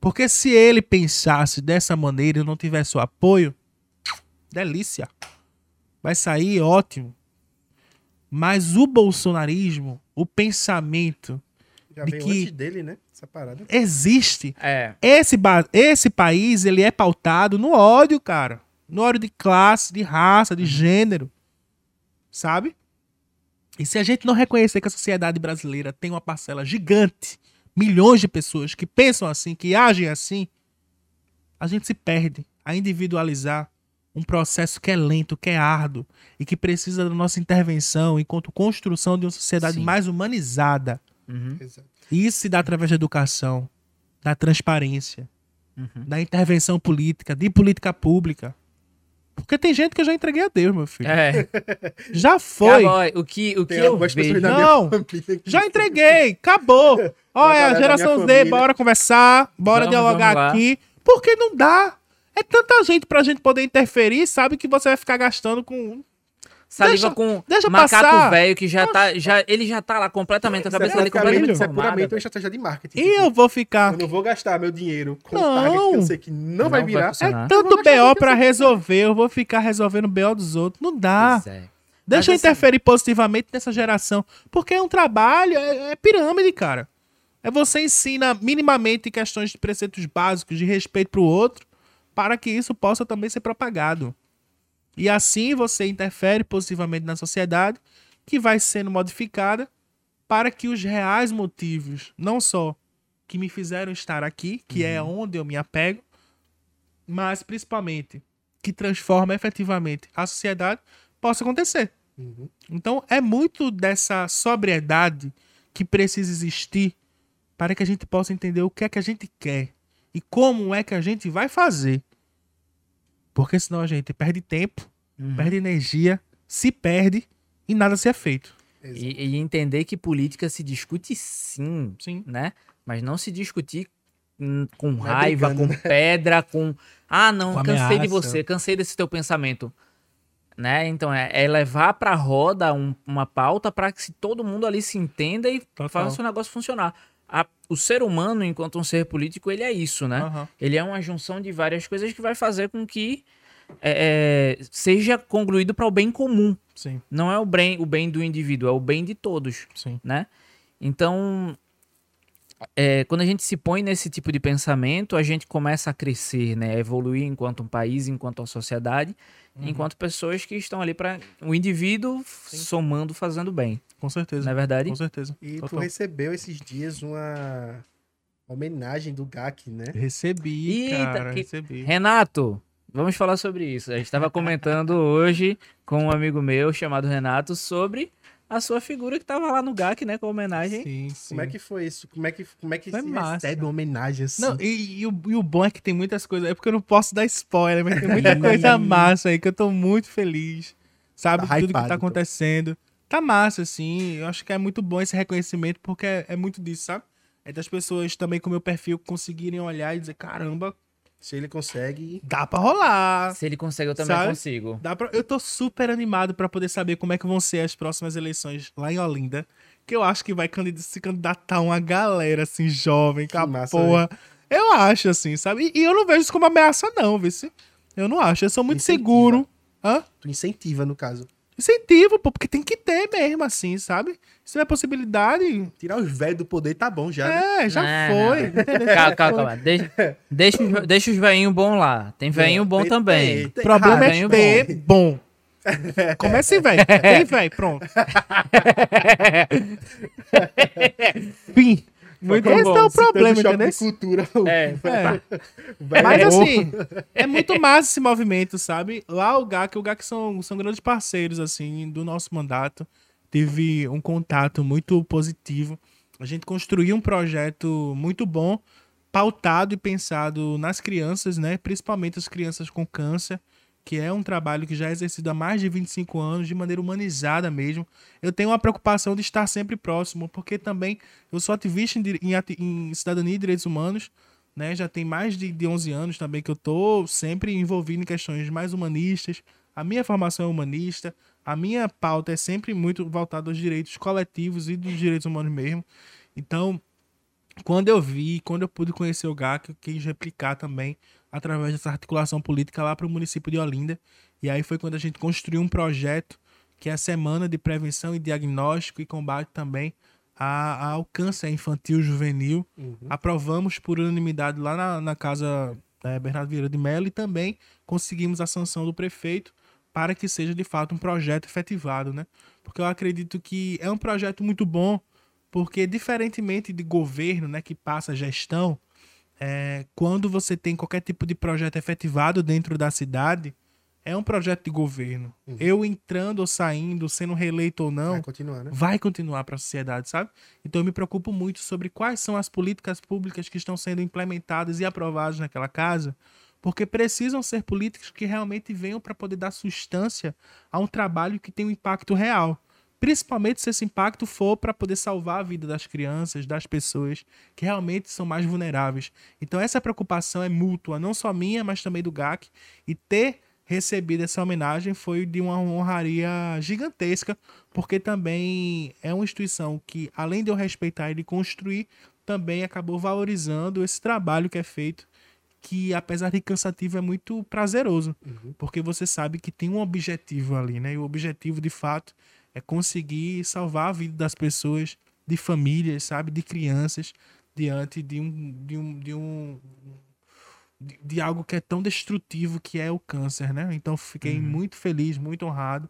Porque se ele pensasse dessa maneira e não tivesse o apoio, delícia. Vai sair ótimo. Mas o bolsonarismo, o pensamento Já de veio que- antes dele, né? Essa parada. existe. É. Esse, esse país, ele é pautado no ódio, cara. No ódio de classe, de raça, de gênero. Sabe? E se a gente não reconhecer que a sociedade brasileira tem uma parcela gigante, milhões de pessoas que pensam assim, que agem assim, a gente se perde a individualizar um processo que é lento, que é árduo e que precisa da nossa intervenção enquanto construção de uma sociedade Sim. mais humanizada. Uhum. Exato. E isso se dá através da educação, da transparência, Uhum. da intervenção política, de política pública. Porque tem gente que eu já entreguei a Deus, meu filho. É. Já foi. Agora, o que, o que Tem eu vejo... Não. Já entreguei, acabou. Olha, da geração Z, bora conversar, bora Vamos, dialogar vamos aqui. Porque não dá. É tanta gente pra gente poder interferir, sabe que você vai ficar gastando com. Saliva Deixa- com deixa macaco passar. velho que já tá, já, ele já tá lá completamente, a cabeça é dele completamente Isso é puramente uma estratégia de marketing. E Tipo, eu vou ficar. eu não vou gastar meu dinheiro com Não. target que eu sei que não, Não vai vai virar. É tanto Eu vou gastar BO pra resolver, eu vou ficar resolvendo o BO dos outros. Não dá. Pois é. Deixa eu Mas assim- interferir positivamente nessa geração. Porque é um trabalho, é, é pirâmide, cara. É você ensina minimamente questões de preceitos básicos de respeito pro outro, para que isso possa também ser propagado. E assim você interfere positivamente na sociedade, que vai sendo modificada para que os reais motivos, não só que me fizeram estar aqui, que é onde eu me apego, mas principalmente que transforma efetivamente a sociedade, possa acontecer. Uhum. Então é muito dessa sobriedade que precisa existir para que a gente possa entender o que é que a gente quer e como é que a gente vai fazer. Porque senão a gente perde tempo, Uhum. perde energia, se perde e nada se é feito. E, e entender que política se discute sim, Sim. né? Mas não se discutir com Não é raiva, brigando, com pedra, com. Ah, não, Com cansei de ameaça. você, cansei desse teu pensamento. Né? Então é, é levar pra roda um- uma pauta para que se todo mundo ali se entenda e Total. faça o negócio funcionar. A- o ser humano, enquanto um ser político, ele é isso, né? Aham. Ele é uma junção de várias coisas que vai fazer com que é, é, seja concluído para o bem comum. Sim, Não é o bem, o bem do indivíduo, é o bem de todos, sim. né? Então, é, quando a gente se põe nesse tipo de pensamento, a gente começa a crescer, né? A evoluir enquanto um país, enquanto uma sociedade, Uhum. enquanto pessoas que estão ali para o indivíduo somando, fazendo bem. Com certeza. Não é verdade? Com certeza. E tu Total. recebeu esses dias uma homenagem do GAC, né? Recebi, Eita, cara, que- recebi. Renato, vamos falar sobre isso. A gente estava comentando hoje com um amigo meu chamado Renato sobre a sua figura que estava lá no GAC, né? Com homenagem. Sim, sim. Como é que foi isso? Como é que, como é que Foi se massa. recebe uma homenagem assim? Não, e, e o, e o bom é que tem muitas coisas. É porque eu não posso dar spoiler, mas tem muita coisa massa aí que eu tô muito feliz. Sabe? Tá tudo que tá então. acontecendo. Tá massa, assim. Eu acho que é muito bom esse reconhecimento, porque é, é muito disso, sabe? É das pessoas também com o meu perfil conseguirem olhar e dizer: caramba, Se ele consegue. dá pra rolar. Se ele consegue, eu também Sabe? consigo. Dá pra... Eu tô super animado pra poder saber como é que vão ser as próximas eleições lá em Olinda. Que eu acho que vai se candidatar uma galera, assim, jovem, com a massa, porra. Eu acho, assim, sabe? E, e eu não vejo isso como ameaça, não, vê se. Eu não acho. Eu sou muito Incentiva. seguro. Hã? Tu incentiva, no caso. Incentivo, pô, porque tem que ter mesmo, assim, sabe? Se tiver possibilidade. Tirar os velhos do poder tá bom já. né? É, já Não, foi. não. Calma, calma, calma. Deixa, deixa, os- deixa os veinhos bons lá. Tem veinho bom Tem- também. tem- O problema é ter bom. Comece velho. Tem velho, pronto. Fim. Muito Esse bom. é o problema, entendeu? de cultura. É. É. Mas assim, é muito massa esse movimento, sabe? Lá o GAC, o GAC são, são grandes parceiros, assim, do nosso mandato. Teve um contato muito positivo. A gente construiu um projeto muito bom, pautado e pensado nas crianças, né? Principalmente as crianças com câncer, que é um trabalho que já é exercido há mais de 25 anos, de maneira humanizada mesmo. Eu tenho uma preocupação de estar sempre próximo, porque também eu sou ativista em, em em cidadania e direitos humanos, né? Já tem mais de, de 11 anos também que eu tô sempre envolvido em questões mais humanistas. A minha formação é humanista, a minha pauta é sempre muito voltada aos direitos coletivos e dos direitos humanos mesmo. Então, quando eu vi, quando eu pude conhecer o GAC, eu quis replicar também através dessa articulação política lá para o município de Olinda. E aí foi quando a gente construiu um projeto que é a Semana de Prevenção e Diagnóstico e Combate também a- ao câncer infantil juvenil. Aprovamos por unanimidade lá na, na casa eh, Bernardo Vieira de Mello e também conseguimos a sanção do prefeito para que seja de fato um projeto efetivado, né? Porque eu acredito que é um projeto muito bom, porque diferentemente de governo, né, que passa gestão, é, quando você tem qualquer tipo de projeto efetivado dentro da cidade, é um projeto de governo. Eu entrando ou saindo, sendo reeleito ou não, Vai continuar, né? vai continuar para a sociedade, sabe? Então eu me preocupo muito sobre quais são as políticas públicas que estão sendo implementadas e aprovadas naquela casa, porque precisam ser políticas que realmente venham para poder dar substância a um trabalho que tem um impacto real. Principalmente se esse impacto for para poder salvar a vida das crianças, das pessoas que realmente são mais vulneráveis. Então essa preocupação é mútua, não só minha, mas também do GAC. E ter recebido essa homenagem foi de uma honraria gigantesca, porque também é uma instituição que, além de eu respeitar e de construir, também acabou valorizando esse trabalho que é feito, que apesar de cansativo é muito prazeroso, porque você sabe que tem um objetivo ali, né? E o objetivo, de fato, é conseguir salvar a vida das pessoas, de famílias, sabe, de crianças, diante de um de um, de um de, de algo que é tão destrutivo que é o câncer, né? Então fiquei muito feliz, muito honrado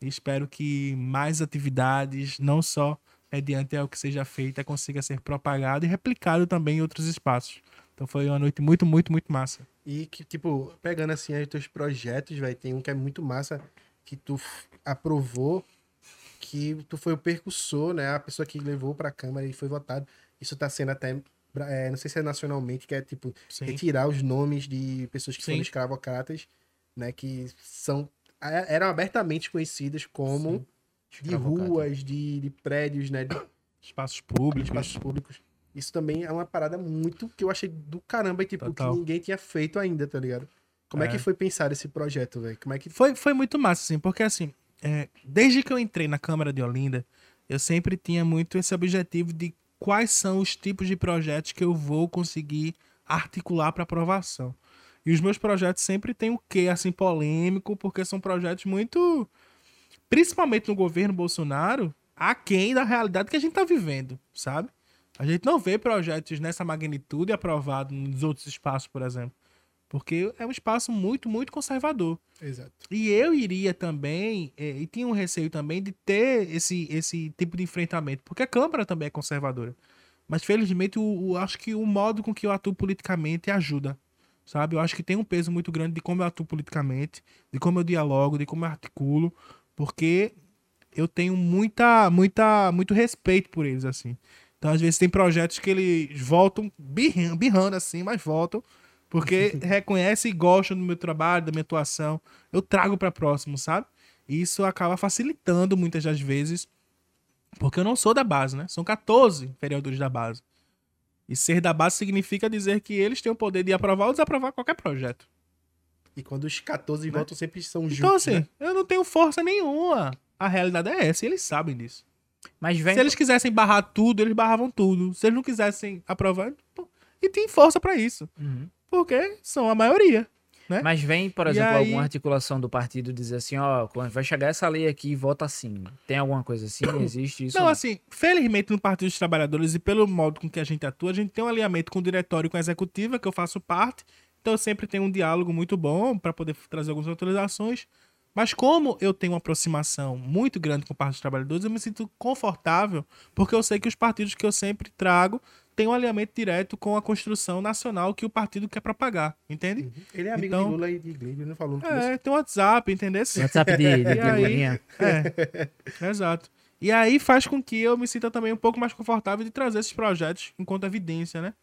e espero que mais atividades, não só mediante ao que seja feita, consiga ser propagado e replicado também em outros espaços. Então foi uma noite muito, muito, muito massa. E que, tipo, pegando assim os teus projetos, velho, tem um que é muito massa que tu aprovou, que tu foi o percussor, né? A pessoa que levou pra Câmara e foi votado. Isso tá sendo até, é, não sei se é nacionalmente, que é tipo, Sim. retirar os nomes de pessoas que Sim. foram escravocratas, né? Que são, eram abertamente conhecidas como de ruas, de, de prédios, né? De Espaços públicos. espaços públicos. Isso também é uma parada muito que eu achei do caramba, tipo, Total. que ninguém tinha feito ainda, tá ligado? Como é, É. que foi pensar esse projeto, velho? Como é que Foi, foi muito massa, assim, porque assim, é, desde que eu entrei na Câmara de Olinda, eu sempre tinha muito esse objetivo de quais são os tipos de projetos que eu vou conseguir articular para aprovação. E os meus projetos sempre têm o quê, assim, polêmico, porque são projetos muito, principalmente no governo Bolsonaro, aquém da realidade que a gente tá vivendo, sabe? A gente não vê projetos nessa magnitude aprovados nos outros espaços, por exemplo. Porque é um espaço muito, muito conservador. Exato. E eu iria também, eh, e tinha um receio também de ter esse, esse tipo de enfrentamento, porque a Câmara também é conservadora. Mas felizmente, o, o- acho que o modo com que eu atuo politicamente ajuda, sabe? Eu acho que tem um peso muito grande de como eu atuo politicamente, de como eu dialogo, de como eu articulo, porque eu tenho muita, muita, muito respeito por eles, assim. Então, às vezes, tem projetos que eles voltam birrando, birrando assim, mas voltam, porque reconhecem e gostam do meu trabalho, da minha atuação. Eu trago para próximo, sabe? E isso acaba facilitando muitas das vezes, porque eu não sou da base, né? São 14 vereadores da base. E ser da base significa dizer que eles têm o poder de aprovar ou desaprovar qualquer projeto. E quando os 14 votos sempre são juntos, Então, assim, né? eu não tenho força nenhuma. A realidade é essa, e eles sabem disso. Mas vem. Se eles quisessem barrar tudo, eles barravam tudo. Se eles não quisessem aprovar, pô, e tem força pra isso. Uhum. Porque são a maioria. né? Mas vem, por E exemplo, aí- alguma articulação do partido dizer assim, ó, quando vai chegar essa lei aqui, vota assim. Tem alguma coisa assim? Existe isso? Não, ou assim, felizmente no Partido dos Trabalhadores e pelo modo com que a gente atua, a gente tem um alinhamento com o diretório e com a executiva, que eu faço parte. Então eu sempre tenho um diálogo muito bom para poder trazer algumas atualizações. Mas como eu tenho uma aproximação muito grande com o Partido dos Trabalhadores, eu me sinto confortável, porque eu sei que os partidos que eu sempre trago têm um alinhamento direto com a construção nacional que o partido quer propagar, entende? Ele é amigo Então- de Lula e de Gleide, não falou. É, tem um WhatsApp, entendeu? WhatsApp de, de E aí- figurinha. É, exato. E aí faz com que eu me sinta também um pouco mais confortável de trazer esses projetos enquanto evidência, né?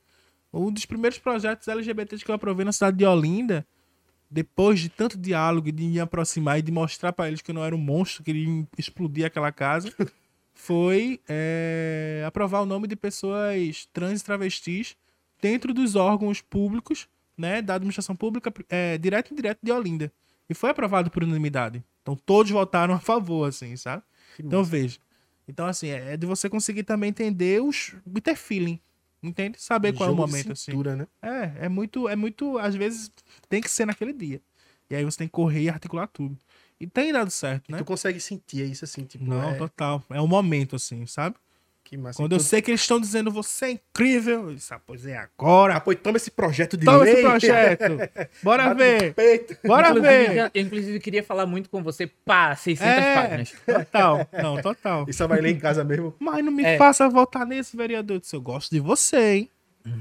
Um dos primeiros projetos LGBTs que eu aprovei na cidade de Olinda, depois de tanto diálogo e de me aproximar e de mostrar pra eles que eu não era um monstro que iria explodir aquela casa, foi é, aprovar o nome de pessoas trans e travestis dentro dos órgãos públicos, né, da administração pública, é, direto e indireto de Olinda. E foi aprovado por unanimidade. Então todos votaram a favor, assim, sabe? Então veja. Então, assim, é é de você conseguir também entender os. e ter feeling. Entende? Saber qual é o momento, assim. cintura, né? É, é muito, é muito, às vezes tem que ser naquele dia. E aí você tem que correr e articular tudo. E tem dado certo, né? Tu consegue sentir isso assim, tipo, Não, é, total. É um momento, assim, sabe? que massa. Quando eu Então, sei que eles estão dizendo você é incrível, eu disse, ah, pois é agora. Ah, pois toma esse projeto de Toma lei. esse projeto. Bora ver. peito. Bora ver. Inclusive, eu, inclusive, queria falar muito com você. Pá, 600 É, páginas. total. Não, total. E só vai ler em casa mesmo. Mas não me É. faça votar nesse vereador. Eu disse, eu gosto de você, hein?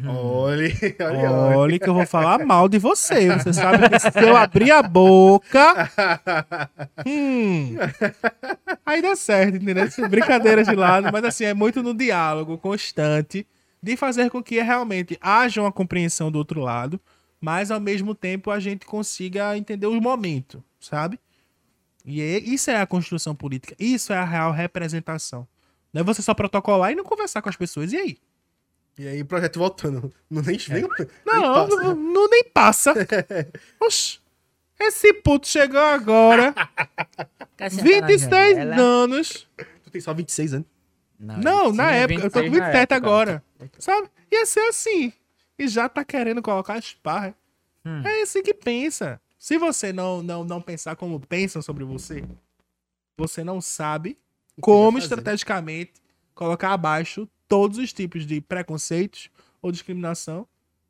Olha, olha, olha. Olha que eu vou falar mal de você. Você sabe que se eu abrir a boca. Hum. Aí dá certo, entendeu? Brincadeiras de lado, mas assim, é muito no diálogo constante de fazer com que realmente haja uma compreensão do outro lado, mas ao mesmo tempo a gente consiga entender os momentos, sabe? E é- isso é a construção política, isso é a real representação. Não é você só protocolar e não conversar com as pessoas. E aí? E aí, o projeto voltando. Não nem, nem, nem Não, passa. não, não nem passa. Oxi. Esse puto chegou agora, Quer sentar na 26 janela? anos. Tu tem só 26 anos. Não, na tinha época, eu tô com 26 na 27 época. agora. Sabe? Ia ser assim. E já tá querendo colocar as parras. Hum. É assim que pensa. Se você não, não, não pensar como pensam sobre você, você não sabe como estrategicamente colocar abaixo todos os tipos de preconceitos ou discriminação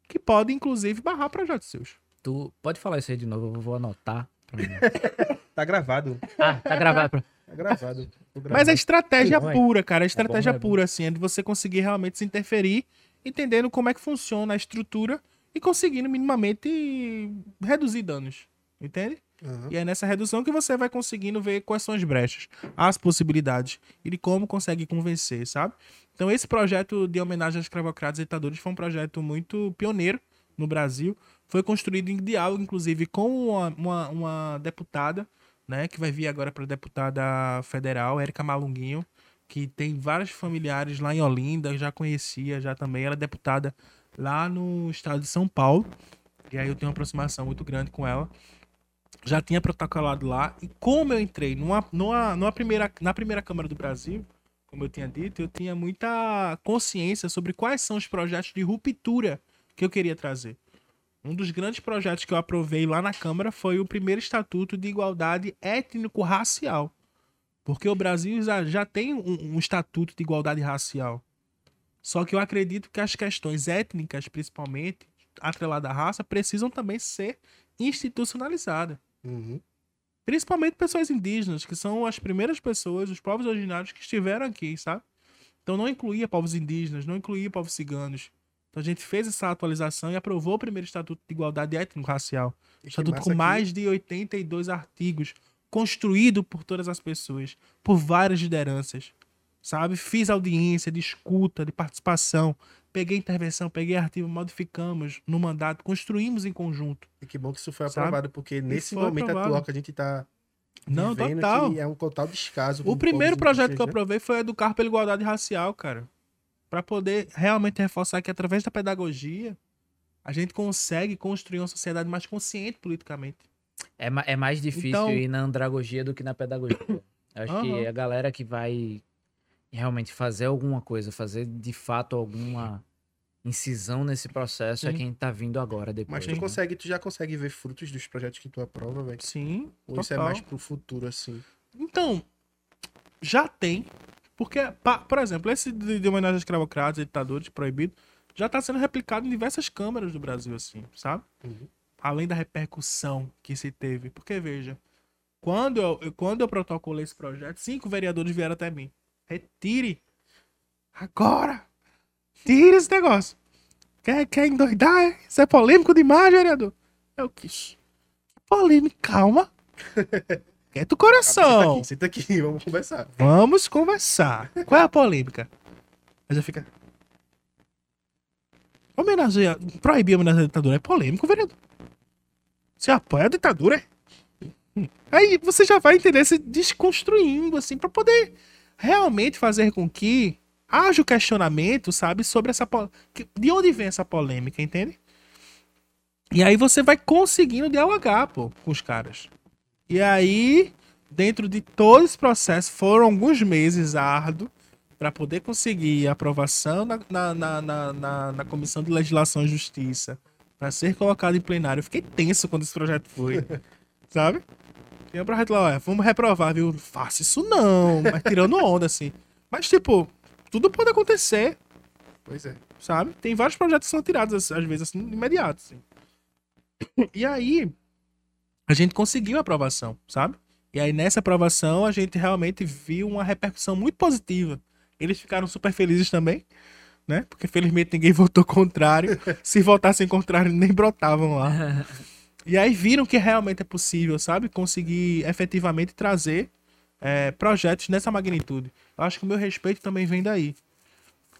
que podem, inclusive, barrar projetos seus. Tu pode falar isso aí de novo, eu vou anotar. Tá gravado. ah, tá gravado. pra- Tá gravado. Gravado. Mas é estratégia Oi. pura, cara. É estratégia bom, é bom. pura, assim. É de você conseguir realmente se interferir, entendendo como é que funciona a estrutura e conseguindo minimamente reduzir danos. Entende? Aham. E é nessa redução que você vai conseguindo ver quais são as brechas, as possibilidades e de como consegue convencer, sabe? Então, esse projeto de homenagem aos escravocratas e ditadores foi um projeto muito pioneiro no Brasil. Foi construído em diálogo, inclusive, com uma, uma, uma deputada, né? Que vai vir agora para deputada federal, Érica Malunguinho, que tem vários familiares lá em Olinda, já conhecia já também. Ela é deputada lá no estado de São Paulo. E aí eu tenho uma aproximação muito grande com ela já tinha protocolado lá. E como eu entrei numa, numa, numa primeira, na primeira Câmara do Brasil, como eu tinha dito, eu tinha muita consciência sobre quais são os projetos de ruptura que eu queria trazer. Um dos grandes projetos que eu aprovei lá na Câmara foi o primeiro Estatuto de Igualdade Étnico-Racial. Porque o Brasil já, já tem um, um estatuto de igualdade racial. Só que eu acredito que as questões étnicas, principalmente, atreladas à raça, precisam também ser institucionalizadas. Uhum. Principalmente pessoas indígenas, que são as primeiras pessoas, os povos originários que estiveram aqui, sabe? Então não incluía povos indígenas, não incluía povos ciganos. Então a gente fez essa atualização e aprovou o primeiro Estatuto de Igualdade Étnico-Racial. Estatuto com mais de 82 artigos, construído por todas as pessoas, por várias lideranças, sabe? Fiz audiência de escuta, de participação, peguei intervenção, peguei artigo, modificamos no mandato, construímos em conjunto. E que bom que isso foi Sabe? aprovado, porque nesse momento aprovado. atual que a gente tá Não, total. que é um total descaso. O primeiro projeto que eu aprovei foi Educar pela Igualdade Racial, cara. Pra poder realmente reforçar que através da pedagogia a gente consegue construir uma sociedade mais consciente politicamente. É, é mais difícil Então- ir na andragogia do que na pedagogia. Eu acho que Aham. a galera que vai realmente fazer alguma coisa, fazer de fato alguma incisão nesse processo é Sim. quem tá vindo agora depois. Mas tu né? consegue, tu já consegue ver frutos dos projetos que tu aprova, velho? Sim. Ou isso é total. mais pro futuro, assim? Então, já tem. Porque, pa- por exemplo, esse de, de homenagem aos escravocratas e ditadores proibido já tá sendo replicado em diversas câmaras do Brasil, assim, sabe? Uhum. Além da repercussão que se teve. Porque, veja, quando eu, eu- quando eu protocolei esse projeto, cinco vereadores vieram até mim. Retire. Agora. Tire esse negócio. Quer, quer endoidar? é? Isso é polêmico demais, vereador. Eu quis. Polêmica, calma. Quieta o coração. Senta aqui, senta aqui, vamos conversar. Vamos conversar. Qual é a polêmica? Aí já fica. Homenagear. Proibir a homenagem à ditadura é polêmico, vereador. Você apoia a ditadura? é? Hum. Aí você já vai entender se desconstruindo, assim, pra poder realmente fazer com que haja o questionamento, sabe, sobre essa. De onde vem essa polêmica, entende? E aí você vai conseguindo dialogar, pô, com os caras. E aí, dentro de todo esse processo, foram alguns meses árduos para poder conseguir aprovação na, na, na, na, na- Comissão de Legislação e Justiça, para ser colocado em plenário. Eu fiquei tenso quando esse projeto foi, sabe? Tinha um projeto lá, ó, vamos reprovar, viu? Faça isso não, mas tirando onda, assim. Mas, tipo, tudo pode acontecer, Pois é. sabe? Tem vários projetos que são tirados, às vezes, assim, imediatos. assim. E aí, a gente conseguiu a aprovação, sabe? E aí, nessa aprovação, a gente realmente viu uma repercussão muito positiva. Eles ficaram super felizes também, né? Porque, felizmente, ninguém votou contrário. Se votassem contrário, nem brotavam lá. E aí viram que realmente é possível, sabe? Conseguir efetivamente trazer é, projetos nessa magnitude. Eu acho que o meu respeito também vem daí.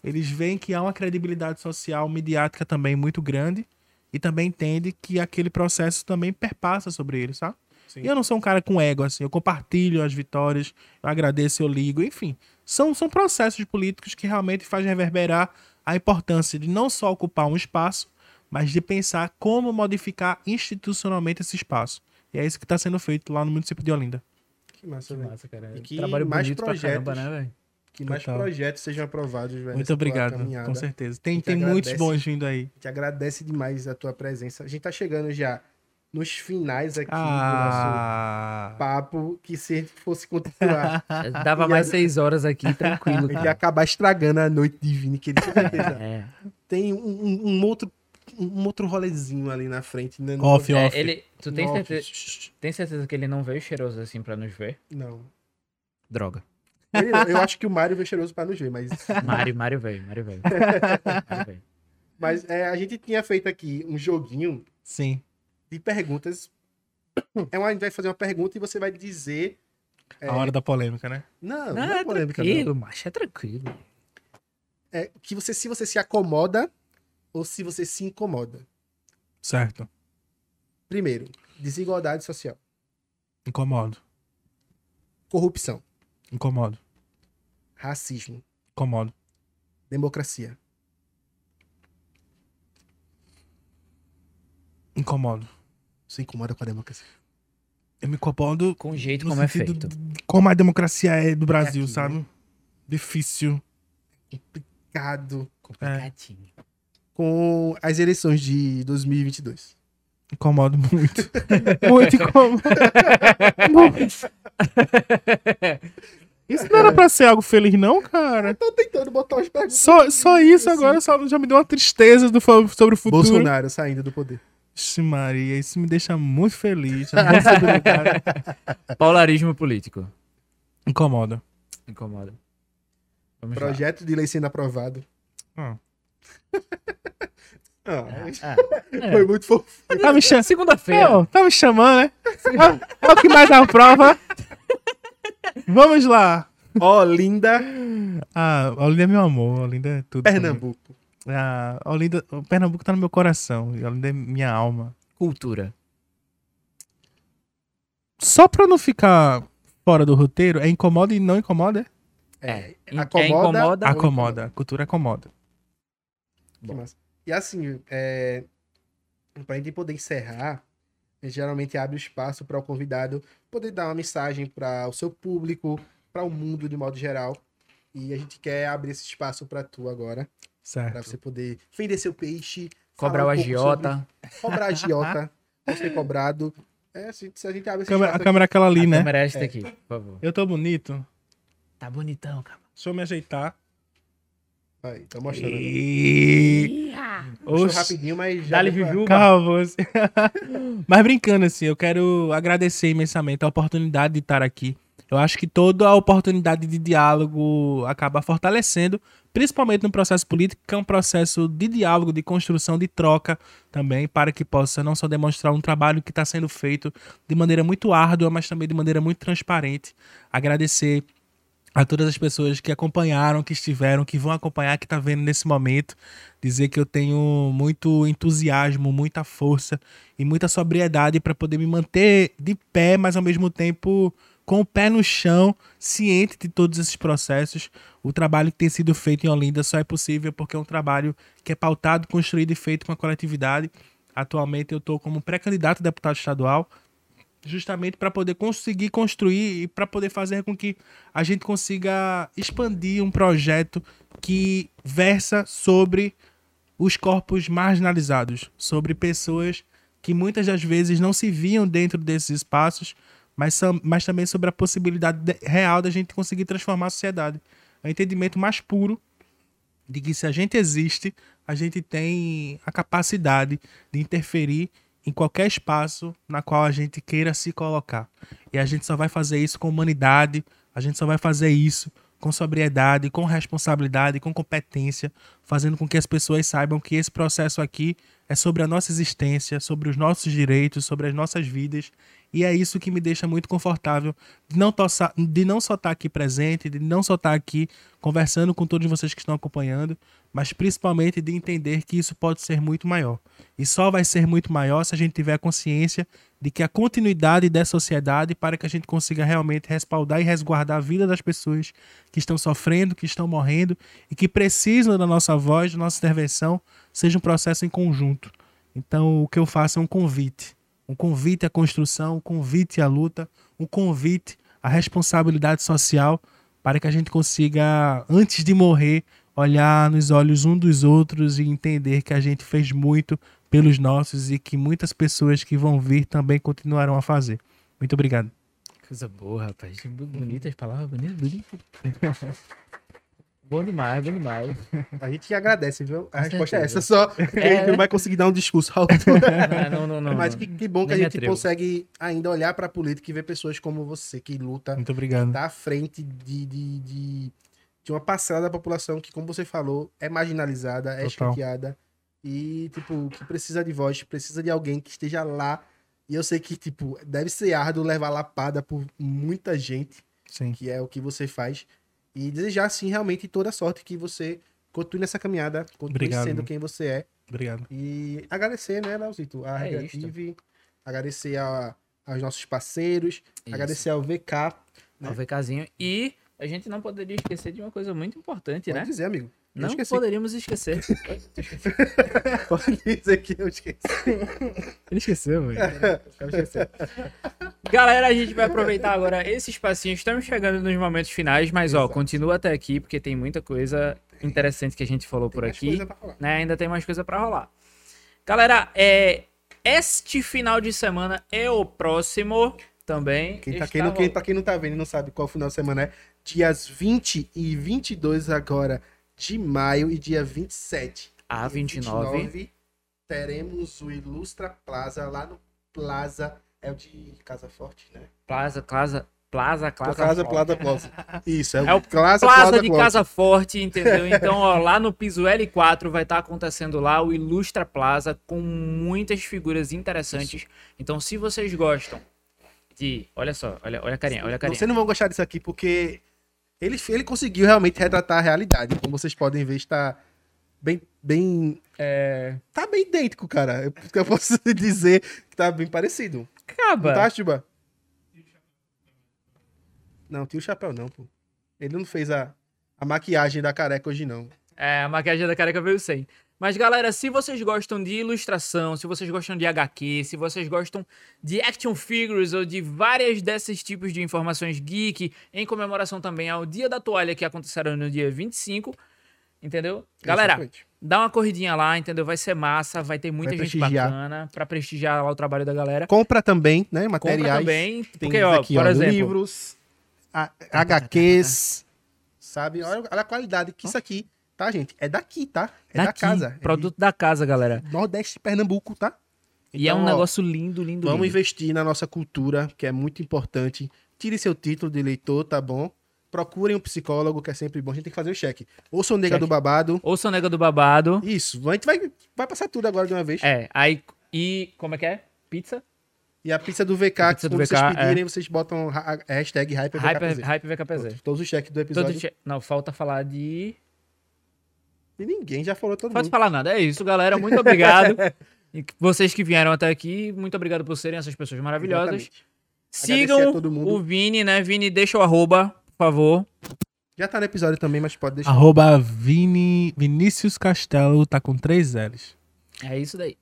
Eles veem que há uma credibilidade social, midiática também muito grande e também entende que aquele processo também perpassa sobre eles, sabe? Sim. E eu não sou um cara com ego, assim, eu compartilho as vitórias, eu agradeço, eu ligo, enfim. São, são processos políticos que realmente fazem reverberar a importância de não só ocupar um espaço, mas de pensar como modificar institucionalmente esse espaço. E é isso que está sendo feito lá no município de Olinda. Que massa, Que velho. massa, cara. E que Trabalho mais bonito pra projetos. caramba, né, velho? Que mais Total. projetos sejam aprovados, velho. Muito obrigado, com certeza. Tem, tem muitos bons vindo aí. A gente agradece demais a tua presença. A gente tá chegando já nos finais aqui do nosso Ah, papo, que se a gente fosse continuar, Dava mais a- seis horas aqui, tranquilo. a gente ia acabar estragando a noite de Vini, que ele com certeza É. tem um, um- um outro um outro rolezinho ali na frente, né? Não- off, É, off. ele, tu tem Off. certeza, tem certeza que ele não veio cheiroso assim pra nos ver? Não. Droga. Ele não. Eu acho que o Mário veio cheiroso pra nos ver, mas, Mário, Mário veio, Mário veio. Mário veio. mas é, a gente tinha feito aqui um joguinho Sim. de perguntas. É uma, a gente vai fazer uma pergunta e você vai dizer. A hora da polêmica, né? Não, não, Não, é é polêmica, não. tranquilo, macho, é tranquilo. É que você, se você se acomoda ou se você se incomoda. Certo. Primeiro, desigualdade social, Incomodo. corrupção, Incomodo. racismo, Incomodo. democracia. Incomodo. Você incomoda com a democracia. Eu me incomodo Com o jeito como é feito. como a democracia é do Brasil, aqui, sabe? Difícil. Complicado. Complicadinho. Com as eleições de 2022. Incomodo muito. muito incomodo. muito. Isso não era pra ser algo feliz, não, cara. Tô tentando botar umas perguntas. Só, só isso agora só, já me deu uma tristeza do, sobre o futuro. Bolsonaro saindo do poder. Ixi, Maria, isso me deixa muito feliz. Paularismo político. Incomoda. Incomoda. Vamos Projeto de lei sendo aprovado. Ah. Ah. Ah, Foi muito fofo. Tá me, cha- Segunda-feira. Tá me chamando, né? É, é o que mais dá prova. Vamos lá. Olinda, Ah, Olinda é meu amor. Olinda é tudo. Pernambuco. Ah, Olinda, o Pernambuco tá no meu coração. E Olinda é minha alma. Cultura. Só pra não ficar fora do roteiro, é incomoda e não incomoda? É. Acomoda- Acomoda. ou Acomoda. A cultura acomoda. Que massa. E assim, é, pra gente poder encerrar, a gente geralmente abre espaço para o convidado poder dar uma mensagem para o seu público, para o mundo de modo geral. E a gente quer abrir esse espaço para tu agora, para Certo. você poder vender seu peixe, Cobrar o um pouco agiota. sobre- cobrar agiota, ser cobrado. É, se, se a gente abre esse Câmera- a câmera é aquela ali, A né? câmera é esta aqui, por favor. Eu tô bonito. Tá bonitão, cara. Deixa eu me ajeitar. Aí, tá mostrando. E... Mostrou Oxi. rapidinho, mas já Dali Jujuba. Calma. você. Mas brincando assim, eu quero agradecer imensamente a oportunidade de estar aqui. Eu acho que toda a oportunidade de diálogo acaba fortalecendo, principalmente no processo político, que é um processo de diálogo, de construção, de troca também, para que possa não só demonstrar um trabalho que está sendo feito de maneira muito árdua, mas também de maneira muito transparente. Agradecer a todas as pessoas que acompanharam, que estiveram, que vão acompanhar, que tá vendo nesse momento, dizer que eu tenho muito entusiasmo, muita força e muita sobriedade para poder me manter de pé, mas ao mesmo tempo com o pé no chão, ciente de todos esses processos. O trabalho que tem sido feito em Olinda só é possível porque é um trabalho que é pautado, construído e feito com a coletividade. Atualmente eu estou como pré-candidato a deputado estadual justamente para poder conseguir construir e para poder fazer com que a gente consiga expandir um projeto que versa sobre os corpos marginalizados, sobre pessoas que muitas das vezes não se viam dentro desses espaços, mas, mas também sobre a possibilidade de- real da gente conseguir transformar a sociedade. É o entendimento mais puro de que se a gente existe, a gente tem a capacidade de interferir em qualquer espaço na qual a gente queira se colocar. E a gente só vai fazer isso com humanidade, a gente só vai fazer isso com sobriedade, com responsabilidade, com competência, fazendo com que as pessoas saibam que esse processo aqui é sobre a nossa existência, sobre os nossos direitos, sobre as nossas vidas. E é isso que me deixa muito confortável de não, tossa- de não só estar aqui presente, de não só estar aqui conversando com todos vocês que estão acompanhando, mas principalmente de entender que isso pode ser muito maior. E só vai ser muito maior se a gente tiver consciência de que a continuidade da sociedade para que a gente consiga realmente respaldar e resguardar a vida das pessoas que estão sofrendo, que estão morrendo e que precisam da nossa voz, da nossa intervenção, seja um processo em conjunto. Então, o que eu faço é um convite. Um convite à construção, um convite à luta, um convite à responsabilidade social para que a gente consiga, antes de morrer, olhar nos olhos um dos outros e entender que a gente fez muito pelos nossos e que muitas pessoas que vão vir também continuarão a fazer. Muito obrigado. Coisa boa, rapaz. Bonitas palavras, bonitas, bonitas. bom demais, bom demais. A gente agradece, viu? A Com resposta é certeza. essa, só. porque A gente não vai conseguir dar um discurso alto. Não, não, não. Mas que, que bom que a Nem me gente atrevo. consegue ainda olhar pra política e ver pessoas como você que luta Muito obrigado. tá à frente de, de, de, de uma parcela da população que, como você falou, é marginalizada, é escanteada e, tipo, que precisa de voz, precisa de alguém que esteja lá. E eu sei que, tipo, deve ser árduo levar lapada por muita gente, Sim. que é o que você faz. E desejar, sim, realmente toda a sorte que você continue nessa caminhada, continue Obrigado, sendo meu. quem você é. Obrigado. E agradecer, né, Leozito, a É Recreative, agradecer a- aos nossos parceiros, Isso. agradecer ao VK. Ao VKzinho. E a gente não poderia esquecer de uma coisa muito importante, Pode né? dizer, amigo. Eu Não esqueci. poderíamos esquecer. Pode dizer que eu esqueci. Ele esqueceu, velho. Galera, a gente vai aproveitar agora esse espacinho. Estamos chegando nos momentos finais, mas ó, Exato. continua até aqui, porque tem muita coisa interessante que a gente falou por Tem mais aqui. coisa pra falar. né? Ainda tem mais coisa pra rolar. Galera, é, este final de semana é o próximo também. Quem tá, Está quem não, quem, pra quem não tá vendo e não sabe qual final de semana é, dias 20 e 22 agora de maio e dia 27. A E 29. 29, teremos o Ilustra Plaza lá no Plaza, é o de Casa Forte, né? Plaza, Plaza, Plaza, Plaza. Plaza. Plaza, Plaza. Isso, é o, É o Plaza, Plaza, Plaza, de Plaza. Casa Forte, entendeu? Então, ó, lá no piso L4 vai estar acontecendo lá o Ilustra Plaza com muitas figuras interessantes. Então, se vocês gostam de. Olha só, olha, olha a carinha, olha a carinha. Vocês não vão gostar disso aqui porque ele, ele conseguiu realmente retratar a realidade. Como vocês podem ver, está bem, bem É. Tá bem idêntico, cara. Eu, eu posso dizer que tá bem parecido. Acaba. Não tá, Chuba? Não, tira o chapéu não, pô. Ele não fez a, a maquiagem da careca hoje, não. É, a maquiagem da careca veio sem. Mas, galera, se vocês gostam de ilustração, se vocês gostam de HQ, se vocês gostam de action figures ou de várias desses tipos de informações geek, em comemoração também ao Dia da Toalha, que acontecerá no dia 25, entendeu? Galera, dá uma corridinha lá, entendeu? Vai ser massa, vai ter muita Vai gente bacana pra prestigiar lá o trabalho da galera. Compra também, né? Compra Materiais. também, Tem porque, ó, aqui, por ó, exemplo... livros, a- HQs, sabe? Olha a qualidade que isso aqui, tá, gente? É daqui, tá? É da daqui, casa. É Produto da casa, galera. de Nordeste de Pernambuco, tá? e é Então, um ó, negócio lindo, lindo, Vamos lindo. investir na nossa cultura, que é muito importante. Tire seu título de eleitor, tá bom? Procurem um psicólogo, que é sempre bom. A gente tem que fazer o cheque. Ouça o Nega do Babado. Ouça o Nega do Babado. Isso. A gente vai, vai passar tudo agora de uma vez. É, aí. E. Como é que é? Pizza? E a pizza do VK, A pizza do quando vocês VK, pedirem, vocês botam hashtag Hyper, HyperVKPZ. Hyper VKPZ. Pronto, Todos os cheques do episódio. Todo che- Não, falta falar de. E ninguém já falou todo Não pode mundo. falar nada. É isso, galera. Muito obrigado. Vocês que vieram até aqui, muito obrigado por serem essas pessoas maravilhosas. Sigam a todo mundo. o Vini, né? Vini, deixa o arroba, por favor. Já tá no episódio também, mas pode deixar. Arroba Vini, Vinícius Castelo tá com três L's. É isso daí.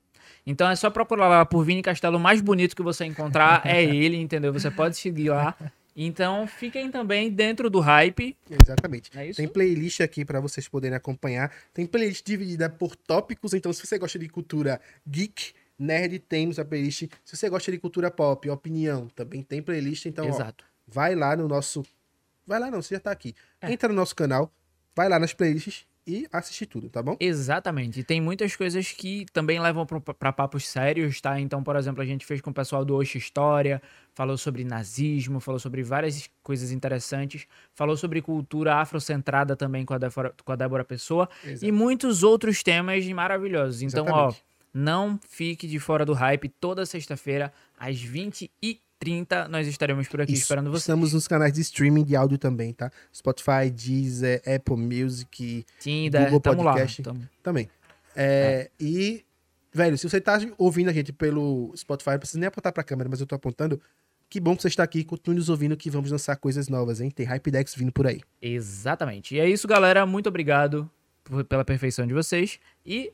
Então é só procurar lá por Vini Castelo, o mais bonito que você encontrar é ele, entendeu? Você pode seguir lá. Então fiquem também dentro do hype. Exatamente. É isso? Tem playlist aqui pra vocês poderem acompanhar. Tem playlist dividida por tópicos, então se você gosta de cultura geek, nerd, temos a playlist. Se você gosta de cultura pop, opinião, também tem playlist. Então, ó, Exato. vai lá no nosso. Vai lá não, você já tá aqui. É. Entra no nosso canal, vai lá nas playlists e assiste tudo, tá bom? Exatamente. E tem muitas coisas que também levam para papos sérios, tá? Então, por exemplo, a gente fez com o pessoal do Oxe História, falou sobre nazismo, falou sobre várias coisas interessantes, falou sobre cultura afrocentrada também com a Débora, com a Débora Pessoa Exato. e muitos outros temas maravilhosos. Então, ó, Exatamente. não fique de fora do hype. Toda sexta-feira, às 20h30, nós estaremos por aqui Isso. esperando você. Estamos nos canais de streaming de áudio também, tá? Spotify, Deezer, Apple Music, Tinder, Google tamo lá. Podcast. Tamo... também. É, E, velho, se você tá ouvindo a gente pelo Spotify, não precisa nem apontar pra câmera, mas eu tô apontando. Que bom que você está aqui, continue nos ouvindo que vamos lançar coisas novas, hein? Tem Hypedex vindo por aí. Exatamente. E é isso, galera. Muito obrigado pela perfeição de vocês e